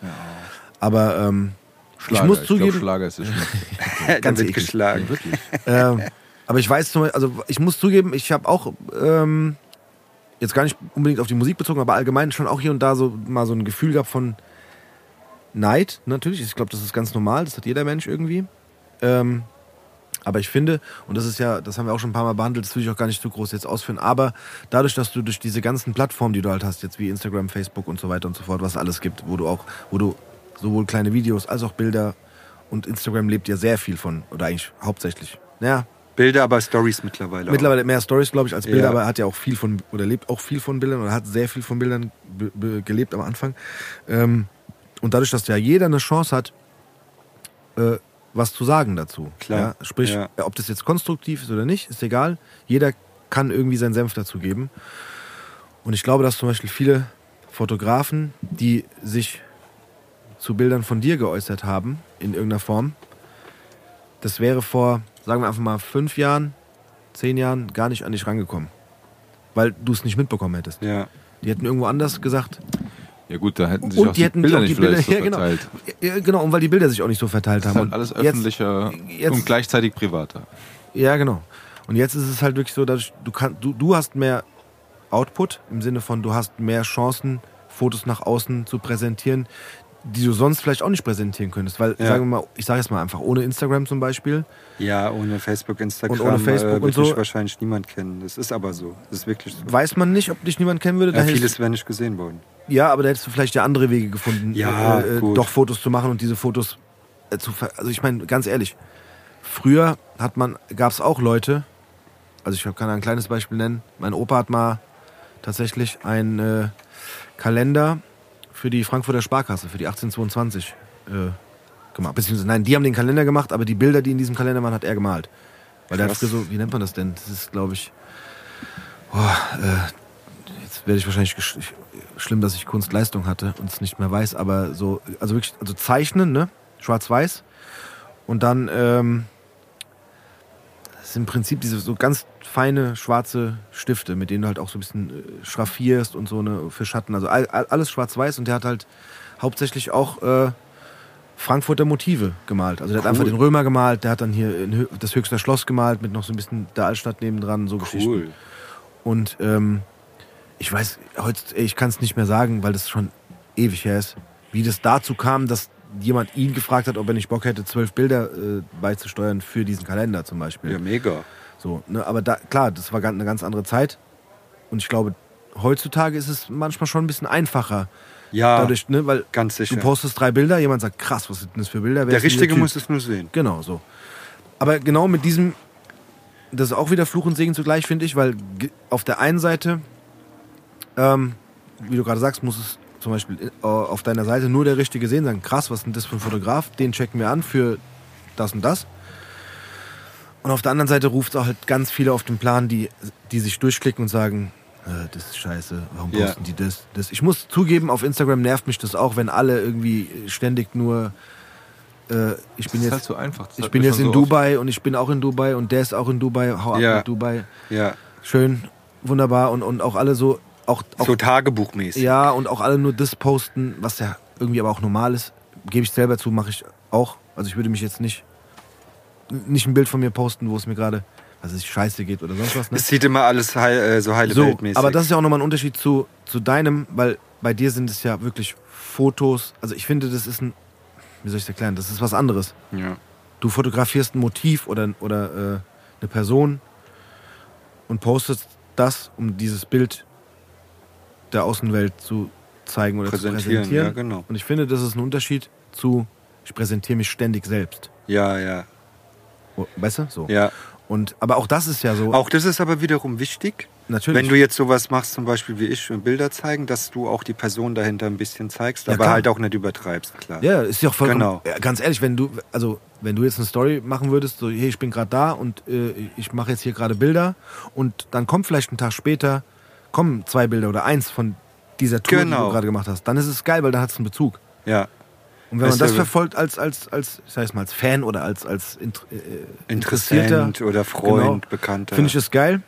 Aber ähm, Schlager. ich muss glaub, zugeben, Schlager ist es ganz wird geschlagen. ähm, aber ich weiß zum Beispiel, also ich muss zugeben, ich habe auch ähm, jetzt gar nicht unbedingt auf die Musik bezogen, aber allgemein schon auch hier und da so mal so ein Gefühl gehabt von Neid, natürlich. Ich glaube, das ist ganz normal, das hat jeder Mensch irgendwie. Ähm, aber ich finde, und das ist ja, das haben wir auch schon ein paar Mal behandelt, das will ich auch gar nicht zu groß jetzt ausführen, aber dadurch, dass du durch diese ganzen Plattformen, die du halt hast, jetzt wie Instagram, Facebook und so weiter und so fort, was es alles gibt, wo du auch, wo du sowohl kleine Videos als auch Bilder und Instagram lebt ja sehr viel von, oder eigentlich hauptsächlich. Naja, Bilder, aber Stories mittlerweile. mittlerweile mehr Stories, glaube ich, als Bilder, Ja. aber er hat ja auch viel von, oder lebt auch viel von Bildern oder hat sehr viel von Bildern gelebt am Anfang. Ähm, und dadurch, dass ja jeder eine Chance hat, äh, was zu sagen dazu. Klar, Ja? Sprich, ja. ob das jetzt konstruktiv ist oder nicht, ist egal. Jeder kann irgendwie seinen Senf dazu geben. Und ich glaube, dass zum Beispiel viele Fotografen, die sich zu Bildern von dir geäußert haben, in irgendeiner Form, das wäre vor, sagen wir einfach mal, fünf Jahren, zehn Jahren gar nicht an dich rangekommen. Weil du es nicht mitbekommen hättest. Ja. Die hätten irgendwo anders gesagt, Ja gut, da hätten sich und auch die hätten Bilder auch nicht die Bilder, so ja, genau. verteilt. Ja, genau, und weil die Bilder sich auch nicht so verteilt Das ist haben. halt alles Und jetzt- öffentlicher jetzt- und gleichzeitig privater. Ja, genau. Und jetzt ist es halt wirklich so, dass du, kann, du, du hast mehr Output im Sinne von, du hast mehr Chancen, Fotos nach außen zu präsentieren, die du sonst vielleicht auch nicht präsentieren könntest. Weil, Ja. sagen wir mal, ich sage jetzt mal einfach, ohne Instagram zum Beispiel, Ja, ohne Facebook, Instagram Und ohne Facebook äh, und so. wahrscheinlich niemand kennen. Das ist aber so. Das ist wirklich so. weiß man nicht, ob dich niemand kennen würde. Da Ja, vieles wäre nicht gesehen worden. ja, aber da hättest du vielleicht ja andere Wege gefunden, Ja, äh, äh, doch Fotos zu machen und diese Fotos äh, zu ver Also ich meine, ganz ehrlich, früher hat man, gab es auch Leute, also ich kann ein kleines Beispiel nennen, mein Opa hat mal tatsächlich einen äh, Kalender für die Frankfurter Sparkasse, für die 1822 äh, gemacht. Beziehungsweise, nein, die haben den Kalender gemacht, aber die Bilder, die in diesem Kalender waren, hat er gemalt. Weil der hat so, wie nennt man das denn? Das ist, glaube ich, boah, äh, jetzt werde ich wahrscheinlich gesch schlimm, dass ich Kunstleistung hatte und es nicht mehr weiß, aber so, also wirklich, also zeichnen, ne? Schwarz-Weiß. Und dann ähm, im Prinzip diese so ganz feine schwarze Stifte, mit denen du halt auch so ein bisschen äh, schraffierst und so eine für Schatten. Also all, all, alles schwarz-weiß und der hat halt hauptsächlich auch äh, Frankfurter Motive gemalt. Also der hat einfach den Römer gemalt, der hat dann hier in das Höchster Schloss gemalt mit noch so ein bisschen der Altstadt nebendran, so Geschichten. Cool. Und ähm, ich weiß, heute, ich kann es nicht mehr sagen, weil das schon ewig her ist, wie das dazu kam, dass jemand ihn gefragt hat, ob er nicht Bock hätte, zwölf Bilder äh, beizusteuern für diesen Kalender zum Beispiel. Ja, mega. So, ne, aber da, klar, das war eine ganz andere Zeit. Und ich glaube, heutzutage ist es manchmal schon ein bisschen einfacher. Ja, Dadurch, ne, weil ganz sicher. du postest drei Bilder, jemand sagt, krass, was sind denn das für Bilder? Wer Der Richtige muss es nur sehen. Genau, so. Aber genau mit diesem, das ist auch wieder Fluch und Segen zugleich, finde ich, weil auf der einen Seite, ähm, wie du gerade sagst, muss es zum Beispiel äh, auf deiner Seite nur der Richtige sehen, sagen, krass, was ist denn das für ein Fotograf? Den checken wir an für das und das. Und auf der anderen Seite ruft es auch halt ganz viele auf den Plan, die, die sich durchklicken und sagen, äh, das ist scheiße, warum Ja. posten die das, das? Ich muss zugeben, auf Instagram nervt mich das auch, wenn alle irgendwie ständig nur, äh, ich bin jetzt halt so ich bin jetzt in so oft- Dubai und ich bin auch in Dubai und der ist auch in Dubai. Hau ab Ja. mit Dubai. Ja, Schön, wunderbar und, und auch alle so, auch, auch so tagebuchmäßig. ja und auch alle nur das posten, was ja irgendwie aber auch normal ist. Gebe ich selber zu, mache ich auch. Also ich würde mich jetzt nicht nicht ein Bild von mir posten, wo es mir gerade, was es scheiße geht oder sonst was. Ne? Es sieht immer alles heil, äh, so heile So, Weltmäßig. aber das ist ja auch nochmal ein Unterschied zu, zu deinem, weil bei dir sind es ja wirklich Fotos. Also ich finde, das ist ein, wie soll ich es erklären, das ist was anderes. ja. du fotografierst ein Motiv oder, oder äh, eine Person und postest das, um dieses Bild der Außenwelt zu zeigen oder Präsentieren, zu präsentieren. ja, genau. Und ich finde, das ist ein Unterschied zu, ich präsentiere mich ständig selbst. ja, ja, Oh, Weißt du? So. ja. Und, aber auch das ist ja so. Auch das ist aber wiederum wichtig. natürlich. Wenn du jetzt sowas machst, zum Beispiel wie ich, Bilder zeigen, dass du auch die Person dahinter ein bisschen zeigst, Ja, aber klar. halt auch nicht übertreibst, klar. Ja, ist ja auch vollkommen. Genau. Ja, ganz ehrlich, wenn du, also wenn du jetzt eine Story machen würdest, so, hey, ich bin gerade da und äh, ich mache jetzt hier gerade Bilder und dann kommt vielleicht einen Tag später, kommen zwei Bilder oder eins von dieser Tour, die Genau. du gerade gemacht hast, dann ist es geil, weil dann hat es einen Bezug. Ja. Und wenn man das verfolgt als, als, als, ich sag mal, als Fan oder als, als Int äh, Interessierter, Interessant oder Freund, Genau. Bekannter. finde ich das geil.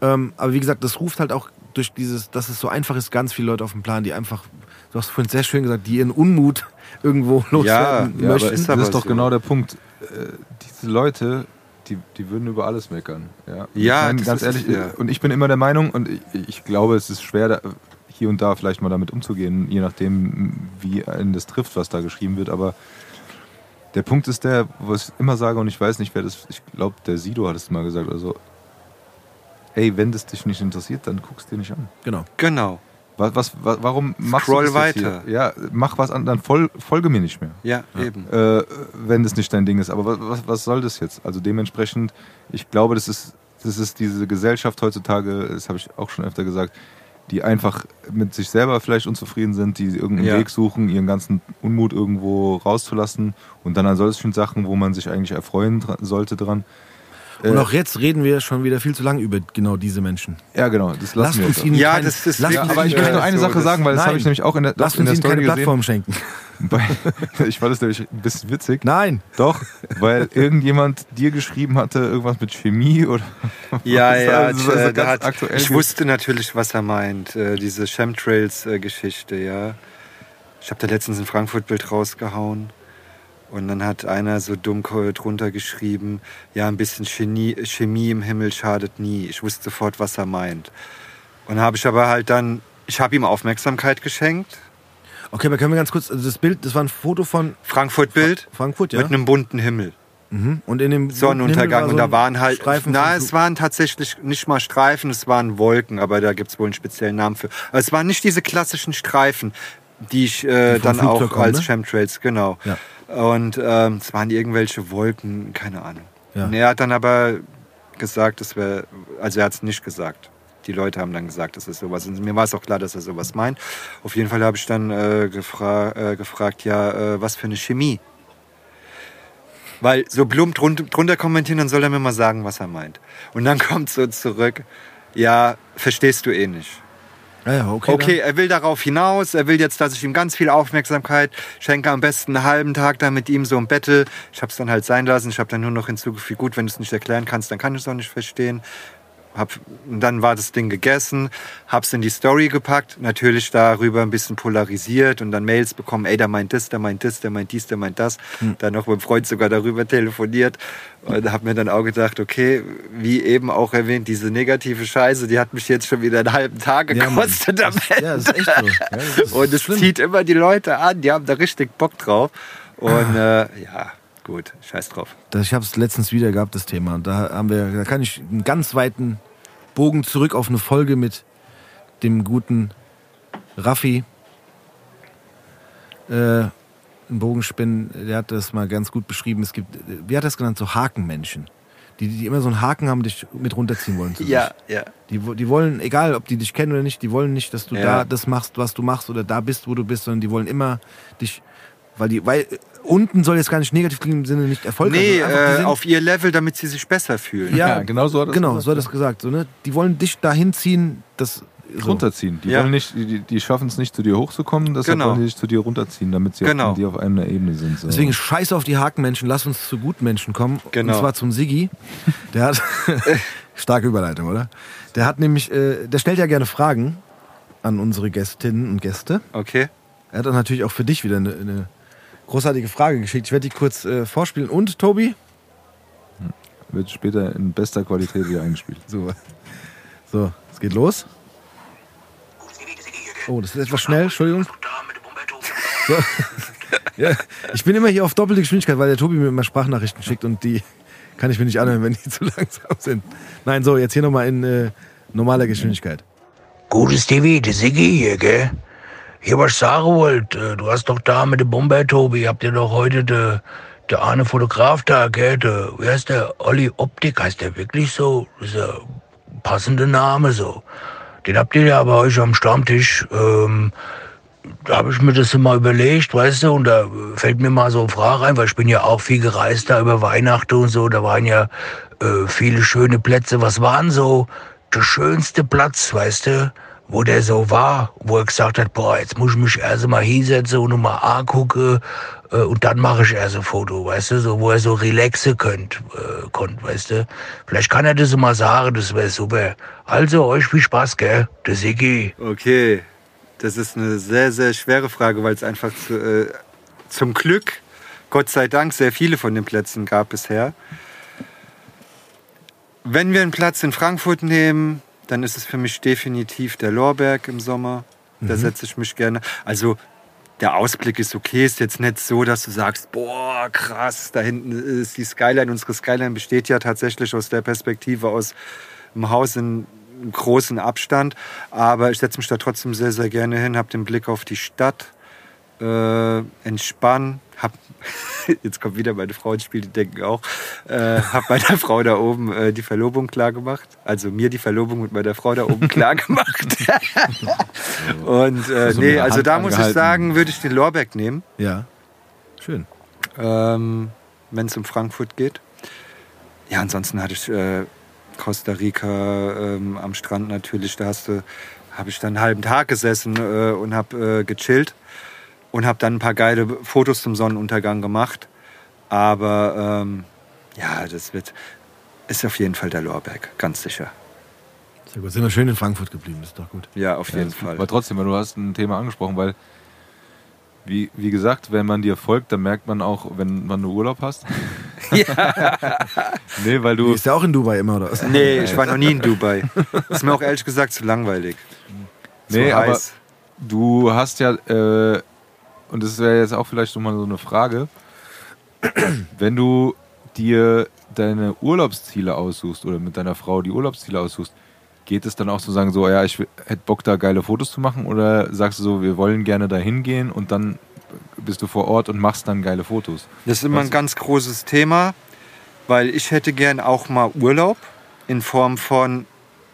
Ähm, aber wie gesagt, das ruft halt auch durch dieses, dass es so einfach ist, ganz viele Leute auf dem Plan, die einfach, du hast vorhin sehr schön gesagt, die ihren Unmut irgendwo loswerden Ja, aber möchten. das ist, aber doch so. genau der Punkt. Äh, diese Leute, die, die würden über alles meckern. Ja, Ja, ich meine, das ganz ist ehrlich, ja. und ich bin immer der Meinung, und ich, ich glaube, es ist schwer, da, hier und da vielleicht mal damit umzugehen, je nachdem, wie einen das trifft, was da geschrieben wird. Aber der Punkt ist der, wo ich immer sage, und ich weiß nicht, wer das, ich glaube, der Sido hat es mal gesagt oder so. Ey, wenn das dich nicht interessiert, dann guckst dir nicht an. Genau. Genau. Was, was, wa- warum machst Scroll du das weiter. Hier? Ja, mach was an, dann fol folge mir nicht mehr Ja, eben. äh, wenn das nicht dein Ding ist. Aber was, was, was soll das jetzt? Also dementsprechend, ich glaube, das ist, das ist diese Gesellschaft heutzutage, das habe ich auch schon öfter gesagt, die einfach mit sich selber vielleicht unzufrieden sind, die irgendeinen Ja. Weg suchen, ihren ganzen Unmut irgendwo rauszulassen und dann an solchen Sachen, wo man sich eigentlich erfreuen dra- sollte dran. Und Äh, auch jetzt reden wir schon wieder viel zu lange über genau diese Menschen. Ja, genau, das lassen Lasst wir uns ihnen Ja, keine, das ist lasst ja, uns aber ich möchte nur eine so, Sache das- sagen, weil das habe ich nämlich auch in der, lasst in uns der ihnen keine Story gesehen. Plattform schenken. Bei, ich fand das nämlich ein bisschen witzig. Nein. Doch, weil irgendjemand dir geschrieben hatte, irgendwas mit Chemie oder. Ja, was, ja, also, also äh, ganz da hat, aktuell. ich wusste natürlich, was er meint. Äh, diese Chemtrails-Geschichte, ja. Ich habe da letztens ein Frankfurt-Bild rausgehauen. Und dann hat einer so dumm drunter geschrieben, ja, ein bisschen Chemie, Chemie im Himmel schadet nie. Ich wusste sofort, was er meint. Und habe ich aber halt dann, ich habe ihm Aufmerksamkeit geschenkt. Okay, aber können wir ganz kurz, also das Bild, das war ein Foto von Frankfurt-Bild Frankfurt, ja? mit einem bunten Himmel. Mhm. Und in dem Sonnenuntergang. Himmel und da waren halt, Streifen na, es waren tatsächlich nicht mal Streifen, es waren Wolken, aber da gibt es wohl einen speziellen Namen für. Aber es waren nicht diese klassischen Streifen, die ich äh, Die dann auch Flugzeug kommen, als ne? Chemtrails, genau. Ja. Und ähm, es waren irgendwelche Wolken, keine Ahnung. Ja. Und er hat dann aber gesagt, es wäre, also er hat es nicht gesagt. Die Leute haben dann gesagt, dass es sowas ist. Mir war es auch klar, dass er sowas meint. Auf jeden Fall habe ich dann äh, gefra äh, gefragt, ja, äh, was für eine Chemie? Weil so plump drun drunter kommentieren, dann soll er mir mal sagen, was er meint. Und dann kommt so zurück, ja, verstehst du eh nicht. Ja, okay. Okay, er will darauf hinaus, er will jetzt, dass ich ihm ganz viel Aufmerksamkeit schenke, am besten einen halben Tag da mit ihm so im Battle. Ich habe es dann halt sein lassen, ich habe dann nur noch hinzugefügt, gut, wenn du es nicht erklären kannst, dann kann ich es auch nicht verstehen. Hab, und dann war das Ding gegessen, hab's in die Story gepackt, natürlich darüber ein bisschen polarisiert und dann Mails bekommen, ey, der meint das, der meint das, der meint dies, der meint das. Dann noch mit dem Freund sogar darüber telefoniert und hab mir dann auch gedacht, okay, wie eben auch erwähnt, diese negative Scheiße, die hat mich jetzt schon wieder einen halben Tag Ja, gekostet am Ja, das ist echt so. Ja, ist und es schlimm. zieht immer die Leute an, die haben da richtig Bock drauf. Und äh, ja, gut, scheiß drauf. Das, ich habe es letztens wieder gehabt, das Thema. Und da haben wir, da kann ich einen ganz weiten Bogen zurück auf eine Folge mit dem guten Raffi. Äh, einen Bogen spinnen, der hat das mal ganz gut beschrieben. Es gibt, wie hat er das genannt, so Hakenmenschen. Die, die immer so einen Haken haben, dich mit runterziehen wollen. Zu Ja, sich. ja. Die, die wollen, egal ob die dich kennen oder nicht, die wollen nicht, dass du Ja. da das machst, was du machst oder da bist, wo du bist, sondern die wollen immer dich, weil die, weil unten soll jetzt gar nicht negativ klingen im Sinne nicht erfolgreich. Nee, sondern einfach, die äh, sind- auf ihr Level, damit sie sich besser fühlen. ja, Ja, genau so hat er es genau, gesagt, so hat es gesagt. So, ne? Die wollen dich dahin ziehen, dass so. runterziehen. Die, Ja. wollen nicht, die, die schaffen es nicht, zu dir hochzukommen, deshalb Genau. wollen die dich zu dir runterziehen, damit sie Genau. auf, die auf einer Ebene sind. So. Deswegen scheiß auf die Hakenmenschen, lass uns zu Gutmenschen kommen. Genau. Und zwar zum Siggi. Der hat starke Überleitung, oder? Der hat nämlich, äh, der stellt ja gerne Fragen an unsere Gästinnen und Gäste. Okay. Er hat dann natürlich auch für dich wieder eine, eine großartige Frage geschickt. Ich werde die kurz äh, vorspielen. Und Tobi? Wird später in bester Qualität wieder eingespielt. So, so es geht los. Oh, das ist etwas schnell, Entschuldigung. So. Ja, ich bin immer hier auf doppelte Geschwindigkeit, weil der Tobi mir immer Sprachnachrichten schickt und die kann ich mir nicht anhören, wenn die zu langsam sind. Nein, so, jetzt hier nochmal in äh, normaler Geschwindigkeit. Gutes TV, der Siggi hier, gell? Hier, was sagen wollte, du hast doch da mit dem Bomber, Tobi, habt ihr doch heute der der Arne Fotograf da, gell? Der, wie heißt der? Olli Optik, heißt der wirklich so? Das ist ja ein passender Name so. Den habt ihr ja bei euch am Stammtisch. Ähm, da habe ich mir das immer überlegt, weißt du, und da fällt mir mal so eine Frage ein, weil ich bin ja auch viel gereist da über Weihnachten und so, da waren ja äh, viele schöne Plätze. Was waren so der schönste Platz, weißt du, wo der so war, wo er gesagt hat, boah, jetzt muss ich mich erst mal hinsetzen und mal angucken äh, und dann mache ich erst ein Foto, weißt du, so, wo er so relaxen könnt, äh, konnte, weißt du. Vielleicht kann er das mal sagen, das wäre super. Also, euch viel Spaß, gell, der Siggi. Okay. Das ist eine sehr, sehr schwere Frage, weil es einfach zu, äh, zum Glück, Gott sei Dank, sehr viele von den Plätzen gab bisher. Wenn wir einen Platz in Frankfurt nehmen, dann ist es für mich definitiv der Lorberg im Sommer. Da setze ich mich gerne. Also der Ausblick ist okay, ist jetzt nicht so, dass du sagst, boah, krass, da hinten ist die Skyline. Unsere Skyline besteht ja tatsächlich aus der Perspektive aus dem Haus in einem großen Abstand. Aber ich setze mich da trotzdem sehr, sehr gerne hin, habe den Blick auf die Stadt, äh, entspann, hab, jetzt kommt wieder meine Frau ins Spiel, die denken auch, äh, hab meiner Frau da oben äh, die Verlobung klar gemacht. Also mir die Verlobung mit meiner Frau da oben klar gemacht. Und äh, So nee, also da muss ich sagen, würde ich den Lorbeck nehmen, Ja, schön. ähm, wenn es um Frankfurt geht. Ja, ansonsten hatte ich äh, Costa Rica ähm, am Strand natürlich. Da hast du, habe ich dann einen halben Tag gesessen äh, und habe äh, gechillt. Und habe dann ein paar geile Fotos zum Sonnenuntergang gemacht. Aber ähm, ja, das wird, ist auf jeden Fall der Lorberg, ganz sicher. Sehr gut. Sind wir schön in Frankfurt geblieben, ist doch gut. Ja, auf Ja, jeden gut. Fall. Aber trotzdem, weil du hast ein Thema angesprochen, weil, wie, wie gesagt, wenn man dir folgt, dann merkt man auch, wenn man nur Urlaub hast. nee, weil Du du. bist ja auch in Dubai immer, oder? Nee, ich war noch nie in Dubai. Ist mir auch ehrlich gesagt zu langweilig. Zu Nee, aber heiß. du hast ja, äh, und das wäre jetzt auch vielleicht nochmal so eine Frage, wenn du dir deine Urlaubsziele aussuchst oder mit deiner Frau die Urlaubsziele aussuchst, geht es dann auch zu sagen, so, ja, ich hätte Bock, da geile Fotos zu machen? Oder sagst du so, wir wollen gerne da hingehen und dann bist du vor Ort und machst dann geile Fotos? Das ist immer ein ganz großes Thema, weil ich hätte gern auch mal Urlaub in Form von,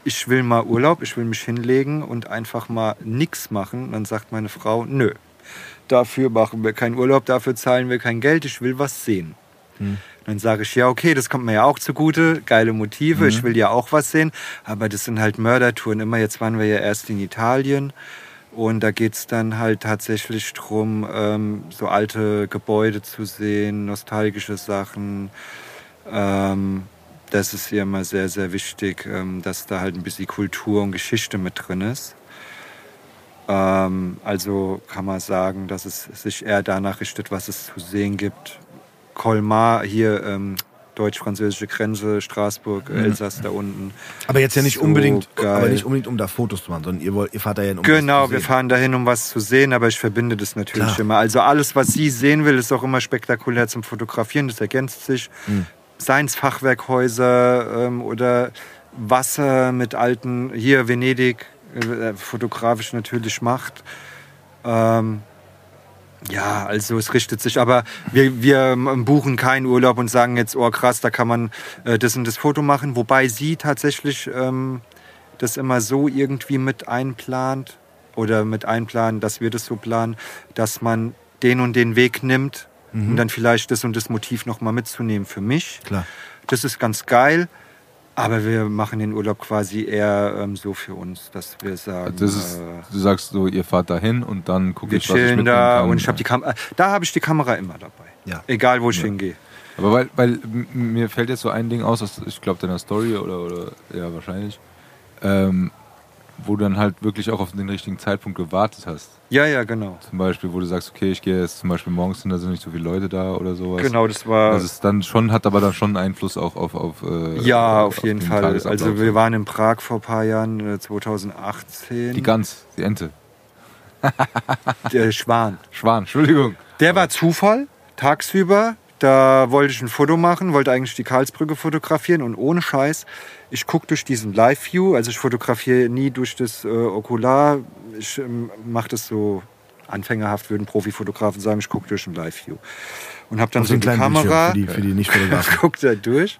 ich will mal Urlaub, ich will mich hinlegen und einfach mal nichts machen. Und dann sagt meine Frau, nö, dafür machen wir keinen Urlaub, dafür zahlen wir kein Geld, ich will was sehen. Dann sage ich, ja, okay, das kommt mir ja auch zugute, geile Motive, ich will ja auch was sehen, aber das sind halt Mördertouren. Immer jetzt waren wir ja erst in Italien und da geht es dann halt tatsächlich drum, ähm, so alte Gebäude zu sehen, nostalgische Sachen. Ähm, das ist ihr immer sehr, sehr wichtig, ähm, dass da halt ein bisschen Kultur und Geschichte mit drin ist. Ähm, also kann man sagen, dass es sich eher danach richtet, was es zu sehen gibt. Colmar hier, ähm, deutsch-französische Grenze, Straßburg, Elsass da unten. Aber jetzt ja nicht So unbedingt, geil. aber nicht unbedingt, um da Fotos zu machen, sondern ihr, wollt, ihr fahrt da ja hin, um was Genau, zu wir sehen. fahren dahin, um was zu sehen, aber ich verbinde das natürlich Klar. immer. Also alles, was sie sehen will, ist auch immer spektakulär zum Fotografieren, das ergänzt sich. Hm. Seien es Fachwerkhäuser ähm, oder Wasser mit alten, hier Venedig, äh, fotografisch natürlich macht. Ähm, ja, also es richtet sich, aber wir, wir ähm, buchen keinen Urlaub und sagen jetzt, oh krass, da kann man äh, das und das Foto machen, wobei sie tatsächlich ähm, das immer so irgendwie mit einplant oder mit einplanen, dass wir das so planen, dass man den und den Weg nimmt, um dann vielleicht das und das Motiv nochmal mitzunehmen für mich. Klar. Das ist ganz geil, aber wir machen den Urlaub quasi eher ähm, so für uns, dass wir sagen, ist, äh, du sagst so, ihr fahrt dahin und dann gucke ich, was ich chillen mitnehmen da kann. und ich habe die Kamera, da habe ich die Kamera immer dabei. Ja. Egal wo ich hingehe. Aber weil, weil mir fällt jetzt so ein Ding aus, aus ich glaube deiner Story oder, oder ja wahrscheinlich, ähm, wo du dann halt wirklich auch auf den richtigen Zeitpunkt gewartet hast. Ja, ja, genau. Zum Beispiel, wo du sagst, okay, ich gehe jetzt zum Beispiel morgens hin, da sind nicht so viele Leute da oder sowas. Genau, das war. Das ist dann schon, hat aber dann schon Einfluss auch auf, auf äh, ja, auf jeden den Fall. Also wir waren in Prag vor ein paar Jahren, äh, 2018. Die Gans, die Ente. Der Schwan. Schwan, Entschuldigung. Der war Zufall, tagsüber. Da wollte ich ein Foto machen, wollte eigentlich die Karlsbrücke fotografieren und ohne Scheiß, ich gucke durch diesen Live-View, also ich fotografiere nie durch das äh, Okular, ich ähm, mache das so anfängerhaft, würden Profifotografen sagen, ich gucke durch ein Live-View. Und habe dann Auf so kleinen Kamera, Bildschirm für die, für die guckt da durch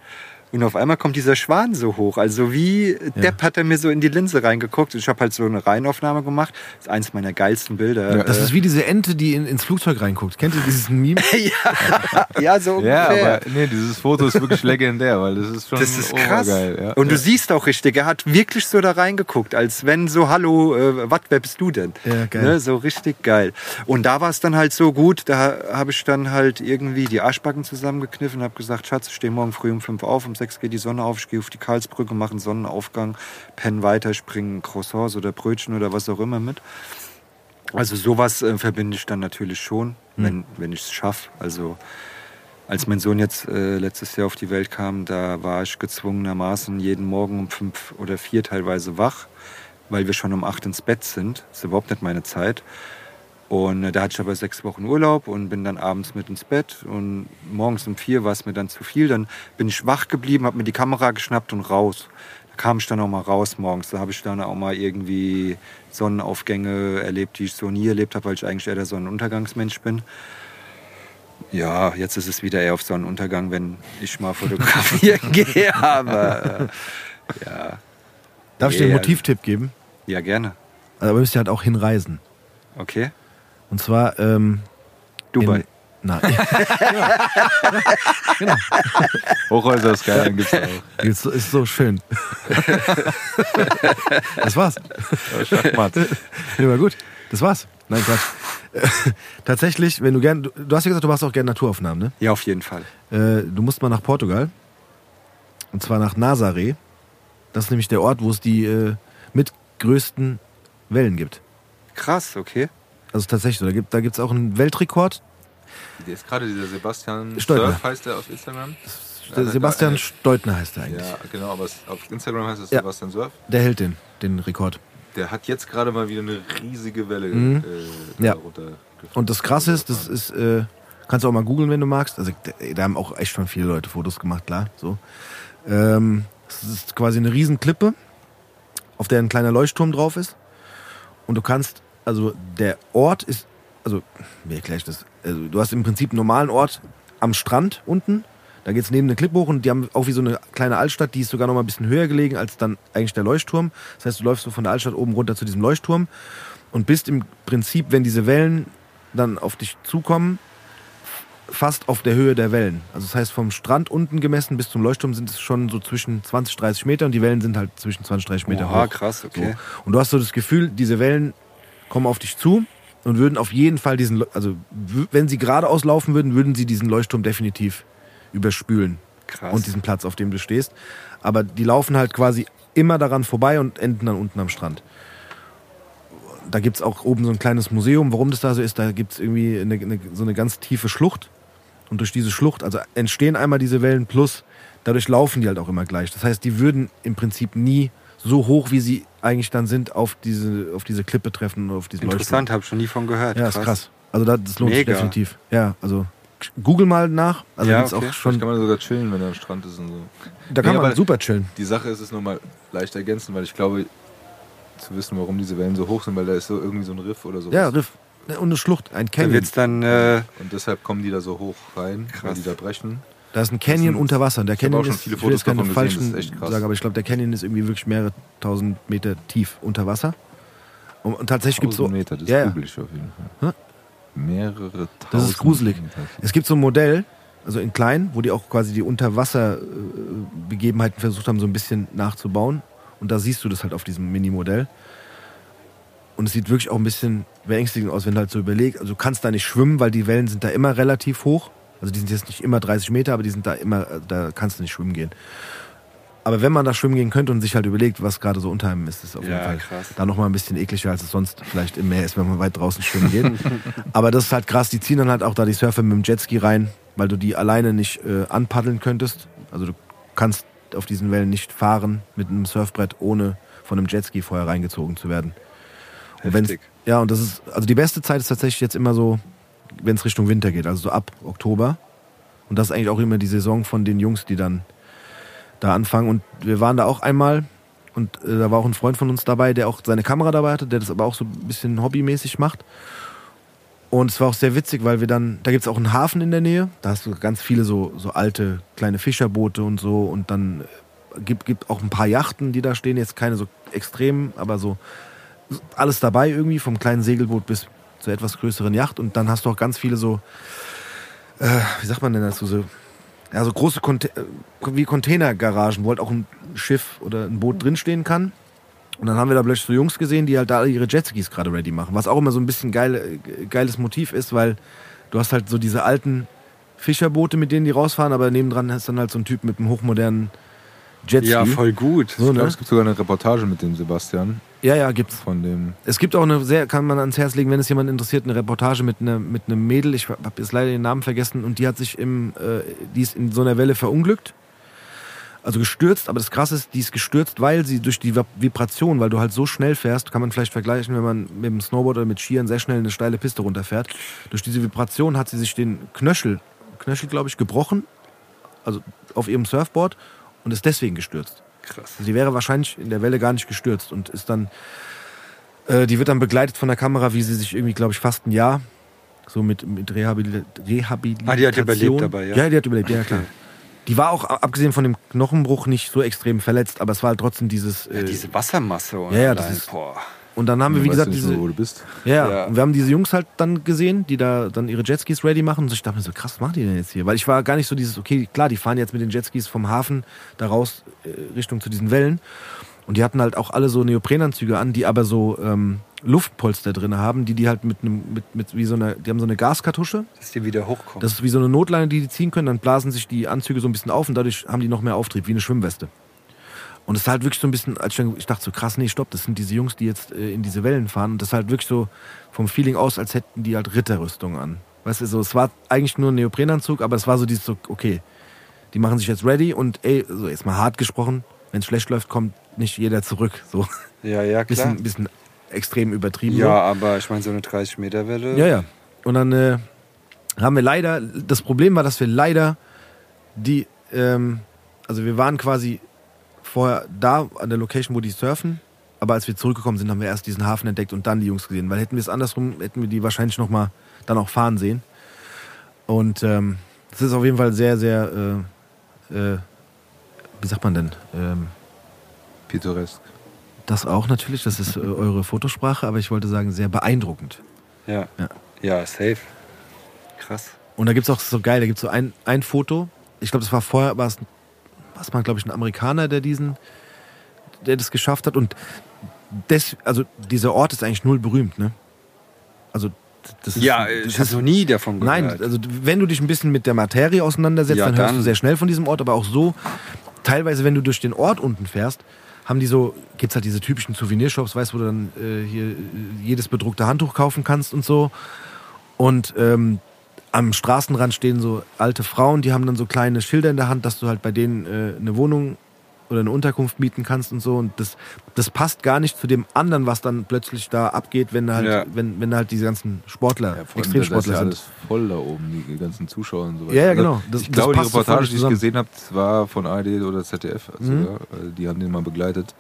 und auf einmal kommt dieser Schwan so hoch. Also wie Depp hat er mir so in die Linse reingeguckt. Ich habe halt so eine Reihenaufnahme gemacht. Das ist eins meiner geilsten Bilder. Ja, Das Äh, ist wie diese Ente, die in, ins Flugzeug reinguckt. Kennt ihr dieses Meme? ja, so Ja, ungefähr. aber nee, dieses Foto ist wirklich legendär, weil das ist schon Das ist krass. Ja. Und du ja. siehst auch richtig, er hat wirklich so da reingeguckt, als wenn so, hallo, äh, was, wer bist du denn? Ja, geil. Ne, so richtig geil. Und da war es dann halt so gut, da habe ich dann halt irgendwie die Arschbacken zusammengekniffen und habe gesagt, Schatz, ich stehe morgen früh um fünf auf, um sechs geht die Sonne auf, ich gehe auf die Karlsbrücke, mache einen Sonnenaufgang, penne weiter, springe Croissants oder Brötchen oder was auch immer mit. Also sowas äh, verbinde ich dann natürlich schon, wenn, wenn ich es schaffe. Also als mein Sohn jetzt äh, letztes Jahr auf die Welt kam, da war ich gezwungenermaßen jeden Morgen um fünf oder vier teilweise wach, weil wir schon um acht ins Bett sind. Das ist überhaupt nicht meine Zeit. Und äh, da hatte ich aber sechs Wochen Urlaub und bin dann abends mit ins Bett. Und morgens um vier war es mir dann zu viel. Dann bin ich wach geblieben, habe mir die Kamera geschnappt und raus. Da kam ich dann auch mal raus morgens. Da habe ich dann auch mal irgendwie Sonnenaufgänge erlebt, die ich so nie erlebt habe, weil ich eigentlich eher der Sonnenuntergangsmensch bin. Ja, jetzt ist es wieder eher auf Sonnenuntergang, wenn ich mal fotografieren gehe. Aber äh, ja, Darf ich dir einen. Motivtipp geben? ja, gerne. Aber ihr müsst ja halt auch hinreisen. Okay. Und zwar, ähm, Dubai. In, nein, Hochhäuser ist geil, gibt's auch. ist, so- ist so schön. das war's. Schachmatt. Ja, war gut. Das war's. Nein, Quatsch. Tatsächlich, wenn du gern, du, du hast ja gesagt, du machst auch gerne Naturaufnahmen, ne? Ja, auf jeden Fall. Äh, du musst mal nach Portugal. Und zwar nach Nazaré. Das ist nämlich der Ort, wo es die äh, mitgrößten Wellen gibt. Krass, okay. Also tatsächlich, so. da gibt es da gibt's auch einen Weltrekord. Der ist gerade dieser Sebastian Steutner. Surf, heißt der auf Instagram. Der Sebastian Steutner heißt er eigentlich. Ja, genau, aber auf Instagram heißt es Ja. Sebastian Surf. Der hält den, den Rekord. Der hat jetzt gerade mal wieder eine riesige Welle Mhm. äh, Ja. runtergefahren. Und das Krasse ist, das ist, äh, kannst du auch mal googeln, wenn du magst. Also da, da haben auch echt schon viele Leute Fotos gemacht, klar. So. Ähm, es ist quasi eine Riesenklippe, auf der ein kleiner Leuchtturm drauf ist. Und du kannst, also der Ort ist, also wie erkläre ich das? Also, du hast im Prinzip einen normalen Ort am Strand unten. Da geht's neben eine Klippe hoch und die haben auch wie so eine kleine Altstadt, die ist sogar noch mal ein bisschen höher gelegen als dann eigentlich der Leuchtturm. Das heißt, du läufst so von der Altstadt oben runter zu diesem Leuchtturm und bist im Prinzip, wenn diese Wellen dann auf dich zukommen, fast auf der Höhe der Wellen. Also das heißt, vom Strand unten gemessen bis zum Leuchtturm sind es schon so zwischen 20, 30 Meter und die Wellen sind halt zwischen 20, 30 Meter Oha, hoch. krass, okay. So. Und du hast so das Gefühl, diese Wellen kommen auf dich zu und würden auf jeden Fall diesen, also wenn sie geradeaus laufen würden, würden sie diesen Leuchtturm definitiv überspülen Krass. und diesen Platz, auf dem du stehst. Aber die laufen halt quasi immer daran vorbei und enden dann unten am Strand. Da gibt es auch oben so ein kleines Museum. Warum das da so ist, da gibt es irgendwie eine, eine, so eine ganz tiefe Schlucht. Und durch diese Schlucht, also entstehen einmal diese Wellen plus, dadurch laufen die halt auch immer gleich. Das heißt, die würden im Prinzip nie so hoch, wie sie eigentlich dann sind, auf diese, auf diese Klippe treffen auf diesen Leuchtturm. Interessant, habe schon nie von gehört. Ja, ist krass. Also da, das lohnt sich Mega. definitiv. Ja, also google mal nach. Also Ja, okay. auch Schon kann man sogar chillen, wenn er am Strand ist und so. da kann Nee, man super chillen. Die Sache ist es nur mal leicht ergänzen, weil ich glaube, zu wissen, warum diese Wellen so hoch sind, weil da ist so irgendwie so ein Riff oder so. Ja, Riff. Und eine Schlucht, ein Da Canyon. wird's dann, äh, Und deshalb kommen die da so hoch rein, weil Krass. die da brechen. Da ist ein Canyon sind- unter Wasser. Der ich Canyon auch schon ist, viele ich will jetzt Fotos keine falschen ist sagen, aber ich glaube, der Canyon ist irgendwie wirklich mehrere tausend Meter tief unter Wasser. Und, und tatsächlich gibt es so, 1000 Meter, das ja, google ich auf jeden Fall. Mehrere tausend Das ist gruselig. Meter. es gibt so ein Modell, also in klein, wo die auch quasi die Unterwasserbegebenheiten versucht haben, so ein bisschen nachzubauen. Und da siehst du das halt auf diesem Mini-Modell. Und es sieht wirklich auch ein bisschen beängstigend aus, wenn du halt so überlegst. Also du kannst da nicht schwimmen, weil die Wellen sind da immer relativ hoch. Also die sind jetzt nicht immer 30 Meter, aber die sind da immer, da kannst du nicht schwimmen gehen. Aber wenn man da schwimmen gehen könnte und sich halt überlegt, was gerade so unter einem ist, ist auf jeden Ja, Fall krass. da nochmal ein bisschen ekliger, als es sonst vielleicht im Meer ist, wenn man weit draußen schwimmen geht. aber das ist halt krass, die ziehen dann halt auch da die Surfer mit dem Jetski rein, weil du die alleine nicht äh, anpaddeln könntest. Also du kannst auf diesen Wellen nicht fahren mit einem Surfbrett, ohne von einem Jetski vorher reingezogen zu werden. Und ja, und das ist, also die beste Zeit ist tatsächlich jetzt immer so, wenn es Richtung Winter geht, also so ab Oktober. Und das ist eigentlich auch immer die Saison von den Jungs, die dann da anfangen. Und wir waren da auch einmal und äh, da war auch ein Freund von uns dabei, der auch seine Kamera dabei hatte, der das aber auch so ein bisschen hobbymäßig macht. Und es war auch sehr witzig, weil wir dann, da gibt es auch einen Hafen in der Nähe, da hast du ganz viele so, so alte kleine Fischerboote und so und dann äh, gibt, gibt auch ein paar Yachten, die da stehen, jetzt keine so extremen, aber so alles dabei irgendwie, vom kleinen Segelboot bis zur etwas größeren Yacht und dann hast du auch ganz viele so, äh, wie sagt man denn dazu, so, ja, so große Conte äh, wie Containergaragen, wo halt auch ein Schiff oder ein Boot drinstehen kann. Und dann haben wir da plötzlich so Jungs gesehen, die halt da ihre Jetskis gerade ready machen. Was auch immer so ein bisschen geil, äh, geiles Motiv ist, weil du hast halt so diese alten Fischerboote, mit denen die rausfahren, aber nebendran hast dann halt so ein Typ mit einem hochmodernen Jetski. ja, voll gut. So, Ich ne? glaube, es gibt sogar eine Reportage mit dem Sebastian Ja, ja, gibt's. von dem. Es gibt auch eine sehr, kann man ans Herz legen, wenn es jemand interessiert, eine Reportage mit, einer mit einem Mädel, ich habe jetzt leider den Namen vergessen, und die hat sich im, äh, die ist in so einer Welle verunglückt. Also gestürzt, aber das krasse ist, die ist gestürzt, weil sie durch die Vib- Vibration, weil du halt so schnell fährst, kann man vielleicht vergleichen, wenn man mit dem Snowboard oder mit Skiern sehr schnell eine steile Piste runterfährt. Durch diese Vibration hat sie sich den Knöchel, Knöchel glaube ich, gebrochen, also auf ihrem Surfboard und ist deswegen gestürzt. Krass. Sie wäre wahrscheinlich in der Welle gar nicht gestürzt und ist dann, äh, die wird dann begleitet von der Kamera, wie sie sich irgendwie, glaube ich, fast ein Jahr so mit, mit Rehabil Rehabilitation. Ah, die hat überlebt dabei, ja? Ja, die hat überlebt, ja klar. Okay. Die war auch, abgesehen von dem Knochenbruch, nicht so extrem verletzt, aber es war halt trotzdem dieses. Ja, Äh, diese Wassermasse und Ja, ja, das ist- boah. Und dann haben wir, wie gesagt, diese. wo du bist. Ja, Ja. ja. Und wir haben diese Jungs halt dann gesehen, die da dann ihre Jetskis ready machen. Und ich dachte mir so, krass, was machen die denn jetzt hier? Weil ich war gar nicht so dieses, okay, klar, die fahren jetzt mit den Jetskis vom Hafen da raus äh, Richtung zu diesen Wellen. Und die hatten halt auch alle so Neoprenanzüge an, die aber so, ähm, Luftpolster drin haben, die die halt mit einem, mit, mit wie so einer, die haben so eine Gaskartusche. Dass die wieder hochkommen. Das ist wie so eine Notleine, die die ziehen können. Dann blasen sich die Anzüge so ein bisschen auf und dadurch haben die noch mehr Auftrieb, wie eine Schwimmweste. Und es ist halt wirklich so ein bisschen, als ich, dachte so krass, nee, stopp, das sind diese Jungs, die jetzt äh, in diese Wellen fahren. Und das ist halt wirklich so vom Feeling aus, als hätten die halt Ritterrüstung an. Weißt du, so, es war eigentlich nur ein Neoprenanzug, aber es war so dieses so, okay, die machen sich jetzt ready und ey, so jetzt mal hart gesprochen, wenn es schlecht läuft, kommt nicht jeder zurück. So ja, ja, klar. bisschen, bisschen extrem übertrieben. Ja, aber ich meine, so eine 30-Meter-Welle. So. ja, ja. Und dann äh, haben wir leider, das Problem war, dass wir leider die, ähm, also wir waren quasi vorher da an der Location, wo die surfen, aber als wir zurückgekommen sind, haben wir erst diesen Hafen entdeckt und dann die Jungs gesehen, weil hätten wir es andersrum, hätten wir die wahrscheinlich noch mal dann auch fahren sehen. Und ähm, das ist auf jeden Fall sehr, sehr, äh, äh, wie sagt man denn? Ähm, Pittoresk. das auch natürlich, das ist äh, eure Fotosprache, aber ich wollte sagen, sehr beeindruckend. Ja. Ja. Ja, safe. Krass. Und da gibt es auch so geil, da gibt es so ein, ein Foto. Ich glaube, das war vorher, war es, war es mal, glaube ich, ein Amerikaner, der diesen, der das geschafft hat. Und das, also dieser Ort ist eigentlich null berühmt, ne? Also das ist, Ja, ich habe ist noch nie davon gehört. Nein, also wenn du dich ein bisschen mit der Materie auseinandersetzt, Ja, dann hörst du dann. sehr schnell von diesem Ort, aber auch so, teilweise, wenn du durch den Ort unten fährst, haben die so, gibt's halt diese typischen Souvenirshops, weißt du, wo du dann äh, hier äh, jedes bedruckte Handtuch kaufen kannst und so. Und ähm, am Straßenrand stehen so alte Frauen, die haben dann so kleine Schilder in der Hand, dass du halt bei denen äh, eine Wohnung oder eine Unterkunft mieten kannst und so. Und das, das passt gar nicht zu dem anderen, was dann plötzlich da abgeht, wenn halt, Ja. wenn, wenn halt diese ganzen Sportler, Ja, da ist Extremsportler ja sind. alles voll da oben, die ganzen Zuschauer und so weiter. Ja, ja, Also, genau. Das- ich glaube, die Reportage, die ich gesehen habe, war von ARD oder ZDF. Also, Mhm. ja, also die haben den mal begleitet.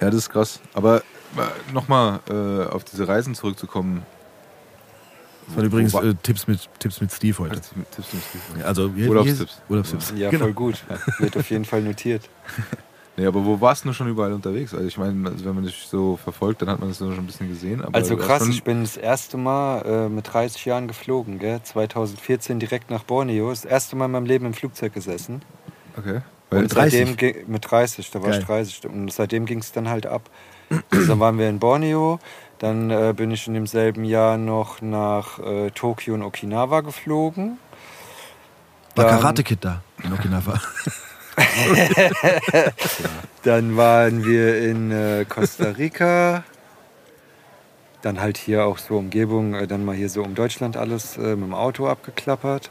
Ja, das ist krass. Aber nochmal äh, auf diese Reisen zurückzukommen. Das waren übrigens äh, Tipps, mit, Tipps mit Steve heute. Tipps mit- Tipps mit Steve. Ja, Also, wie- Urlaubstipps. Urlaubstipps. Ja, genau. voll gut. Wird auf jeden Fall notiert. Nee, aber wo warst du schon überall unterwegs? Also ich meine, also wenn man dich so verfolgt, dann hat man das schon ein bisschen gesehen. Aber Also krass, ich bin das erste Mal äh, mit 30 Jahren geflogen, gell? 2014 direkt nach Borneo. Das erste Mal in meinem Leben im Flugzeug gesessen. Okay. Weil Und 30? seitdem ging- mit 30, da war Geil. ich 30. Und seitdem ging es dann halt ab. Also dann waren wir in Borneo, dann äh, bin ich in demselben Jahr noch nach äh, Tokio und Okinawa geflogen. War Dann- Karate Kid da in Okinawa. Dann waren wir in äh, Costa Rica. Dann halt hier auch so Umgebung, äh, dann mal hier so um Deutschland alles äh, mit dem Auto abgeklappert.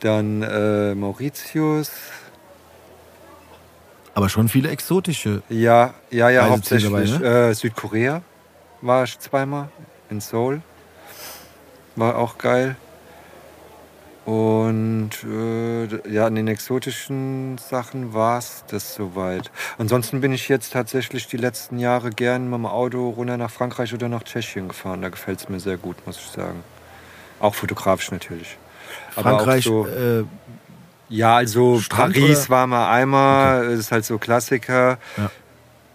Dann äh, Mauritius. Aber schon viele exotische. Ja, ja, ja, Reiseziele hauptsächlich dabei, ne? äh, Südkorea war ich zweimal in Seoul. War auch geil. Und äh, ja, an den exotischen Sachen war es das soweit. Ansonsten bin ich jetzt tatsächlich die letzten Jahre gern mit dem Auto runter nach Frankreich oder nach Tschechien gefahren. Da gefällt es mir sehr gut, muss ich sagen. Auch fotografisch natürlich. Frankreich, so- äh, ja, also Strand Paris oder? war mal einmal, ist halt so Klassiker. Ja.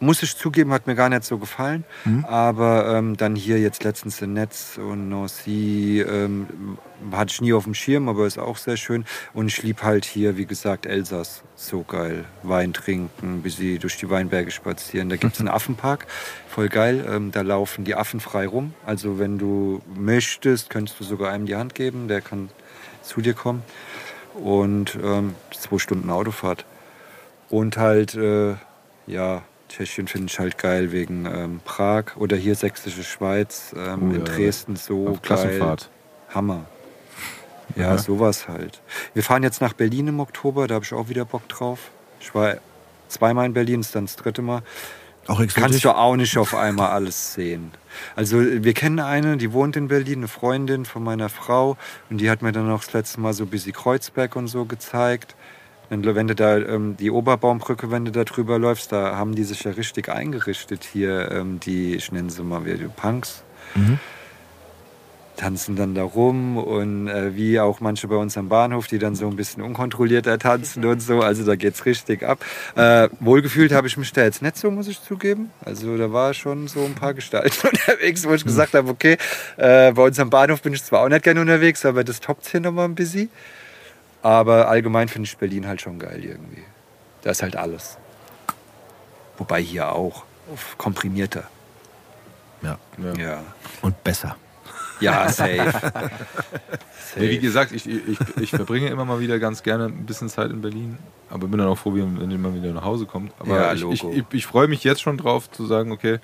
Muss ich zugeben, hat mir gar nicht so gefallen. Mhm. Aber ähm, dann hier jetzt letztens in Netz und Nancy ähm, hatte ich nie auf dem Schirm, aber ist auch sehr schön. Und ich lieb halt hier, wie gesagt, Elsass. So geil. Wein trinken, bis sie durch die Weinberge spazieren. Da gibt es einen Affenpark. Voll geil. Ähm, da laufen die Affen frei rum. Also wenn du möchtest, könntest du sogar einem die Hand geben. Der kann zu dir kommen und ähm, zwei Stunden Autofahrt. Und halt, äh, ja, Tschechien finde ich halt geil wegen ähm, Prag oder hier Sächsische Schweiz, ähm, Oh in ja, Dresden so geil. Hammer. Ja, Ja. sowas halt. Wir fahren jetzt nach Berlin im Oktober, da habe ich auch wieder Bock drauf. Ich war zweimal in Berlin, ist dann das dritte Mal. auch exotisch. Kannst du auch nicht auf einmal alles sehen. Also wir kennen eine, die wohnt in Berlin, eine Freundin von meiner Frau und die hat mir dann auch das letzte Mal so ein bisschen Kreuzberg und so gezeigt. Wenn, wenn du da ähm, die Oberbaumbrücke, wenn du da drüber läufst, da haben die sich ja richtig eingerichtet hier, ähm, die, ich nenne sie mal wie die Punks. Mhm. Tanzen dann da rum und äh, wie auch manche bei uns am Bahnhof, die dann so ein bisschen unkontrollierter tanzen und so. Also da geht's richtig ab. Äh, wohlgefühlt habe ich mich da jetzt nicht so, muss ich zugeben. Also da war schon so ein paar Gestalten unterwegs, wo ich gesagt habe, okay, äh, bei uns am Bahnhof bin ich zwar auch nicht gerne unterwegs, aber das toppt hier nochmal ein bisschen. Aber allgemein finde ich Berlin halt schon geil irgendwie. Da ist halt alles. Wobei hier auch, komprimierter. Ja. Ja, Und besser. ja safe. Nee, wie gesagt, ich, ich, ich verbringe immer mal wieder ganz gerne ein bisschen Zeit in Berlin, aber bin dann auch froh, wenn wenn man wieder nach Hause kommt. Aber Ja, ich, ich, ich, ich freue mich jetzt schon drauf zu sagen, okay,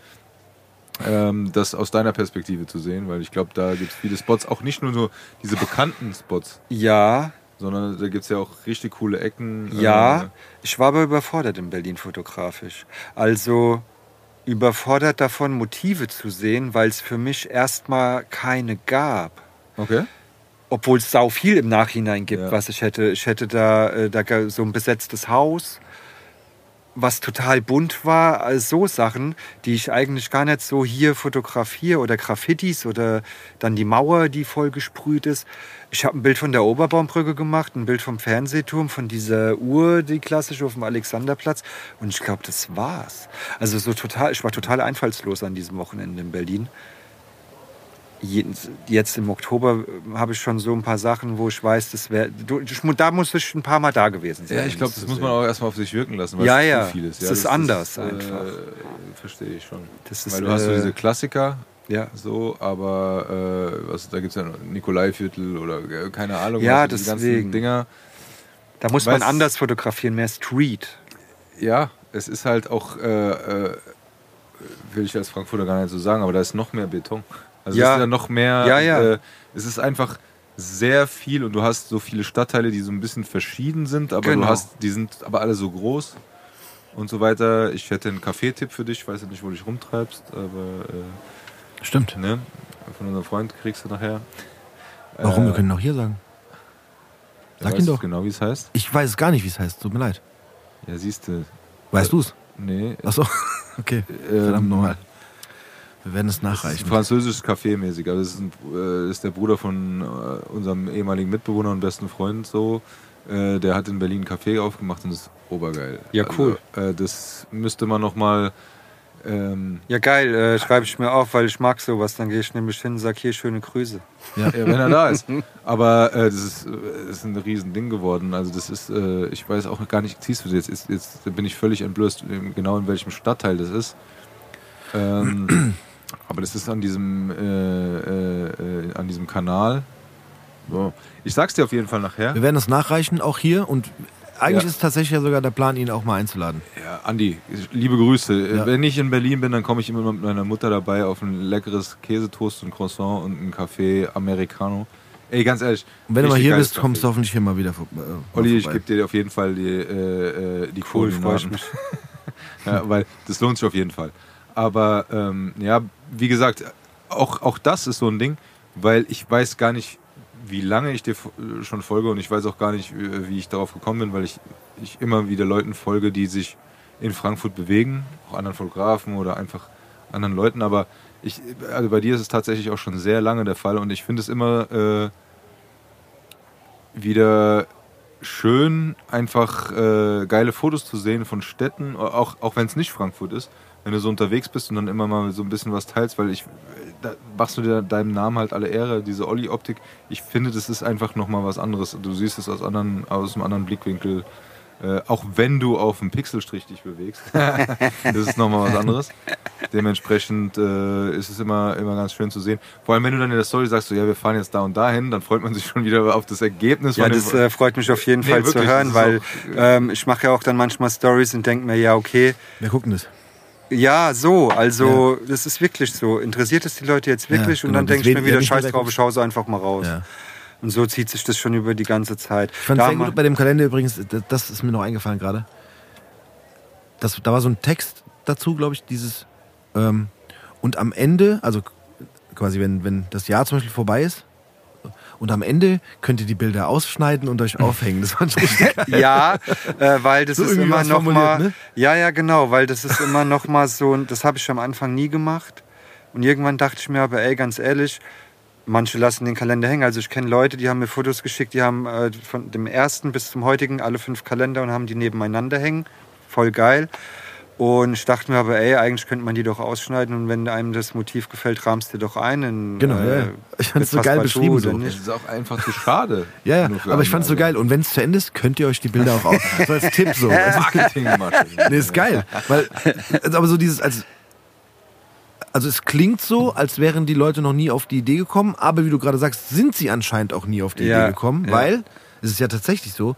ähm, das aus deiner Perspektive zu sehen, weil ich glaube, da gibt es viele Spots, auch nicht nur so diese bekannten Spots, Ja, sondern da gibt es ja auch richtig coole Ecken. Ja, Äh, ich war aber überfordert in Berlin fotografisch. Also überfordert davon, Motive zu sehen, weil es für mich erstmal keine gab. okay. Obwohl es sau viel im Nachhinein gibt, Ja. was ich hätte. Ich hätte da, äh, da so ein besetztes Haus, was total bunt war. Also so Sachen, die ich eigentlich gar nicht so hier fotografiere oder Graffitis oder dann die Mauer, die voll gesprüht ist. Ich habe ein Bild von der Oberbaumbrücke gemacht, ein Bild vom Fernsehturm, von dieser Uhr, die klassische auf dem Alexanderplatz. Und ich glaube, das war's. Also so total, ich war total einfallslos an diesem Wochenende in Berlin. Jetzt im Oktober äh, habe ich schon so ein paar Sachen, wo ich weiß, das wäre. Da muss ich ein paar Mal da gewesen sein. Ja, ich glaube, das muss man auch erstmal auf sich wirken lassen, weil Ja, es ja. zu viel ist. Es Ja, ist das- anders das, einfach. Äh, verstehe ich schon. Das ist, weil du hast so äh, diese Klassiker, Ja. so, aber äh, was, da gibt es ja Nikolaiviertel oder äh, keine Ahnung, Ja, was, diese deswegen. ganzen Dinger. Da muss Weiß- man anders fotografieren, mehr Street. Ja, es ist halt auch, äh, äh, will ich als Frankfurter gar nicht so sagen, aber da ist noch mehr Beton. Also Ja. es ist ja noch mehr, Ja, ja. Äh, es ist einfach sehr viel und du hast so viele Stadtteile, die so ein bisschen verschieden sind, aber Genau. du hast, die sind aber alle so groß und so weiter. Ich hätte einen Kaffeetipp für dich, ich weiß nicht, wo du dich rumtreibst, aber Stimmt. äh, ne, von unserem Freund kriegst du nachher. Warum? Äh, Wir können auch hier sagen. Sag weißt ihn du doch. genau, wie es heißt? Ich weiß es gar nicht, wie es heißt. Tut mir leid. Ja, siehst du. Weißt du es? Nee. Achso. Okay. ähm, Verdammt nochmal. Wir werden es Das ist ein nachreichen. französisches Café mäßig. Also das ist, ein, äh, ist der Bruder von äh, unserem ehemaligen Mitbewohner und besten Freund so. Äh, der hat in Berlin ein Café aufgemacht und das ist obergeil. Ja, cool. Also, äh, das müsste man nochmal. Ähm, Ja, geil, äh, schreibe ich mir auf, weil ich mag sowas. Dann gehe ich nämlich hin und sage hier schöne Grüße. ja, wenn er da ist. Aber äh, das, ist, äh, das ist ein riesen Ding geworden. Also das ist, äh, ich weiß auch gar nicht, siehst du jetzt, jetzt, jetzt bin ich völlig entblößt, genau in welchem Stadtteil das ist. Ähm, aber das ist an diesem, äh, äh, an diesem Kanal. So. Ich sag's dir auf jeden Fall nachher. Wir werden es nachreichen, auch hier. Und eigentlich Ja. ist tatsächlich ja sogar der Plan, ihn auch mal einzuladen. Ja, Andi, liebe Grüße. Ja. Wenn ich in Berlin bin, dann komme ich immer mit meiner Mutter dabei auf ein leckeres Käsetoast und Croissant und ein Café Americano. Ey, ganz ehrlich. Und wenn du mal hier bist, kommst du hoffentlich hier mal wieder vor, äh, mal Olli, ich gebe dir auf jeden Fall die, äh, äh, die Cool, freue ich mich. Ja, weil das lohnt sich auf jeden Fall. Aber ähm, ja, wie gesagt, auch, auch das ist so ein Ding, weil ich weiß gar nicht, wie lange ich dir fo- schon folge und ich weiß auch gar nicht, äh, wie ich darauf gekommen bin, weil ich, ich immer wieder Leuten folge, die sich in Frankfurt bewegen, auch anderen Fotografen oder einfach anderen Leuten. Aber ich, also bei dir ist es tatsächlich auch schon sehr lange der Fall und ich finde es immer äh, wieder schön, einfach äh, geile Fotos zu sehen von Städten, auch, auch wenn es nicht Frankfurt ist, wenn du so unterwegs bist und dann immer mal so ein bisschen was teilst, weil ich, da machst du dir deinem Namen halt alle Ehre, diese Olli-Optik. Ich finde, das ist einfach nochmal was anderes. Du siehst es aus, anderen, aus einem anderen Blickwinkel, äh, auch wenn du auf dem Pixelstrich dich bewegst. das ist nochmal was anderes. Dementsprechend äh, ist es immer, immer ganz schön zu sehen. Vor allem, wenn du dann in der Story sagst, so, ja, wir fahren jetzt da und dahin, dann freut man sich schon wieder auf das Ergebnis. Ja, das äh, freut mich auf jeden Nee, Fall zu wirklich, hören, das weil auch, äh, ähm, ich mache ja auch dann manchmal Stories und denke mir, ja, okay, Wer guckt denn das? Ja, so, also das ist wirklich so. Interessiert es die Leute jetzt wirklich? Ja, und genau, dann denke ich mir wieder, ja, scheiß drauf, ich schaue so einfach mal raus. Ja. Und so zieht sich das schon über die ganze Zeit. Ich fand es sehr gut bei dem Kalender übrigens, das- das ist mir noch eingefallen gerade. Das, da war so ein Text dazu, glaube ich, dieses. Ähm, und am Ende, also quasi, wenn, wenn das Jahr zum Beispiel vorbei ist, und am Ende könnt ihr die Bilder ausschneiden und euch aufhängen. Das richtig geil. Ja, äh, weil das So ist immer noch mal, ne? ja, ja, genau, weil das ist immer noch mal so, das habe ich am Anfang nie gemacht. Und irgendwann dachte ich mir aber, ey, ganz ehrlich, manche lassen den Kalender hängen. Also ich kenne Leute, die haben mir Fotos geschickt, die haben äh, von dem ersten bis zum heutigen alle fünf Kalender und haben die nebeneinander hängen. Voll geil. Und ich dachte mir aber, ey, eigentlich könnte man die doch ausschneiden und wenn einem das Motiv gefällt, rahmst du doch ein. In, Genau, ja, ja. Ich fand's so geil beschrieben so. Das ist auch einfach zu schade. Ja, ja, aber ich fand es so geil. Und wenn es zu Ende ist, könnt ihr euch die Bilder auch auf. So als Tipp so. Marketingmasche. Nee, ist geil. Weil, also aber so dieses, als, also es klingt so, als wären die Leute noch nie auf die Idee gekommen, aber wie du gerade sagst, sind sie anscheinend auch nie auf die Ja, Idee gekommen, ja. weil es ist ja tatsächlich so,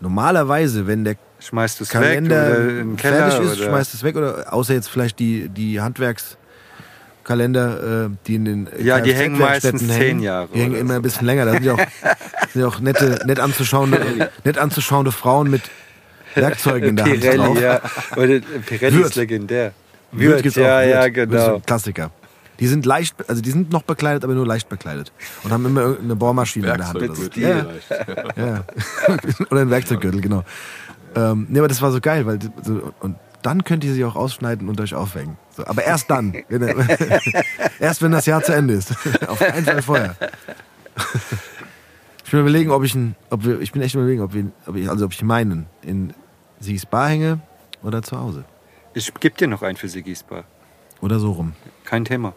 normalerweise, wenn der Schmeißt du es weg Kalender oder in Keller fertig ist, oder schmeißt es weg oder außer jetzt vielleicht die, die Handwerkskalender, äh, die in den äh, Ja, die hängen meistens hängen. zehn Jahre Die hängen immer so. ein bisschen länger. Da sind ja auch, sind ja auch nette, nett anzuschauende, nett anzuschauende Frauen mit Werkzeugen in der Hand drauf. Pirelli, ja. Oder Pirelli Würth. ist legendär. Würth Würth, gibt's ja, auch, ja, Würth. Würth ist genau. ein Klassiker. Die sind leicht, also die sind noch bekleidet, aber nur leicht bekleidet. Und haben immer irgendeine Bohrmaschine in der Hand. Oder, so. Ja, ja. oder ein Werkzeuggürtel, genau. Ähm, nee, aber das war so geil, weil so, und dann könnt ihr sie auch ausschneiden und euch aufhängen. So, aber erst dann. Wenn, erst wenn das Jahr zu Ende ist. Auf keinen Fall vorher. Ich bin überlegen, ob ich ein, ob wir, ich bin echt überlegen, ob, wir, ob ich, also ob ich meinen in Sigis Bar hänge oder zu Hause. Ich gebe dir noch einen für Sigis Bar. Oder so rum. Kein Thema.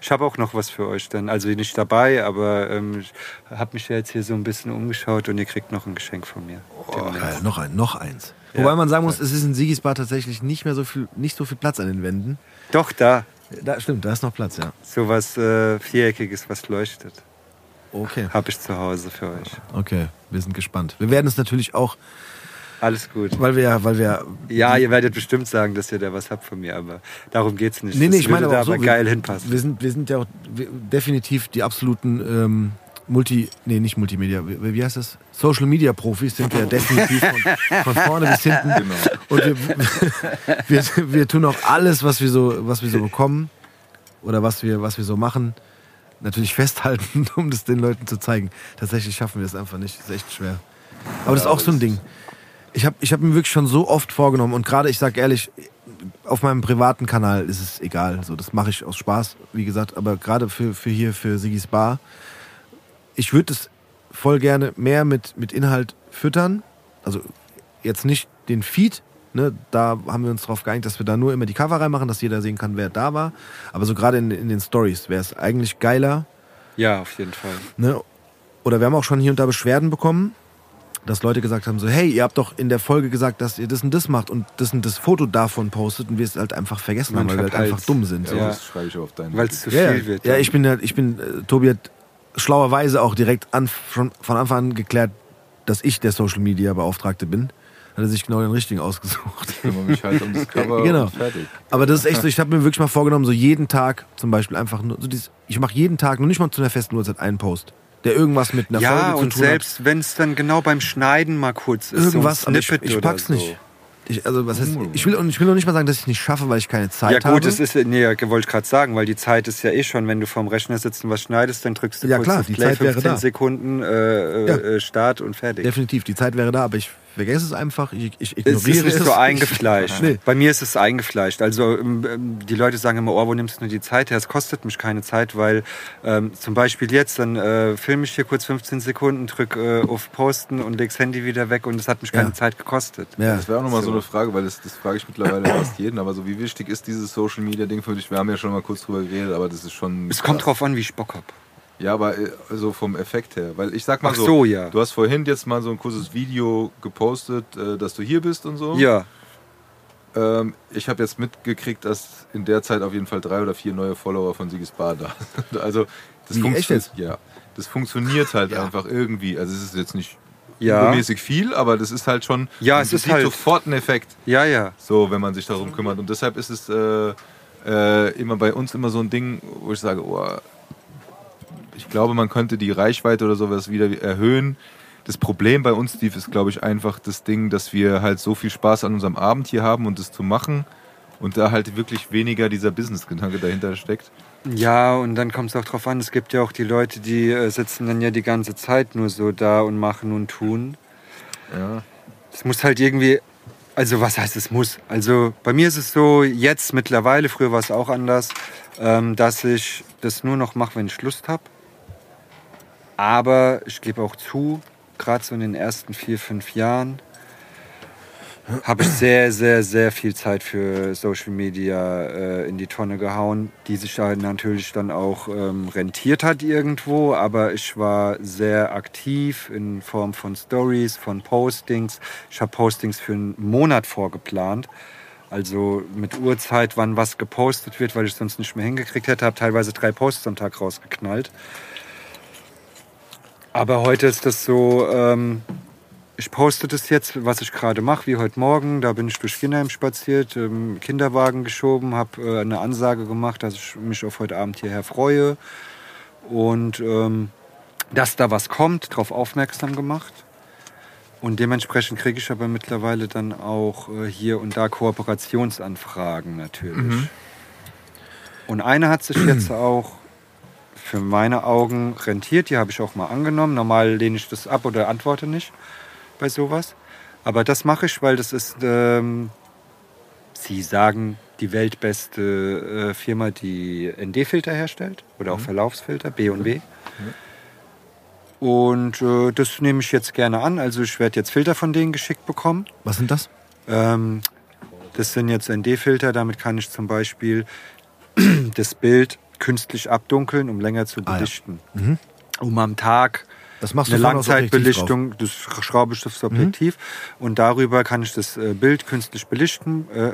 Ich habe auch noch was für euch dann. Also nicht dabei, aber ähm, ich habe mich ja jetzt hier so ein bisschen umgeschaut und ihr kriegt noch ein Geschenk von mir. Demnächst. Geil, noch ein, noch eins. Wobei man sagen muss, es ist in Sigis Bar tatsächlich nicht mehr so viel, nicht so viel Platz an den Wänden. Doch, da. Da stimmt, da ist noch Platz, ja. So was äh, Viereckiges, was leuchtet. Okay. Habe ich zu Hause für euch. Okay, wir sind gespannt. Wir werden es natürlich auch, Alles gut. weil wir, weil wir. Ja, ihr werdet bestimmt sagen, dass ihr da was habt von mir, aber darum geht's nicht. Nee, nee, Das ich meine würde aber so. aber geil wir, hinpassen. Wir sind, wir sind ja auch definitiv die absoluten ähm, Multi, nee, nicht Multimedia, wie, wie heißt das? Social Media Profis sind wir definitiv von, von vorne bis hinten. Genau. Und wir, wir, wir tun auch alles, was wir so, was wir so bekommen oder was wir, was wir so machen, natürlich festhalten, um das den Leuten zu zeigen. Tatsächlich schaffen wir es einfach nicht. Das ist echt schwer. Aber das ist auch so ein Ding. Ich habe ich hab mir wirklich schon so oft vorgenommen und gerade, ich sag ehrlich, auf meinem privaten Kanal ist es egal. So, das mache ich aus Spaß, wie gesagt. Aber gerade für, für hier, für Sigis Bar, ich würde es voll gerne mehr mit, mit Inhalt füttern. Also jetzt nicht den Feed, ne, da haben wir uns darauf geeinigt, dass wir da nur immer die Cover reinmachen, dass jeder sehen kann, wer da war. Aber so gerade in, in den Stories wäre es eigentlich geiler. Ja, auf jeden Fall. Ne? Oder wir haben auch schon hier und da Beschwerden bekommen, dass Leute gesagt haben, so, hey, ihr habt doch in der Folge gesagt, dass ihr das und das macht und das und das Foto davon postet und wir es halt einfach vergessen Man haben, weil wir halt einfach dumm sind. Ja, Ja. das schreibe ich auf deinen. Weil es zu viel ja. wird. Ja, ich bin, halt- ich bin, äh, Tobi hat schlauerweise auch direkt an, schon von Anfang an geklärt, dass ich der Social Media Beauftragte bin. Hat er sich genau den richtigen ausgesucht. Ich kümmere mich halt um das Cover Genau. und fertig. Aber das ist echt so, ich habe mir wirklich mal vorgenommen, so jeden Tag zum Beispiel einfach nur, so dieses, ich mache jeden Tag, nur nicht mal zu einer festen Uhrzeit, einen Post, der irgendwas mit einer ja, Folge zu und tun hat. selbst wenn es dann genau beim Schneiden mal kurz ist, Irgendwas, so ein ich, Snippet ich oder pack's so. nicht. Ich, also, was heißt, ich, will, und ich will noch nicht mal sagen, dass ich es nicht schaffe, weil ich keine Zeit Ja gut, habe. das ist, nee, ja, wollte ich gerade sagen, weil die Zeit ist ja eh schon, wenn du vorm Rechner sitzt und was schneidest, dann drückst du Ja, kurz klar, auf die Play, Zeit wäre 15 da. Sekunden äh, Ja. äh, Start und fertig. Definitiv, die Zeit wäre da, aber ich vergesse es einfach, ich, ich Es ist ignoriere nicht es. so eingefleischt. Nee. Bei mir ist es eingefleischt. Also ähm, ähm, die Leute sagen immer, oh, wo nimmst du nur die Zeit her? Es kostet mich keine Zeit, weil ähm, zum Beispiel jetzt, dann äh, filme ich hier kurz 15 Sekunden, drück äh, auf Posten und leg's Handy wieder weg und es hat mich keine Ja. Zeit gekostet. Ja. Das wäre auch nochmal so. So. eine Frage, weil das, das frage ich mittlerweile fast jeden. Aber so wie wichtig ist dieses Social Media Ding für dich? Wir haben ja schon mal kurz drüber geredet, aber das ist schon. Es kommt krass. drauf an, wie ich Bock hab. Ja, aber äh, so vom Effekt her. Weil ich sag mal Ach so, so, ja. du hast vorhin jetzt mal so ein kurzes Video gepostet, äh, dass du hier bist und so. Ja, Ähm, ich habe jetzt mitgekriegt, dass in der Zeit auf jeden Fall drei oder vier neue Follower von Sigis Bar da sind. Also das, Wie, funktio-? Ja, das funktioniert halt einfach irgendwie. Also es ist jetzt nicht Ja. übermäßig viel, aber das ist halt schon. Ja, es ist halt- sofort einen Effekt. ja, ja. So, wenn man sich darum kümmert. Und deshalb ist es äh, äh, immer bei uns immer so ein Ding, wo ich sage, oh, ich glaube, man könnte die Reichweite oder sowas wieder erhöhen. Das Problem bei uns, Steve, ist, glaube ich, einfach das Ding, dass wir halt so viel Spaß an unserem Abend hier haben und das zu machen und da halt wirklich weniger dieser Business-Gedanke dahinter steckt. Ja, und dann kommt es auch drauf an, es gibt ja auch die Leute, die äh, sitzen dann ja die ganze Zeit nur so da und machen und tun. Ja. Es muss halt irgendwie, also was heißt es muss? Also bei mir ist es so, jetzt mittlerweile, früher war es auch anders, ähm, dass ich das nur noch mache, wenn ich Lust habe. Aber ich gebe auch zu, gerade so in den ersten vier, fünf Jahren habe ich sehr, sehr, sehr viel Zeit für Social Media äh, in die Tonne gehauen, die sich halt natürlich dann auch ähm, rentiert hat irgendwo. Aber ich war sehr aktiv in Form von Stories, von Postings. Ich habe Postings für einen Monat vorgeplant. Also mit Uhrzeit, wann was gepostet wird, weil ich sonst nicht mehr hingekriegt hätte. Habe teilweise drei Posts am Tag rausgeknallt. Aber heute ist das so, ähm, ich poste das jetzt, was ich gerade mache, wie heute Morgen. Da bin ich durch Kinderheim spaziert, ähm, Kinderwagen geschoben, habe äh, eine Ansage gemacht, dass ich mich auf heute Abend hierher freue. Und ähm, dass da was kommt, darauf aufmerksam gemacht. Und dementsprechend kriege ich aber mittlerweile dann auch äh, hier und da Kooperationsanfragen natürlich. Und eine hat sich jetzt auch für meine Augen rentiert, die habe ich auch mal angenommen. Normal lehne ich das ab oder antworte nicht bei sowas. Aber das mache ich, weil das ist, ähm, Sie sagen, die weltbeste äh, Firma, die ND-Filter herstellt oder auch Verlaufsfilter, B&W. Und äh, das nehme ich jetzt gerne an. Also ich werde jetzt Filter von denen geschickt bekommen. Was sind das? Ähm, das sind jetzt ND-Filter. Damit kann ich zum Beispiel das Bild künstlich abdunkeln, um länger zu Ah, ja. belichten. Um am Tag Das machst eine du drauf. Langzeitbelichtung, das schraube ich aufs Objektiv und darüber kann ich das äh, Bild künstlich belichten, äh,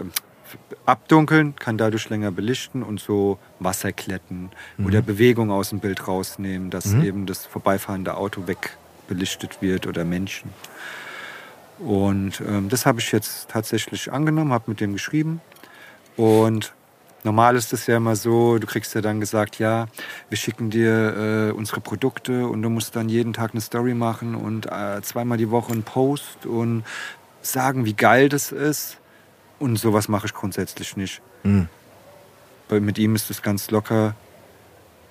abdunkeln, kann dadurch länger belichten und so Wasserkletten Mhm. oder Bewegung aus dem Bild rausnehmen, dass eben das vorbeifahrende Auto wegbelichtet wird oder Menschen. Und ähm, das habe ich jetzt tatsächlich angenommen, habe mit dem geschrieben und Normal ist es ja immer so, du kriegst ja dann gesagt, ja, wir schicken dir äh, unsere Produkte und du musst dann jeden Tag eine Story machen und äh, zweimal die Woche einen Post und sagen, wie geil das ist. Und sowas mache ich grundsätzlich nicht. Mhm. Weil mit ihm ist es ganz locker.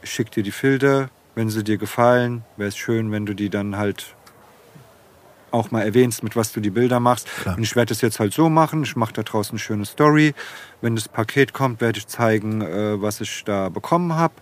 Ich schicke dir die Filter, wenn sie dir gefallen, wäre es schön, wenn du die dann halt auch mal erwähnst, mit was du die Bilder machst. Klar. Und ich werde das jetzt halt so machen. Ich mache da draußen eine schöne Story. Wenn das Paket kommt, werde ich zeigen, äh, was ich da bekommen habe.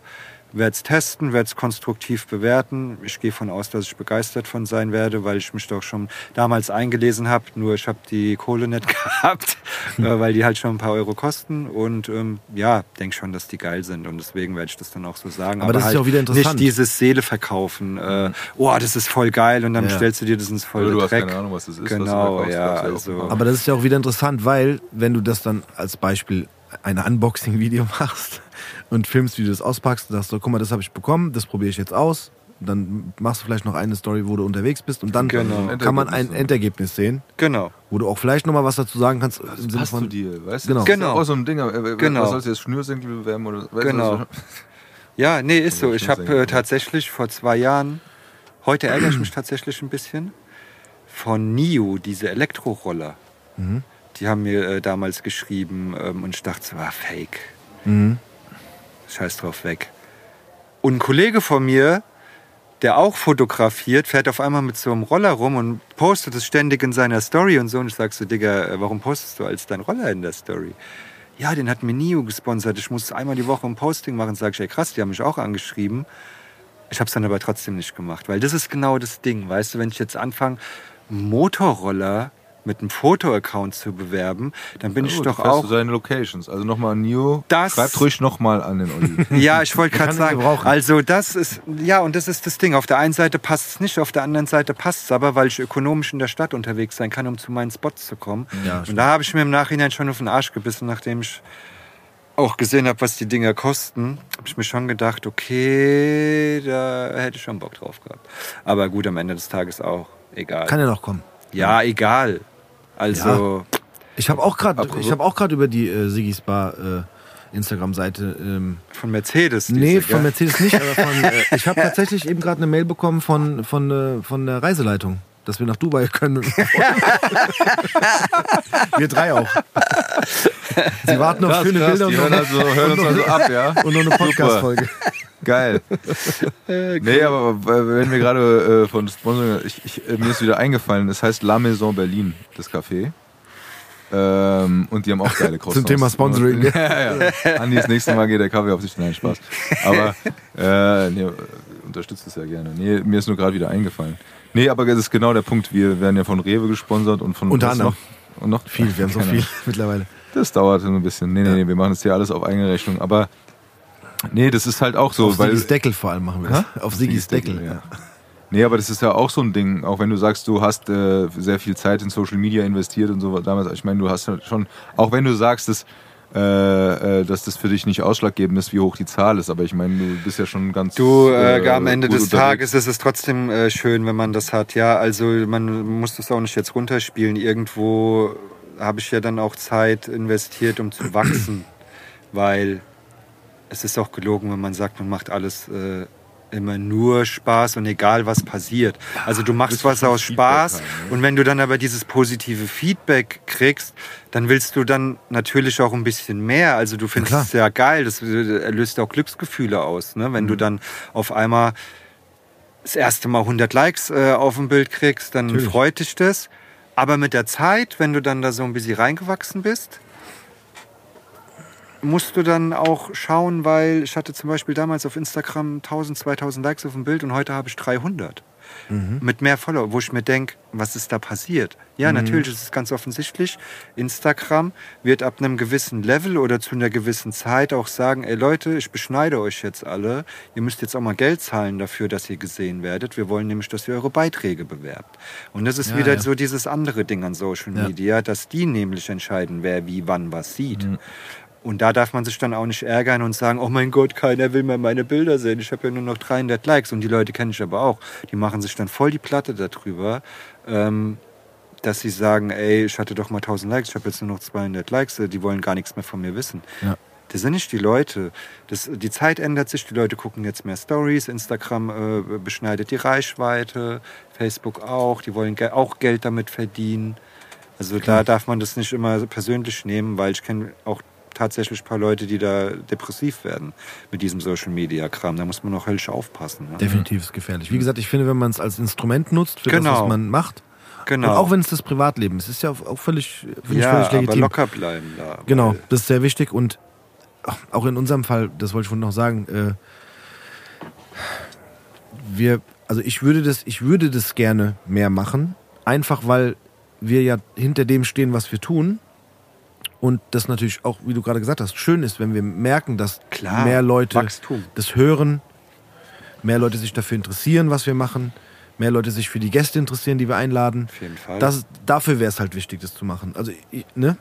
Werde es testen, werde es konstruktiv bewerten. Ich gehe von aus, dass ich begeistert von sein werde, weil ich mich doch schon damals eingelesen habe. Nur ich habe die Kohle nicht gehabt, äh, weil die halt schon ein paar Euro kosten. Und ähm, ja, denke schon, dass die geil sind. Und deswegen werde ich das dann auch so sagen. Aber das ist halt ja auch wieder interessant. Nicht dieses Seele verkaufen. Äh, oh, das ist voll geil. Und dann Ja. bestellst du dir das ins volle Oder du hast Dreck. keine Ahnung, was das ist, Genau, ja. glaubst du ja Also. Aber das ist ja auch wieder interessant, weil wenn du das dann als Beispiel ein Unboxing-Video machst und filmst, wie du das auspackst und sagst so, guck mal, das habe ich bekommen, das probiere ich jetzt aus. Dann machst du vielleicht noch eine Story, wo du unterwegs bist und dann Genau. kann man ein Endergebnis. Sehen, genau. wo du auch vielleicht noch mal was dazu sagen kannst. Das im Sinne passt zu von, dir, weißt du? Genau. Das ist Genau. auch so ein Ding. Äh, Genau. Was sollst du jetzt Schnürsenkel bewerben? Oder, weißt Genau. Du, Ja, nee, ist so. Ich habe äh, tatsächlich vor zwei Jahren, heute ärgere ich mich tatsächlich ein bisschen, von NIO, diese Elektroroller. Mhm. Die haben mir äh, damals geschrieben ähm, und ich dachte so, ah, fake. Mhm. Scheiß drauf weg. Und ein Kollege von mir, der auch fotografiert, fährt auf einmal mit so einem Roller rum und postet es ständig in seiner Story und so. Und ich sag so, Digga, äh, warum postest du als dein Roller in der Story? Ja, den hat mir NIO gesponsert. Ich muss einmal die Woche ein Posting machen. Sag ich, ey krass, die haben mich auch angeschrieben. Ich habe es dann aber trotzdem nicht gemacht, weil das ist genau das Ding. Weißt du, wenn ich jetzt anfange, Motorroller mit einem Foto-Account zu bewerben, dann bin Na ich doch auch Du seine Locations. Also nochmal Neo. Das- Schreibt ruhig nochmal an den Olli. Ja, ich wollte gerade sagen, also das ist, ja, und das ist das Ding. Auf der einen Seite passt es nicht, auf der anderen Seite passt es aber, weil ich ökonomisch in der Stadt unterwegs sein kann, um zu meinen Spots zu kommen. Ja, und stimmt. da habe ich mir im Nachhinein schon auf den Arsch gebissen, nachdem ich auch gesehen habe, was die Dinger kosten, habe ich mir schon gedacht, okay, da hätte ich schon Bock drauf gehabt. Aber gut, am Ende des Tages auch egal. Kann ja noch kommen. ja, egal. Also, Ich habe auch gerade habe auch gerade über die äh, Sigis Bar äh, Instagram-Seite ähm, von Mercedes. Nee, diese, von gell? Mercedes nicht, aber von, äh, ich habe tatsächlich eben gerade eine Mail bekommen von, von, äh, von der Reiseleitung, dass wir nach Dubai können. wir drei auch. Sie warten auf Krass, schöne krass, Bilder die und hören, also, hören uns also ab, ja? und noch eine Podcast-Folge. Geil. Nee, aber äh, wenn wir gerade äh, von Sponsoring, ich, ich, äh, mir ist wieder eingefallen, das heißt La Maison Berlin, das Café. Ähm, und die haben auch geile Croissants. Thema Sponsoring, ja. ja, ja. Andi, das nächste Mal geht der Kaffee auf sich. Nein, Spaß. Aber äh, nee, unterstützt es ja gerne. Nee, mir ist nur gerade wieder eingefallen. Nee, aber das ist genau der Punkt. Wir werden ja von Rewe gesponsert und von Unter anderem. Noch? Und noch Viel, wir haben so viel mittlerweile. Das dauert so ein bisschen. Nee, nee, nee, wir machen das hier alles auf eigene Rechnung. Aber nee, das ist halt auch so. Auf weil, Sigis Deckel vor allem machen wir das. Auf Sigis Deckel, ja. Nee, aber das ist ja auch so ein Ding, auch wenn du sagst, du hast äh, sehr viel Zeit in Social Media investiert und so damals. Ich meine, du hast schon, auch wenn du sagst, dass, äh, äh, dass das für dich nicht ausschlaggebend ist, wie hoch die Zahl ist, aber ich meine, du bist ja schon ganz. Du, äh, am Ende des unterwegs. Tages ist es trotzdem äh, schön, wenn man das hat. Ja, also man muss das auch nicht jetzt runterspielen. Irgendwo habe ich ja dann auch Zeit investiert, um zu wachsen, weil es ist auch gelogen, wenn man sagt, man macht alles äh, immer nur Spaß und egal was passiert. Also du machst was aus Spaß haben, ne? und wenn du dann aber dieses positive Feedback kriegst, dann willst du dann natürlich auch ein bisschen mehr. Also du findest es ja geil, das äh, löst auch Glücksgefühle aus, ne? wenn du dann auf einmal das erste Mal 100 Likes äh, auf dem Bild kriegst, dann Natürlich. freut dich das. Aber mit der Zeit, wenn du dann da so ein bisschen reingewachsen bist, musst du dann auch schauen, weil ich hatte zum Beispiel damals auf Instagram 1000, 2000 Likes auf dem Bild und heute habe ich 300. Mit mehr Follower, wo ich mir denke, was ist da passiert? Ja, natürlich ist es ganz offensichtlich. Instagram wird ab einem gewissen Level oder zu einer gewissen Zeit auch sagen, ey Leute, ich beschneide euch jetzt alle. Ihr müsst jetzt auch mal Geld zahlen dafür, dass ihr gesehen werdet. Wir wollen nämlich, dass ihr eure Beiträge bewerbt. Und das ist Ja, wieder ja. so dieses andere Ding an Social Ja. Media, dass die nämlich entscheiden, wer wie wann was sieht. Und da darf man sich dann auch nicht ärgern und sagen, oh mein Gott, keiner will mehr meine Bilder sehen. Ich habe ja nur noch 300 Likes. Und die Leute kenne ich aber auch. Die machen sich dann voll die Platte darüber, ähm, dass sie sagen, ey, ich hatte doch mal 1000 Likes, ich habe jetzt nur noch 200 Likes. Die wollen gar nichts mehr von mir wissen. Ja. Das sind nicht die Leute. Das, die Zeit ändert sich. Die Leute gucken jetzt mehr Stories. Instagram äh, beschneidet die Reichweite. Facebook auch. Die wollen ge auch Geld damit verdienen. Also da darf man das nicht immer persönlich nehmen, weil ich kenne auch tatsächlich ein paar Leute, die da depressiv werden mit diesem Social Media Kram. Da muss man auch höllisch aufpassen. Ne? Definitiv ist gefährlich. Wie gesagt, ich finde, wenn man es als Instrument nutzt für das, Genau. was man macht, Genau. und auch wenn es das Privatleben ist, ist ja auch völlig, ja, völlig aber legitim. locker bleiben da. Genau, das ist sehr wichtig und auch in unserem Fall, das wollte ich vorhin noch sagen, äh, wir, also ich würde das, ich würde das gerne mehr machen, einfach weil wir ja hinter dem stehen, was wir tun. Und das natürlich auch, wie du gerade gesagt hast, schön ist, wenn wir merken, dass Klar, mehr Leute Wachstum. das hören, mehr Leute sich dafür interessieren, was wir machen, mehr Leute sich für die Gäste interessieren, die wir einladen. Auf jeden Fall. Das, dafür wäre es halt wichtig, das zu machen. Also, ich, ne?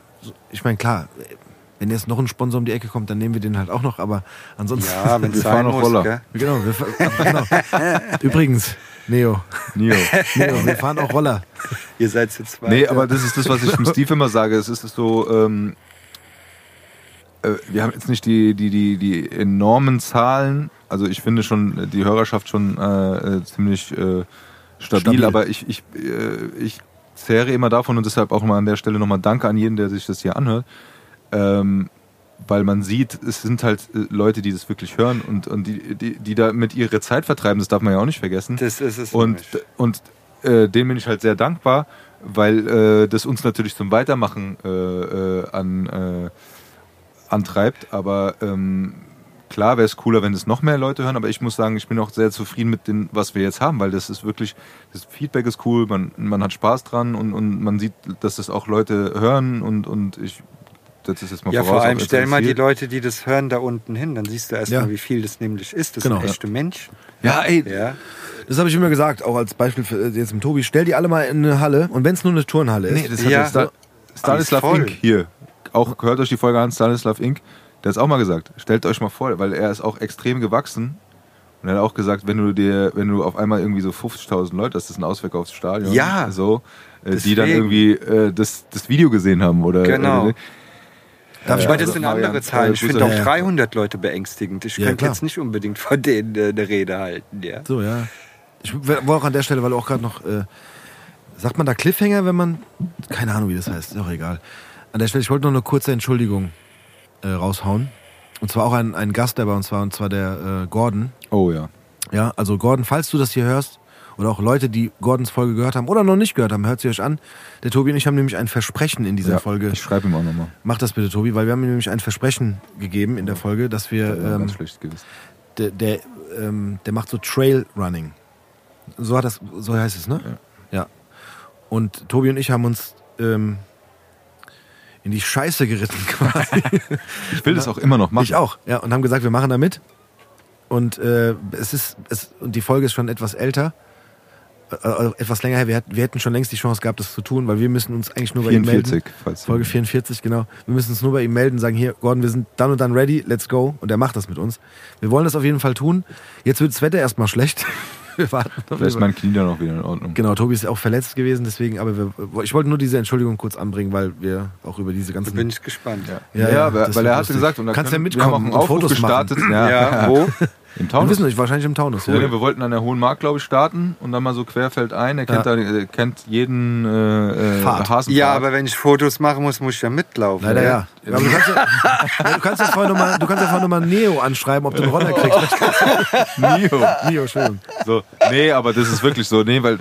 Ich meine, klar, wenn jetzt noch ein Sponsor um die Ecke kommt, dann nehmen wir den halt auch noch, aber ansonsten. ja, wenn es sein muss. Roller. Gell? genau, wir, genau. Übrigens, Neo, Nio. Neo, wir fahren auch Roller. Ihr seid zu zweit. Nee, aber das ist das, was ich dem Steve immer sage. Es ist so, ähm, äh, wir haben jetzt nicht die, die, die, die enormen Zahlen. Also ich finde schon die Hörerschaft schon äh, äh, ziemlich äh, stabil, Stabil. aber ich, ich, äh, ich zehre immer davon und deshalb auch mal an der Stelle nochmal Danke an jeden, der sich das hier anhört. Ähm, weil man sieht, es sind halt äh, Leute, die das wirklich hören und, und die, die, die damit ihre Zeit vertreiben, das darf man ja auch nicht vergessen. das ist es. Und, nämlich. und äh, dem bin ich halt sehr dankbar, weil äh, das uns natürlich zum Weitermachen äh, äh, an, äh, antreibt. Aber ähm, klar wäre es cooler, wenn es noch mehr Leute hören. Aber ich muss sagen, ich bin auch sehr zufrieden mit dem, was wir jetzt haben, weil das ist wirklich, das Feedback ist cool, man, man hat Spaß dran und, und man sieht, dass das auch Leute hören und, und ich das ist jetzt mal Ja, vor allem stell mal die. Leute, die das hören, da unten hin. Dann siehst du erstmal, Ja. wie viel das nämlich ist. Das Genau. sind echte Menschen. Ja, ey, Ja. Das habe ich immer gesagt, auch als Beispiel für äh, jetzt im Tobi. Stell die alle mal in eine Halle und wenn es nur eine Turnhalle ist. Nee, das hat Ja. der Sta Stanislav. Inc. hier. Auch hört euch die Folge an, Stanislav Inc. Der hat es auch mal gesagt. Stellt euch mal vor, weil er ist auch extrem gewachsen. Und er hat auch gesagt, wenn du dir, wenn du auf einmal irgendwie so 50.000 Leute, das ist ein Ausweg aufs Stadion, Ja. so, äh, die dann irgendwie äh, das, das Video gesehen haben oder. Genau. Äh, Darf ich Aber mal- das sind andere Zahlen. Ich äh, finde auch Ja, ja. 300 Leute beängstigend. Ich Ja, könnte klar. jetzt nicht unbedingt von denen äh, eine Rede halten. Ja. So, ja. Ich wollte auch an der Stelle, weil du auch gerade noch, äh, sagt man da Cliffhanger, wenn man, keine Ahnung, wie das heißt, ist auch egal. An der Stelle, ich wollte noch eine kurze Entschuldigung äh, raushauen. Und zwar auch ein, ein Gast, der bei uns war, und zwar der äh, Gordon. Oh ja. Ja, also Gordon, falls du das hier hörst, oder auch Leute, die Gordons Folge gehört haben oder noch nicht gehört haben, hört sie euch an. Der Tobi und ich haben nämlich ein Versprechen in dieser ja Folge. Ich schreibe ihm auch nochmal. Mach das bitte, Tobi, weil wir haben ihm nämlich ein Versprechen gegeben in der Folge, dass wir, Ja, ähm, ganz schlecht gewesen. der, der, ähm, der macht so Trail Running. So hat das, so heißt es, ne? Ja. Und Tobi und ich haben uns ähm, in die Scheiße geritten quasi. Ich will das auch immer noch machen. ich auch, ja. Und haben gesagt, wir machen da mit. Und äh, es ist, es, und die Folge ist schon etwas älter. Äh, äh, etwas länger her. Wir, hätten- wir hätten schon längst die Chance gehabt, das zu tun, weil wir müssen uns eigentlich nur bei ihm 44, melden. falls Folge 44, genau. Wir müssen uns nur bei ihm melden, sagen, hier, Gordon, wir sind dann und dann ready, let's go. Und er macht das mit uns. Wir wollen das auf jeden Fall tun. Jetzt wird das Wetter erstmal schlecht. Wir warten noch Vielleicht ist mein Knie dann auch wieder in Ordnung. Genau, Tobi ist ja auch verletzt gewesen, deswegen, aber wir, ich wollte nur diese Entschuldigung kurz anbringen, weil wir auch über diese Da ganzen. bin ich gespannt. Ja, Ja, weil das weil wird er hatte gesagt, und da Kannst ja können- mitkommen wir haben und auch einen Aufruf Fotos machen. gestartet. Ja, Ja, wo? Im wir Taunus. wissen nicht, wahrscheinlich im Taunus. Ja, Ja. wir wollten an der Hohen Mark, glaube ich, starten und dann mal so querfeldein. Er kennt, Ja. da, er kennt jeden äh, äh, Fahrt. Ja, aber wenn ich Fotos machen muss, muss ich ja mitlaufen. Leider ja. ja. du kannst ja, du kannst ja vorher nochmal, noch mal Neo anschreiben, ob du einen Roller kriegst. Nio. Neo, Entschuldigung. So, nee, aber das ist wirklich so. Nee, weil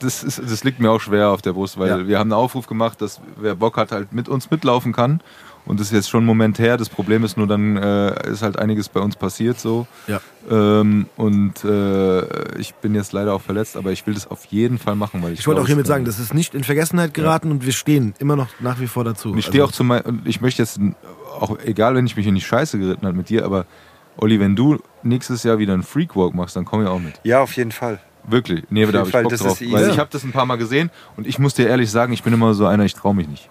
das, ist, das liegt mir auch schwer auf der Brust, weil Ja. wir haben einen Aufruf gemacht, dass wer Bock hat, halt mit uns mitlaufen kann. Und das ist jetzt schon ein Moment her. Das Problem ist nur, dann äh, ist halt einiges bei uns passiert so. Ja. Ähm, und äh, ich bin jetzt leider auch verletzt, aber ich will das auf jeden Fall machen, weil ich. Ich wollte auch hiermit sagen, das ist nicht in Vergessenheit geraten und wir stehen immer noch nach wie vor dazu. Und ich stehe auch Also, zu mein, und ich möchte jetzt auch egal, wenn ich mich in die Scheiße geritten habe mit dir, aber Olli, wenn du nächstes Jahr wieder einen Freakwalk machst, dann komm ich auch mit. Ja, auf jeden Fall. Wirklich. Nee, Auf da habe ich Bock das drauf. Weil ich habe das ein paar Mal gesehen und ich muss dir ehrlich sagen, ich bin immer so einer, ich traue mich nicht.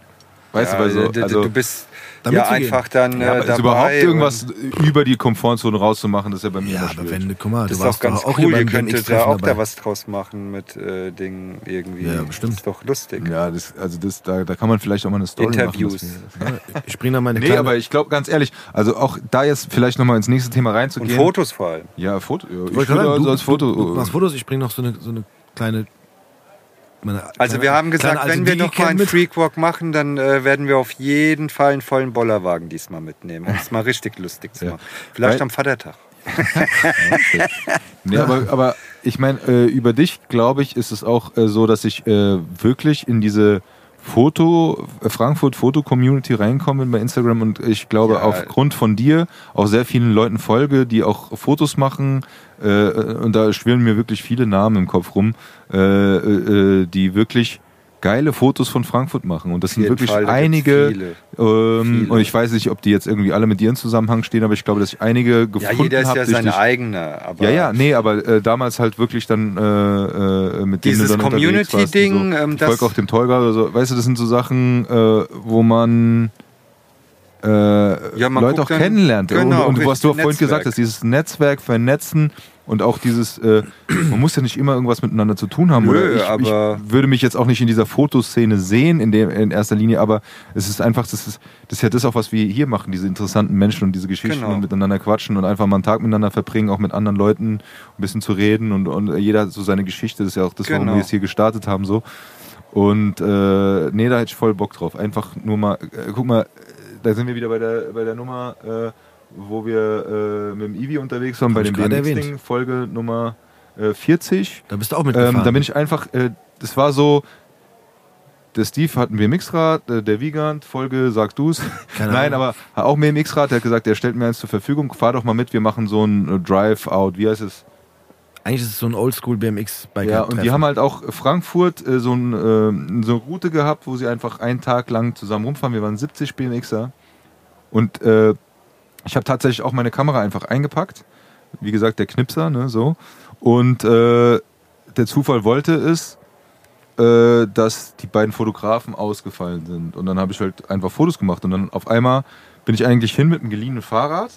Weißt ja, du, weil so, du, also, du bist Damit ja einfach dann ja, äh, aber dabei. ist überhaupt irgendwas und über die Komfortzone rauszumachen, das ist ja bei mir ja, aber wenn, guck mal, Das du ist auch warst ganz cool. Ihr könntet ja auch dabei. da was draus machen mit äh, Dingen irgendwie. Ja, bestimmt. Das ist doch lustig. ja, das, also das, da, da kann man vielleicht auch mal eine Story Interviews. machen. wir- Ich bringe da meine Nee, kleine... aber ich glaube ganz ehrlich, also auch da jetzt vielleicht nochmal ins nächste Thema Und reinzugehen. Fotos vor allem. Ja, Foto. Ja, ich Ich würde also du, als Foto. du, du machst Fotos, ich bringe noch so eine, so eine kleine... Meine, Also wir haben gesagt, alte wenn wir noch mal einen. Freakwalk machen, dann äh, werden wir auf jeden Fall einen vollen Bollerwagen diesmal mitnehmen, um es mal richtig lustig zu machen. Vielleicht Weil- am Vatertag. Nee, aber, aber ich meine, äh, über dich, glaube ich, ist es auch äh, so, dass ich äh, wirklich in diese Foto, äh, Frankfurt Foto-Community reinkomme bei Instagram und ich glaube, Ja. aufgrund von dir auch sehr vielen Leuten folge, die auch Fotos machen äh, und da schwirren mir wirklich viele Namen im Kopf rum, äh, äh, die wirklich geile Fotos von Frankfurt machen und das sind wirklich Fall, einige viele. ähm, Viele. und ich weiß nicht, ob die jetzt irgendwie alle mit dir in Zusammenhang stehen, aber ich glaube, dass ich einige Ja, gefunden jeder ist habe ja durch seine dich. eigene. Aber Ja, ja, nee, aber äh, damals halt wirklich dann äh, äh, mit denen Dieses Community-Ding, so. ähm, folge auch dem Tolga oder so. Weißt du, das sind so Sachen, äh, wo man äh, Ja, man Leute auch dann- kennenlernt. genau, und, und du, was du auch vorhin gesagt hast, dieses Netzwerk, Vernetzen und auch dieses, äh, man muss ja nicht immer irgendwas miteinander zu tun haben. Nö, oder ich, aber- ich würde mich jetzt auch nicht in dieser Fotoszene sehen in, der, in erster Linie, aber es ist einfach, das ist, das ist ja das auch, was wir hier machen, diese interessanten Menschen und diese Geschichten Genau. und miteinander quatschen und einfach mal einen Tag miteinander verbringen, auch mit anderen Leuten ein bisschen zu reden und, und jeder hat so seine Geschichte, das ist ja auch das, warum Genau. wir jetzt hier gestartet haben so. Und äh, nee, da hätte ich voll Bock drauf. Einfach nur mal, äh, guck mal, äh, da sind wir wieder bei der, bei der Nummer, äh, wo wir äh, mit dem Ivi unterwegs waren, Hab bei dem BMX-Ding. Folge Nummer äh, 40. Da bist du auch mitgefahren. Ähm, da bin ich einfach, äh, das war so, der Steve hat ein BMX-Rad, äh, der Wiegand, Folge, sag du's. Keine Nein, aber hat auch ein BMX-Rad, der hat gesagt, der stellt mir eins zur Verfügung, fahr doch mal mit, wir machen so ein äh, Drive-Out, wie heißt es? Eigentlich ist es so ein Oldschool BMX Biker. Ja, und die haben halt auch Frankfurt äh, so, ein, so eine Route gehabt, wo sie einfach einen Tag lang zusammen rumfahren. Wir waren 70 BMXer. Und äh, ich habe tatsächlich auch meine Kamera einfach eingepackt. Wie gesagt, der Knipser, ne, so. Und äh, der Zufall wollte es, äh, dass die beiden Fotografen ausgefallen sind. Und dann habe ich halt einfach Fotos gemacht. Und dann auf einmal bin ich eigentlich hin mit einem geliehenen Fahrrad.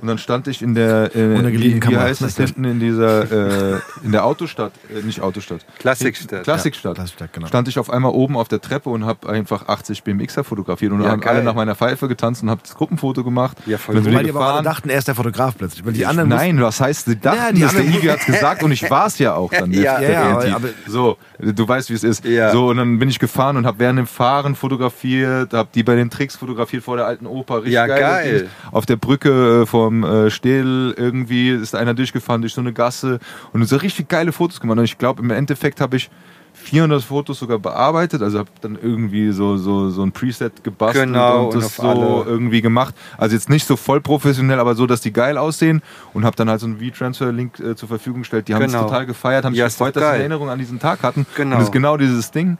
Und dann stand ich in der, äh, wie, wie heißt es hinten in dieser, äh, in der Autostadt, äh, nicht Autostadt, Klassikstadt. Klassikstadt. Klassikstadt, genau. Stand ich auf einmal oben auf der Treppe und habe einfach 80 BMXer fotografiert und Ja, haben geil. alle nach meiner Pfeife getanzt und habe das Gruppenfoto gemacht. Ja, voll. Weil die aber dachten, er ist der Fotograf plötzlich. Weil die anderen Nein, was heißt, sie dachten, Ja, die das, der anderen- Iggy hat's gesagt und ich war es ja auch dann. Ja, der ja, TNT. aber- so, du weißt, wie es ist. Ja. So, und dann bin ich gefahren und habe während dem Fahren fotografiert, habe die bei den Tricks fotografiert vor der alten Oper. Richtig Ja, geil. geil. Auf der Brücke äh, vom äh, Städel irgendwie ist einer durchgefahren durch so eine Gasse und so richtig geile Fotos gemacht. Und ich glaube, im Endeffekt habe ich 400 Fotos sogar bearbeitet, also habe dann irgendwie so, so, so ein Preset gebastelt Genau, und und das so alle. irgendwie gemacht. Also jetzt nicht so voll professionell, aber so, dass die geil aussehen und habe dann halt so einen V-Transfer-Link äh, zur Verfügung gestellt. Die haben es Genau. total gefeiert, haben Ja, sich gefreut, dass sie eine Erinnerung an diesen Tag hatten. Genau. Und das ist genau dieses Ding,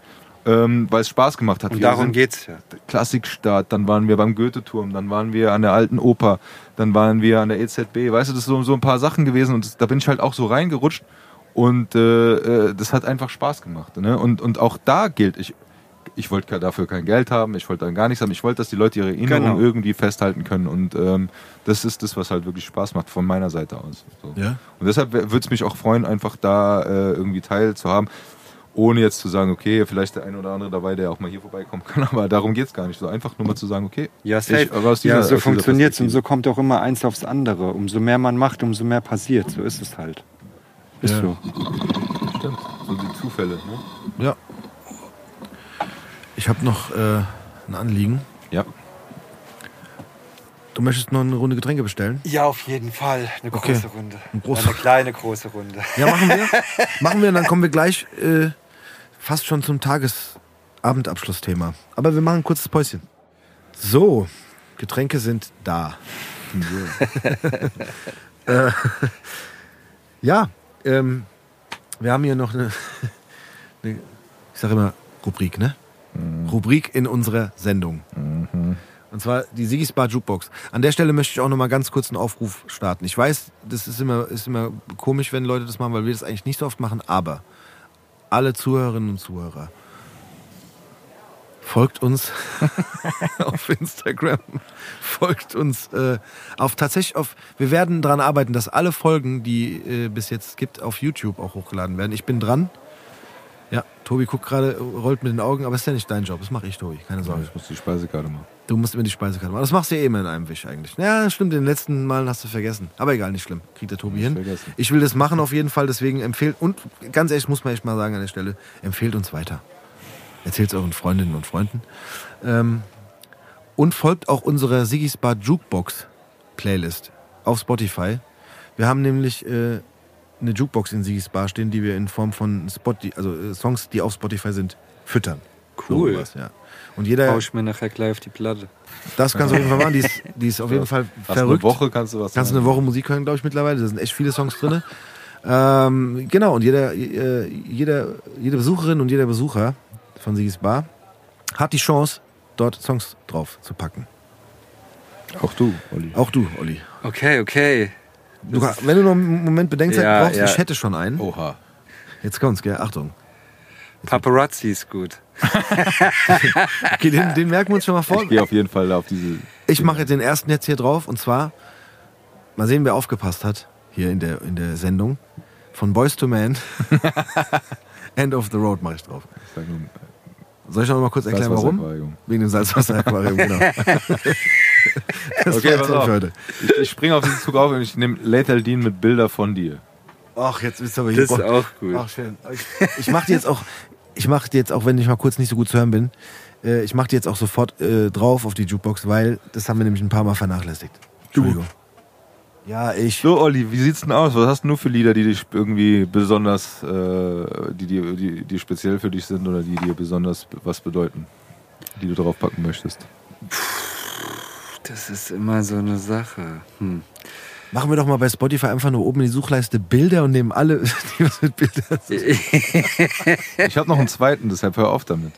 ähm, weil es Spaß gemacht hat. Und Wir darum sind- geht's ja. Klassikstadt, dann waren wir beim Goethe-Turm, dann waren wir an der Alten Oper, dann waren wir an der EZB, weißt du, das ist so, so ein paar Sachen gewesen und das, da bin ich halt auch so reingerutscht Und äh, äh, das hat einfach Spaß gemacht. Ne? Und, und auch da gilt, ich, ich wollte dafür kein Geld haben, ich wollte dann gar nichts haben. Ich wollte, dass die Leute ihre Erinnerungen Genau. irgendwie festhalten können. Und ähm, das ist das, was halt wirklich Spaß macht von meiner Seite aus. So. Ja. Und deshalb würde es mich auch freuen, einfach da äh, irgendwie teilzuhaben. Ohne jetzt zu sagen, okay, vielleicht der eine oder andere dabei, der auch mal hier vorbeikommen kann, aber darum geht es gar nicht. So einfach nur mal zu sagen, okay, Ja, safe. ich, dieser- ja, so funktioniert es und so kommt auch immer eins aufs andere. Umso mehr man macht, umso mehr passiert. So ist es halt. Ist Ja. so. Stimmt. So die Zufälle. Ne? Ja. Ich habe noch äh, ein Anliegen. Ja. Du möchtest noch eine Runde Getränke bestellen? Ja, auf jeden Fall. Eine Okay. große Runde. Ein großer- Eine kleine große Runde. Ja, machen wir. machen wir, und dann kommen wir gleich äh, fast schon zum Tagesabendabschlussthema. Aber wir machen ein kurzes Päuschen. So, Getränke sind da. äh, ja, ähm, wir haben hier noch eine, eine ich sage immer Rubrik, ne? Rubrik in unserer Sendung. Und zwar die Sigis Bar Jukebox. An der Stelle möchte ich auch noch mal ganz kurz einen Aufruf starten. Ich weiß, das ist immer, ist immer komisch, wenn Leute das machen, weil wir das eigentlich nicht so oft machen, aber alle Zuhörerinnen und Zuhörer, folgt uns auf Instagram, folgt uns äh, auf tatsächlich auf, wir werden daran arbeiten, dass alle Folgen, die äh, bis jetzt gibt, auf YouTube auch hochgeladen werden. Ich bin dran. Ja, Tobi guckt gerade, rollt mit den Augen, aber ist ja nicht dein Job. Das mache ich, Tobi. Keine Sorge. Ich muss die Speisekarte machen. Du musst immer die Speisekarte machen. Das machst du ja eh immer in einem Wisch eigentlich. Ja, stimmt, den letzten Malen hast du vergessen. Aber egal, nicht schlimm. Kriegt der Tobi hin. vergessen. Ich will das machen auf jeden Fall, deswegen empfehlt, und ganz ehrlich muss man echt mal sagen an der Stelle, empfehlt uns weiter. Erzählt es euren Freundinnen und Freunden. Ähm, und folgt auch unserer Sigis Bar Jukebox Playlist auf Spotify. Wir haben nämlich äh, eine Jukebox in Sigis Bar stehen, die wir in Form von Spot, also äh, Songs, die auf Spotify sind, füttern. Cool. So was, ja. Und jeder, Hau ich mir nachher gleich auf die Platte. das kannst du auf jeden Fall machen. Die ist, die ist auf jeden Fall verrückt. eine Woche kannst du was Kannst du eine Woche Musik hören, glaube ich, mittlerweile. Da sind echt viele Songs drin. ähm, genau, und jeder, äh, jeder, jede Besucherin und jeder Besucher von Sigis Bar hat die Chance, dort Songs drauf zu packen. Auch du, Olli. Auch du, Olli. Okay, okay. Du, wenn du noch einen Moment Bedenkzeit Ja, brauchst, ja. ich hätte schon einen. Oha. Jetzt kommt's, gell? Achtung. Paparazzi ist gut. Okay, den, den merken wir uns schon mal vor. Ich gehe auf jeden Fall auf diese. Ich mache jetzt den ersten jetzt hier drauf und zwar, mal sehen, wer aufgepasst hat, hier in der, in der Sendung. Von Boys to Man. End of the Road mache ich drauf. Sag nur, Soll ich noch mal kurz erklären, warum? Wegen dem Salzwasser-Aquarium, genau. Okay, pass auf. heute. Ich, ich springe auf diesen Zug auf und ich nehme Lethal Dean mit Bilder von dir. Ach, jetzt bist du aber hier. Das ist auch gut. Ach, schön. Ich, ich mache die jetzt auch, ich mache die jetzt auch, wenn ich mal kurz nicht so gut zu hören bin, äh, ich mache die jetzt auch sofort äh, drauf auf die Jukebox, weil das haben wir nämlich ein paar Mal vernachlässigt. Entschuldigung. Ja, ich. So, Olli, wie sieht's denn aus? Was hast du nur für Lieder, die dich irgendwie besonders, äh, die, die, die, die speziell für dich sind oder die dir besonders was bedeuten, die du drauf packen möchtest? Das ist immer so eine Sache. Hm. Machen wir doch mal bei Spotify einfach nur oben in die Suchleiste Bilder und nehmen alle, die was mit Bildern. Ich habe noch einen zweiten, deshalb hör auf damit.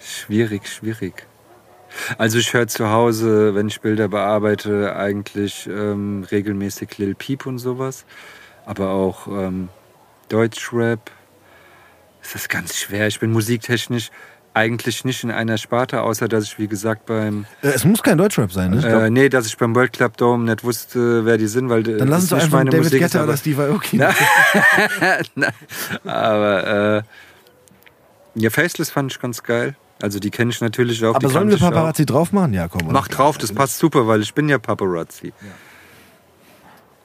Schwierig, schwierig. Also ich höre zu Hause, wenn ich Bilder bearbeite, eigentlich ähm, regelmäßig Lil Peep und sowas. Aber auch ähm, Deutschrap. Es ist ganz schwer. Ich bin musiktechnisch eigentlich nicht in einer Sparte, außer dass ich, wie gesagt, beim Äh, es muss kein Deutschrap sein, ne? äh, nee, dass ich beim World Club Dome nicht wusste, wer die sind, weil Dann lass uns doch einfach David Guetta oder Steve Aoki. Aber äh, ja, Faceless fand ich ganz geil. Also die kenne ich natürlich auch. Aber die sollen wir ich auch. Paparazzi drauf machen? Ja, komm. Mach drauf, das passt super, weil ich bin ja Paparazzi.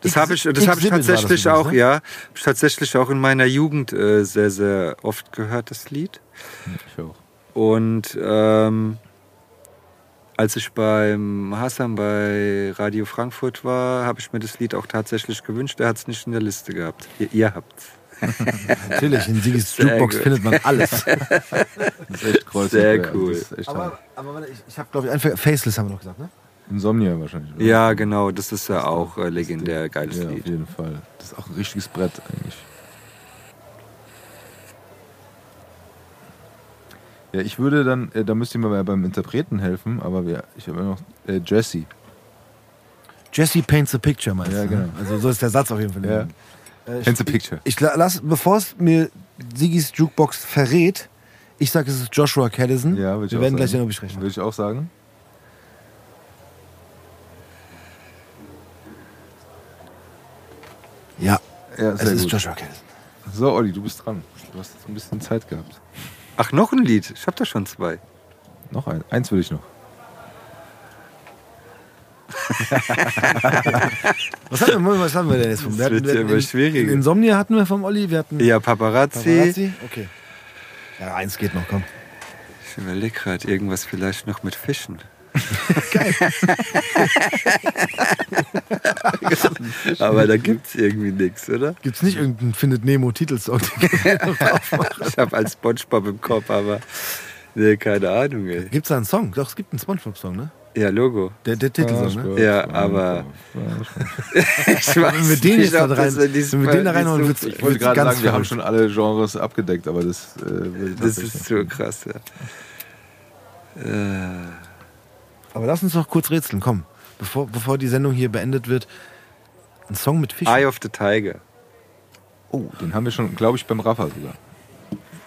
Das X- habe ich, das habe ich das tatsächlich übrigens, auch, ne? ja, tatsächlich auch in meiner Jugend äh, sehr, sehr oft gehört, das Lied. Ich auch. Und ähm, als ich beim Hassan bei Radio Frankfurt war, habe ich mir das Lied auch tatsächlich gewünscht. Er hat es nicht in der Liste gehabt. Ihr, ihr habt's. Natürlich, in Sigis Jukebox gut. findet man alles. Das ist echt kreuz Sehr cool. Das ist echt aber aber ich, ich habe, glaube ich, einfach Faceless haben wir noch gesagt, ne? Insomnia wahrscheinlich. oder? Ja, genau, das ist ja auch äh, legendär geiles Ja, auf Lied. jeden Fall. Das ist auch ein richtiges Brett eigentlich. Ja, ich würde dann, äh, da müsst ihr mir bei- beim Interpreten helfen, aber wir, ich habe ja noch äh, Jesse. Jesse paints a picture, meinst Ja, du? ne? genau. Also so ist der Satz auf jeden Fall. Ja. Äh, ich- Paints a picture. Ich la- lass, bevor es mir Sigis Jukebox verrät, ich sage, es ist Joshua Caddison. Ja, würde ich Wir auch werden gleich sagen. noch besprechen. Würde ich auch sagen. Ja, Ja, es sehr ist gut. Joshua Caddison. So, Olli, du bist dran. Du hast jetzt ein bisschen Zeit gehabt. Ach, noch ein Lied. Ich habe da schon zwei. Noch ein. Eins will ich noch. Was haben wir, was haben wir denn jetzt vom? Das wird ja immer schwieriger. Insomnia hatten wir vom Olli, wir hatten Ja, Paparazzi. Paparazzi. Okay. Ja, eins geht noch, komm. Ich überlege gerade, irgendwas vielleicht noch mit Fischen. Aber da gibt's irgendwie nichts, oder? Gibt's nicht irgendeinen Findet Nemo Titelsong? Ich habe als Spongebob im Kopf, aber nee, keine Ahnung, ey. Gibt's da einen Song? Doch, es gibt einen Spongebob-Song, ne? Ja, Logo. Der, der Titelsong, ne? Ja, aber- Ich weiß Wenn wir den nicht, jetzt da rein, wenn wir den da nicht wird's, so- Ich wollte gerade sagen, wir haben schon alle Genres abgedeckt, aber das äh, Das ist so krass, ja. Äh, Aber lass uns noch kurz rätseln, komm. Bevor, bevor die Sendung hier beendet wird. Ein Song mit Fischen. Eye of the Tiger. Oh, den haben wir schon, glaube ich, beim Rafa sogar.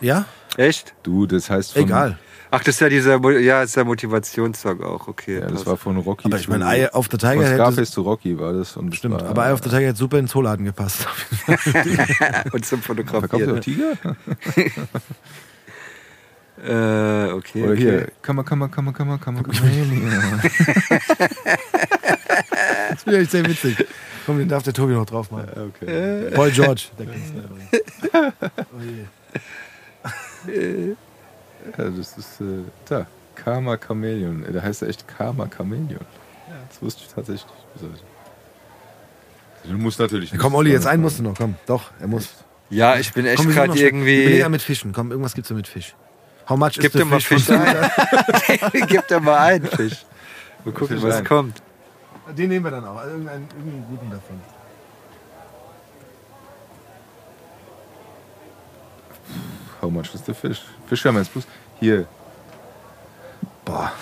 Ja? Echt? Du, das heißt von, Egal. Ach, das ist ja dieser, ja, ist der Motivationssong auch, okay. Ja, das passt. war von Rocky. Aber ich meine, Eye of the Tiger Von hätte... Scarface zu Rocky war das. Und das Stimmt, war, aber Eye of the Tiger hätte super in den Zooladen gepasst. Und zum Verkauft ihr Fotografieren. auch Tiger? Äh, okay. Oder okay. hier, Kammer, Kammer, Kammer, Kammer, Kammer, Kammer. Das wäre echt sehr witzig. Komm, den darf der Tobi noch drauf machen. Okay. Paul George. Der Künstler übrigens. Oh je. Ja, das ist, äh, da, Karma Chameleon. Äh, Der heißt ja echt Karma Chameleon. Ja, das wusste ich tatsächlich nicht. Du musst natürlich Ja, komm, Olli, jetzt einen musst du noch. Komm, doch, er muss. Ja, ich bin echt wir gerade irgendwie. Überleg mal mit Fischen. Komm, irgendwas gibt's da mit Fisch. How much Gib dir mal? Fisch von ein. Gib dir mal einen Fisch. Mal gucken, Fisch was ein. kommt. Den nehmen wir dann auch. Also Irgendeinen, irgendeinen guten davon. How much is the fish? Jetzt plus. Hier, Boah,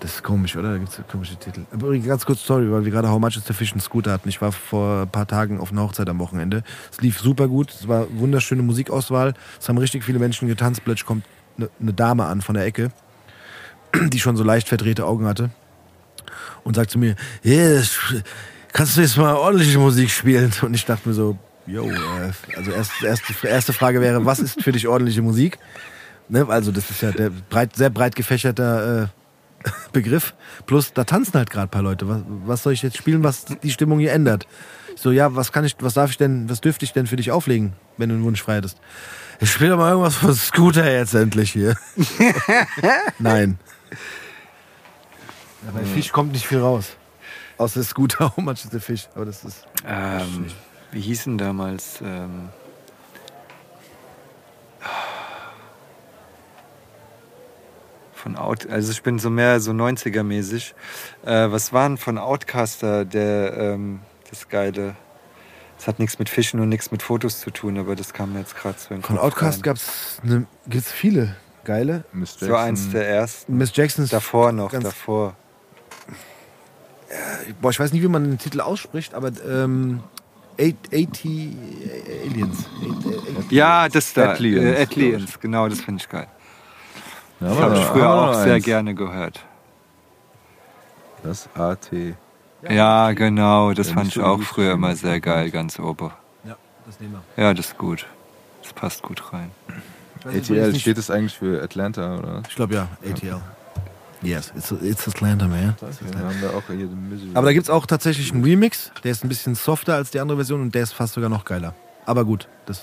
das ist komisch, oder? Da gibt's komische Titel. Aber ganz kurz, sorry, weil wir gerade How Much is the Fish einen Scooter hatten. Ich war vor ein paar Tagen auf einer Hochzeit am Wochenende. Es lief super gut. Es war wunderschöne Musikauswahl. Es haben richtig viele Menschen getanzt. Plötzlich kommt eine, eine Dame an von der Ecke, die schon so leicht verdrehte Augen hatte. Und sagt zu mir, yes, kannst du jetzt mal ordentliche Musik spielen? Und ich dachte mir so, yo, äh, also erst, erste, erste Frage wäre, was ist für dich ordentliche Musik? Ne, also das ist ja der breit, sehr breit gefächerter äh, Begriff. Plus, da tanzen halt gerade ein paar Leute. Was, was soll ich jetzt spielen, was die Stimmung hier ändert? Ich so, ja, was kann ich, was darf ich denn, was dürfte ich denn für dich auflegen, wenn du einen Wunsch frei hättest? Ich spiele doch mal irgendwas von Scooter jetzt endlich hier. Nein. Ja, bei Fisch kommt nicht viel raus. Außer Scooter, how much is the fish? Aber das ist. Ähm, wie hießen damals? Ähm, von Out, also ich bin so mehr so 90er-mäßig. Äh, was waren von Outcaster der ähm, das Geile? Das hat nichts mit Fischen und nichts mit Fotos zu tun, aber das kam mir jetzt gerade so in den Von Kopf Outcast rein. gab's ne, gibt's viele geile. Miss So eins der ersten. Miss Jacksons. Davor noch, ganz- davor. Boah, ich weiß nicht, wie man den Titel ausspricht, aber ähm, 80 Aliens. Eight- äh, Ja, das da. Atlians, Äh, Atlians, genau, das finde ich geil. Ja, Das habe ich früher wir auch sehr eins. gerne gehört. Das AT. Ja, genau, das Ja, fand ich auch früher immer sehr geil, ganz oben. Ja, das nehmen wir. Ja, das ist gut. Das passt gut rein. ATL, steht das eigentlich für Atlanta, oder? Ich glaube ja, ATL. Yes, it's, it's Atlanta, man. Den Misery. Aber da gibt es auch tatsächlich einen Remix, der ist ein bisschen softer als die andere Version und der ist fast sogar noch geiler. Aber gut, das,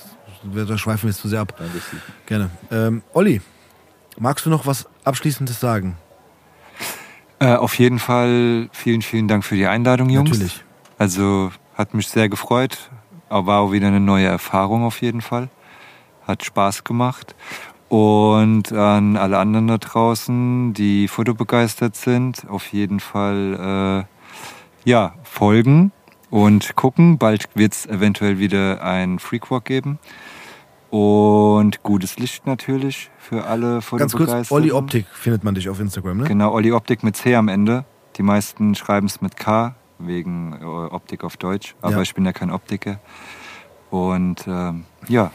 da schweifen wir jetzt zu sehr ab. Gerne. Ähm, Olli, magst du noch was Abschließendes sagen? Äh, auf jeden Fall vielen, vielen Dank für die Einladung, Jungs. Natürlich. Also hat mich sehr gefreut. War auch wieder eine neue Erfahrung auf jeden Fall. Hat Spaß gemacht. Und an alle anderen da draußen, die fotobegeistert sind, auf jeden Fall äh, ja, folgen und gucken. Bald wird es eventuell wieder ein Freakwalk geben. Und gutes Licht natürlich für alle Ganz kurz, Olli Optik findet man dich auf Instagram, ne? Genau, Olli Optik mit C am Ende. Die meisten schreiben es mit K, wegen äh, Optik auf Deutsch. Aber Ja. ich bin ja kein Optiker. Und ähm, ja,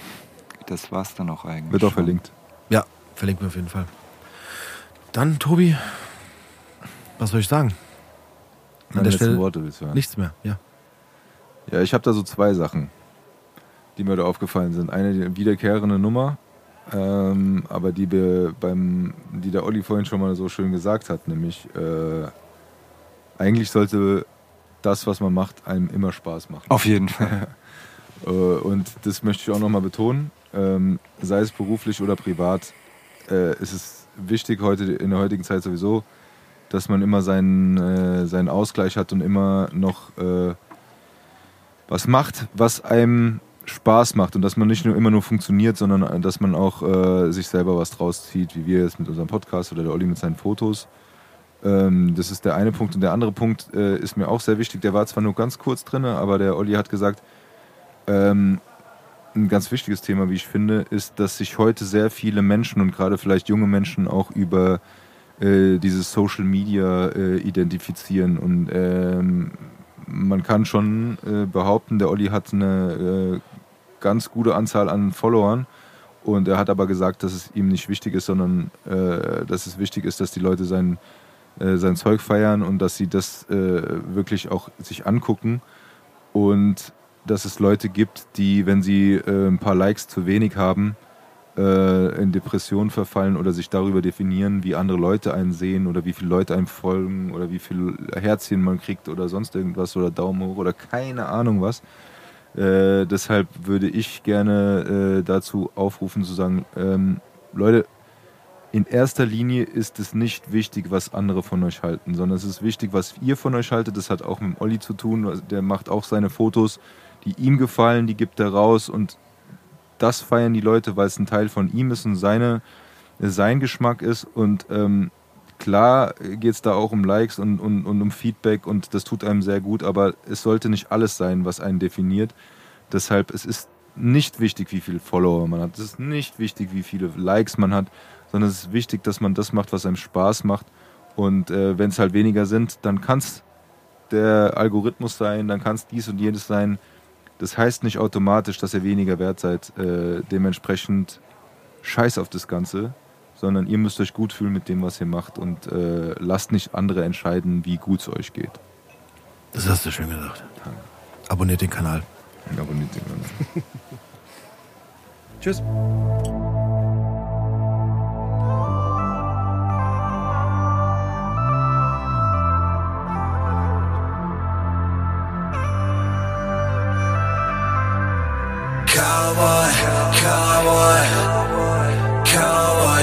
das war's dann auch eigentlich. Wird auch schon. verlinkt. Ja, verlinken wir auf jeden Fall. Dann, Tobi, was soll ich sagen? An Meine der letzten Stelle Worte nichts mehr. Ja. Ja, ich habe da so zwei Sachen, die mir da aufgefallen sind. Eine wiederkehrende Nummer, ähm, aber die wir beim, die der Olli vorhin schon mal so schön gesagt hat, nämlich äh, eigentlich sollte das, was man macht, einem immer Spaß machen. Auf jeden Fall. Äh, und das möchte ich auch nochmal betonen. Ähm, sei es beruflich oder privat, äh, ist es wichtig heute in der heutigen Zeit sowieso, dass man immer seinen, äh, seinen Ausgleich hat und immer noch äh, was macht, was einem Spaß macht und dass man nicht nur immer nur funktioniert, sondern äh, dass man auch äh, sich selber was draus zieht, wie wir jetzt mit unserem Podcast oder der Olli mit seinen Fotos. Ähm, das ist der eine Punkt. Und der andere Punkt äh, ist mir auch sehr wichtig. Der war zwar nur ganz kurz drin, aber der Olli hat gesagt, ähm, ein ganz wichtiges Thema, wie ich finde, ist, dass sich heute sehr viele Menschen und gerade vielleicht junge Menschen auch über äh, dieses Social Media äh, identifizieren. Und ähm, man kann schon äh, behaupten, der Olli hat eine äh, ganz gute Anzahl an Followern. Und er hat aber gesagt, dass es ihm nicht wichtig ist, sondern äh, dass es wichtig ist, dass die Leute sein, äh, sein Zeug feiern und dass sie das äh, wirklich auch sich angucken. Und dass es Leute gibt, die, wenn sie äh, ein paar Likes zu wenig haben, äh, in Depressionen verfallen oder sich darüber definieren, wie andere Leute einen sehen oder wie viele Leute einem folgen oder wie viel Herzchen man kriegt oder sonst irgendwas oder Daumen hoch oder keine Ahnung was. Äh, deshalb würde ich gerne äh, dazu aufrufen zu sagen, ähm, Leute, in erster Linie ist es nicht wichtig, was andere von euch halten, sondern es ist wichtig, was ihr von euch haltet. Das hat auch mit Olli zu tun. Der macht auch seine Fotos, die ihm gefallen, die gibt er raus und das feiern die Leute, weil es ein Teil von ihm ist und seine, sein Geschmack ist. Und ähm, klar geht es da auch um Likes und, und, und um Feedback und das tut einem sehr gut, aber es sollte nicht alles sein, was einen definiert. Deshalb, es ist nicht wichtig, wie viele Follower man hat. Es ist nicht wichtig, wie viele Likes man hat, sondern es ist wichtig, dass man das macht, was einem Spaß macht. Und äh, wenn es halt weniger sind, dann kann es der Algorithmus sein, dann kann es dies und jenes sein. Das heißt nicht automatisch, dass ihr weniger wert seid. Äh, dementsprechend scheiß auf das Ganze, sondern ihr müsst euch gut fühlen mit dem, was ihr macht und äh, lasst nicht andere entscheiden, wie gut es euch geht. Das hast du schön gesagt. Abonniert den Kanal. Und abonniert den Kanal. Tschüss.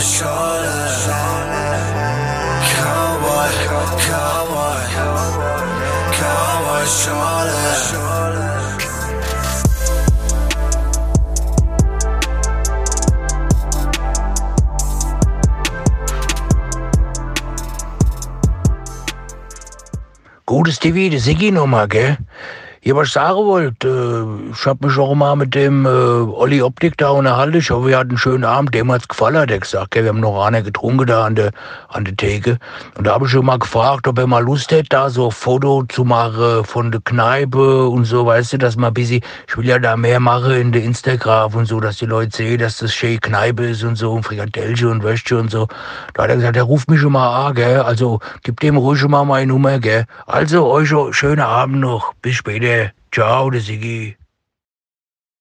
Shoulder. Cowboy, cowboy, cowboy shoulder. Gutes TV, das Siggi nochmal, gell? Ja, was ich sagen wollte, äh, ich hab mich auch mal mit dem äh, Olli Optik da unterhalten. Ich hoffe, wir hatten einen schönen Abend. Dem hat's gefallen, hat er gesagt. Gell? Wir haben noch einer getrunken da an der, an der Theke. Und da habe ich schon mal gefragt, ob er mal Lust hätte, da so ein Foto zu machen von der Kneipe und so, weißt du, dass man ein bisschen, ich will ja da mehr machen in der Instagram und so, dass die Leute sehen, dass das schöne Kneipe ist und so, und Frikadellchen und Würstchen und so. Da hat er gesagt, er ruft mich schon mal an, gell? Also, gib dem ruhig schon mal meine Nummer, gell? Also, euch schönen Abend noch. Bis später. Ciao, der Sigi.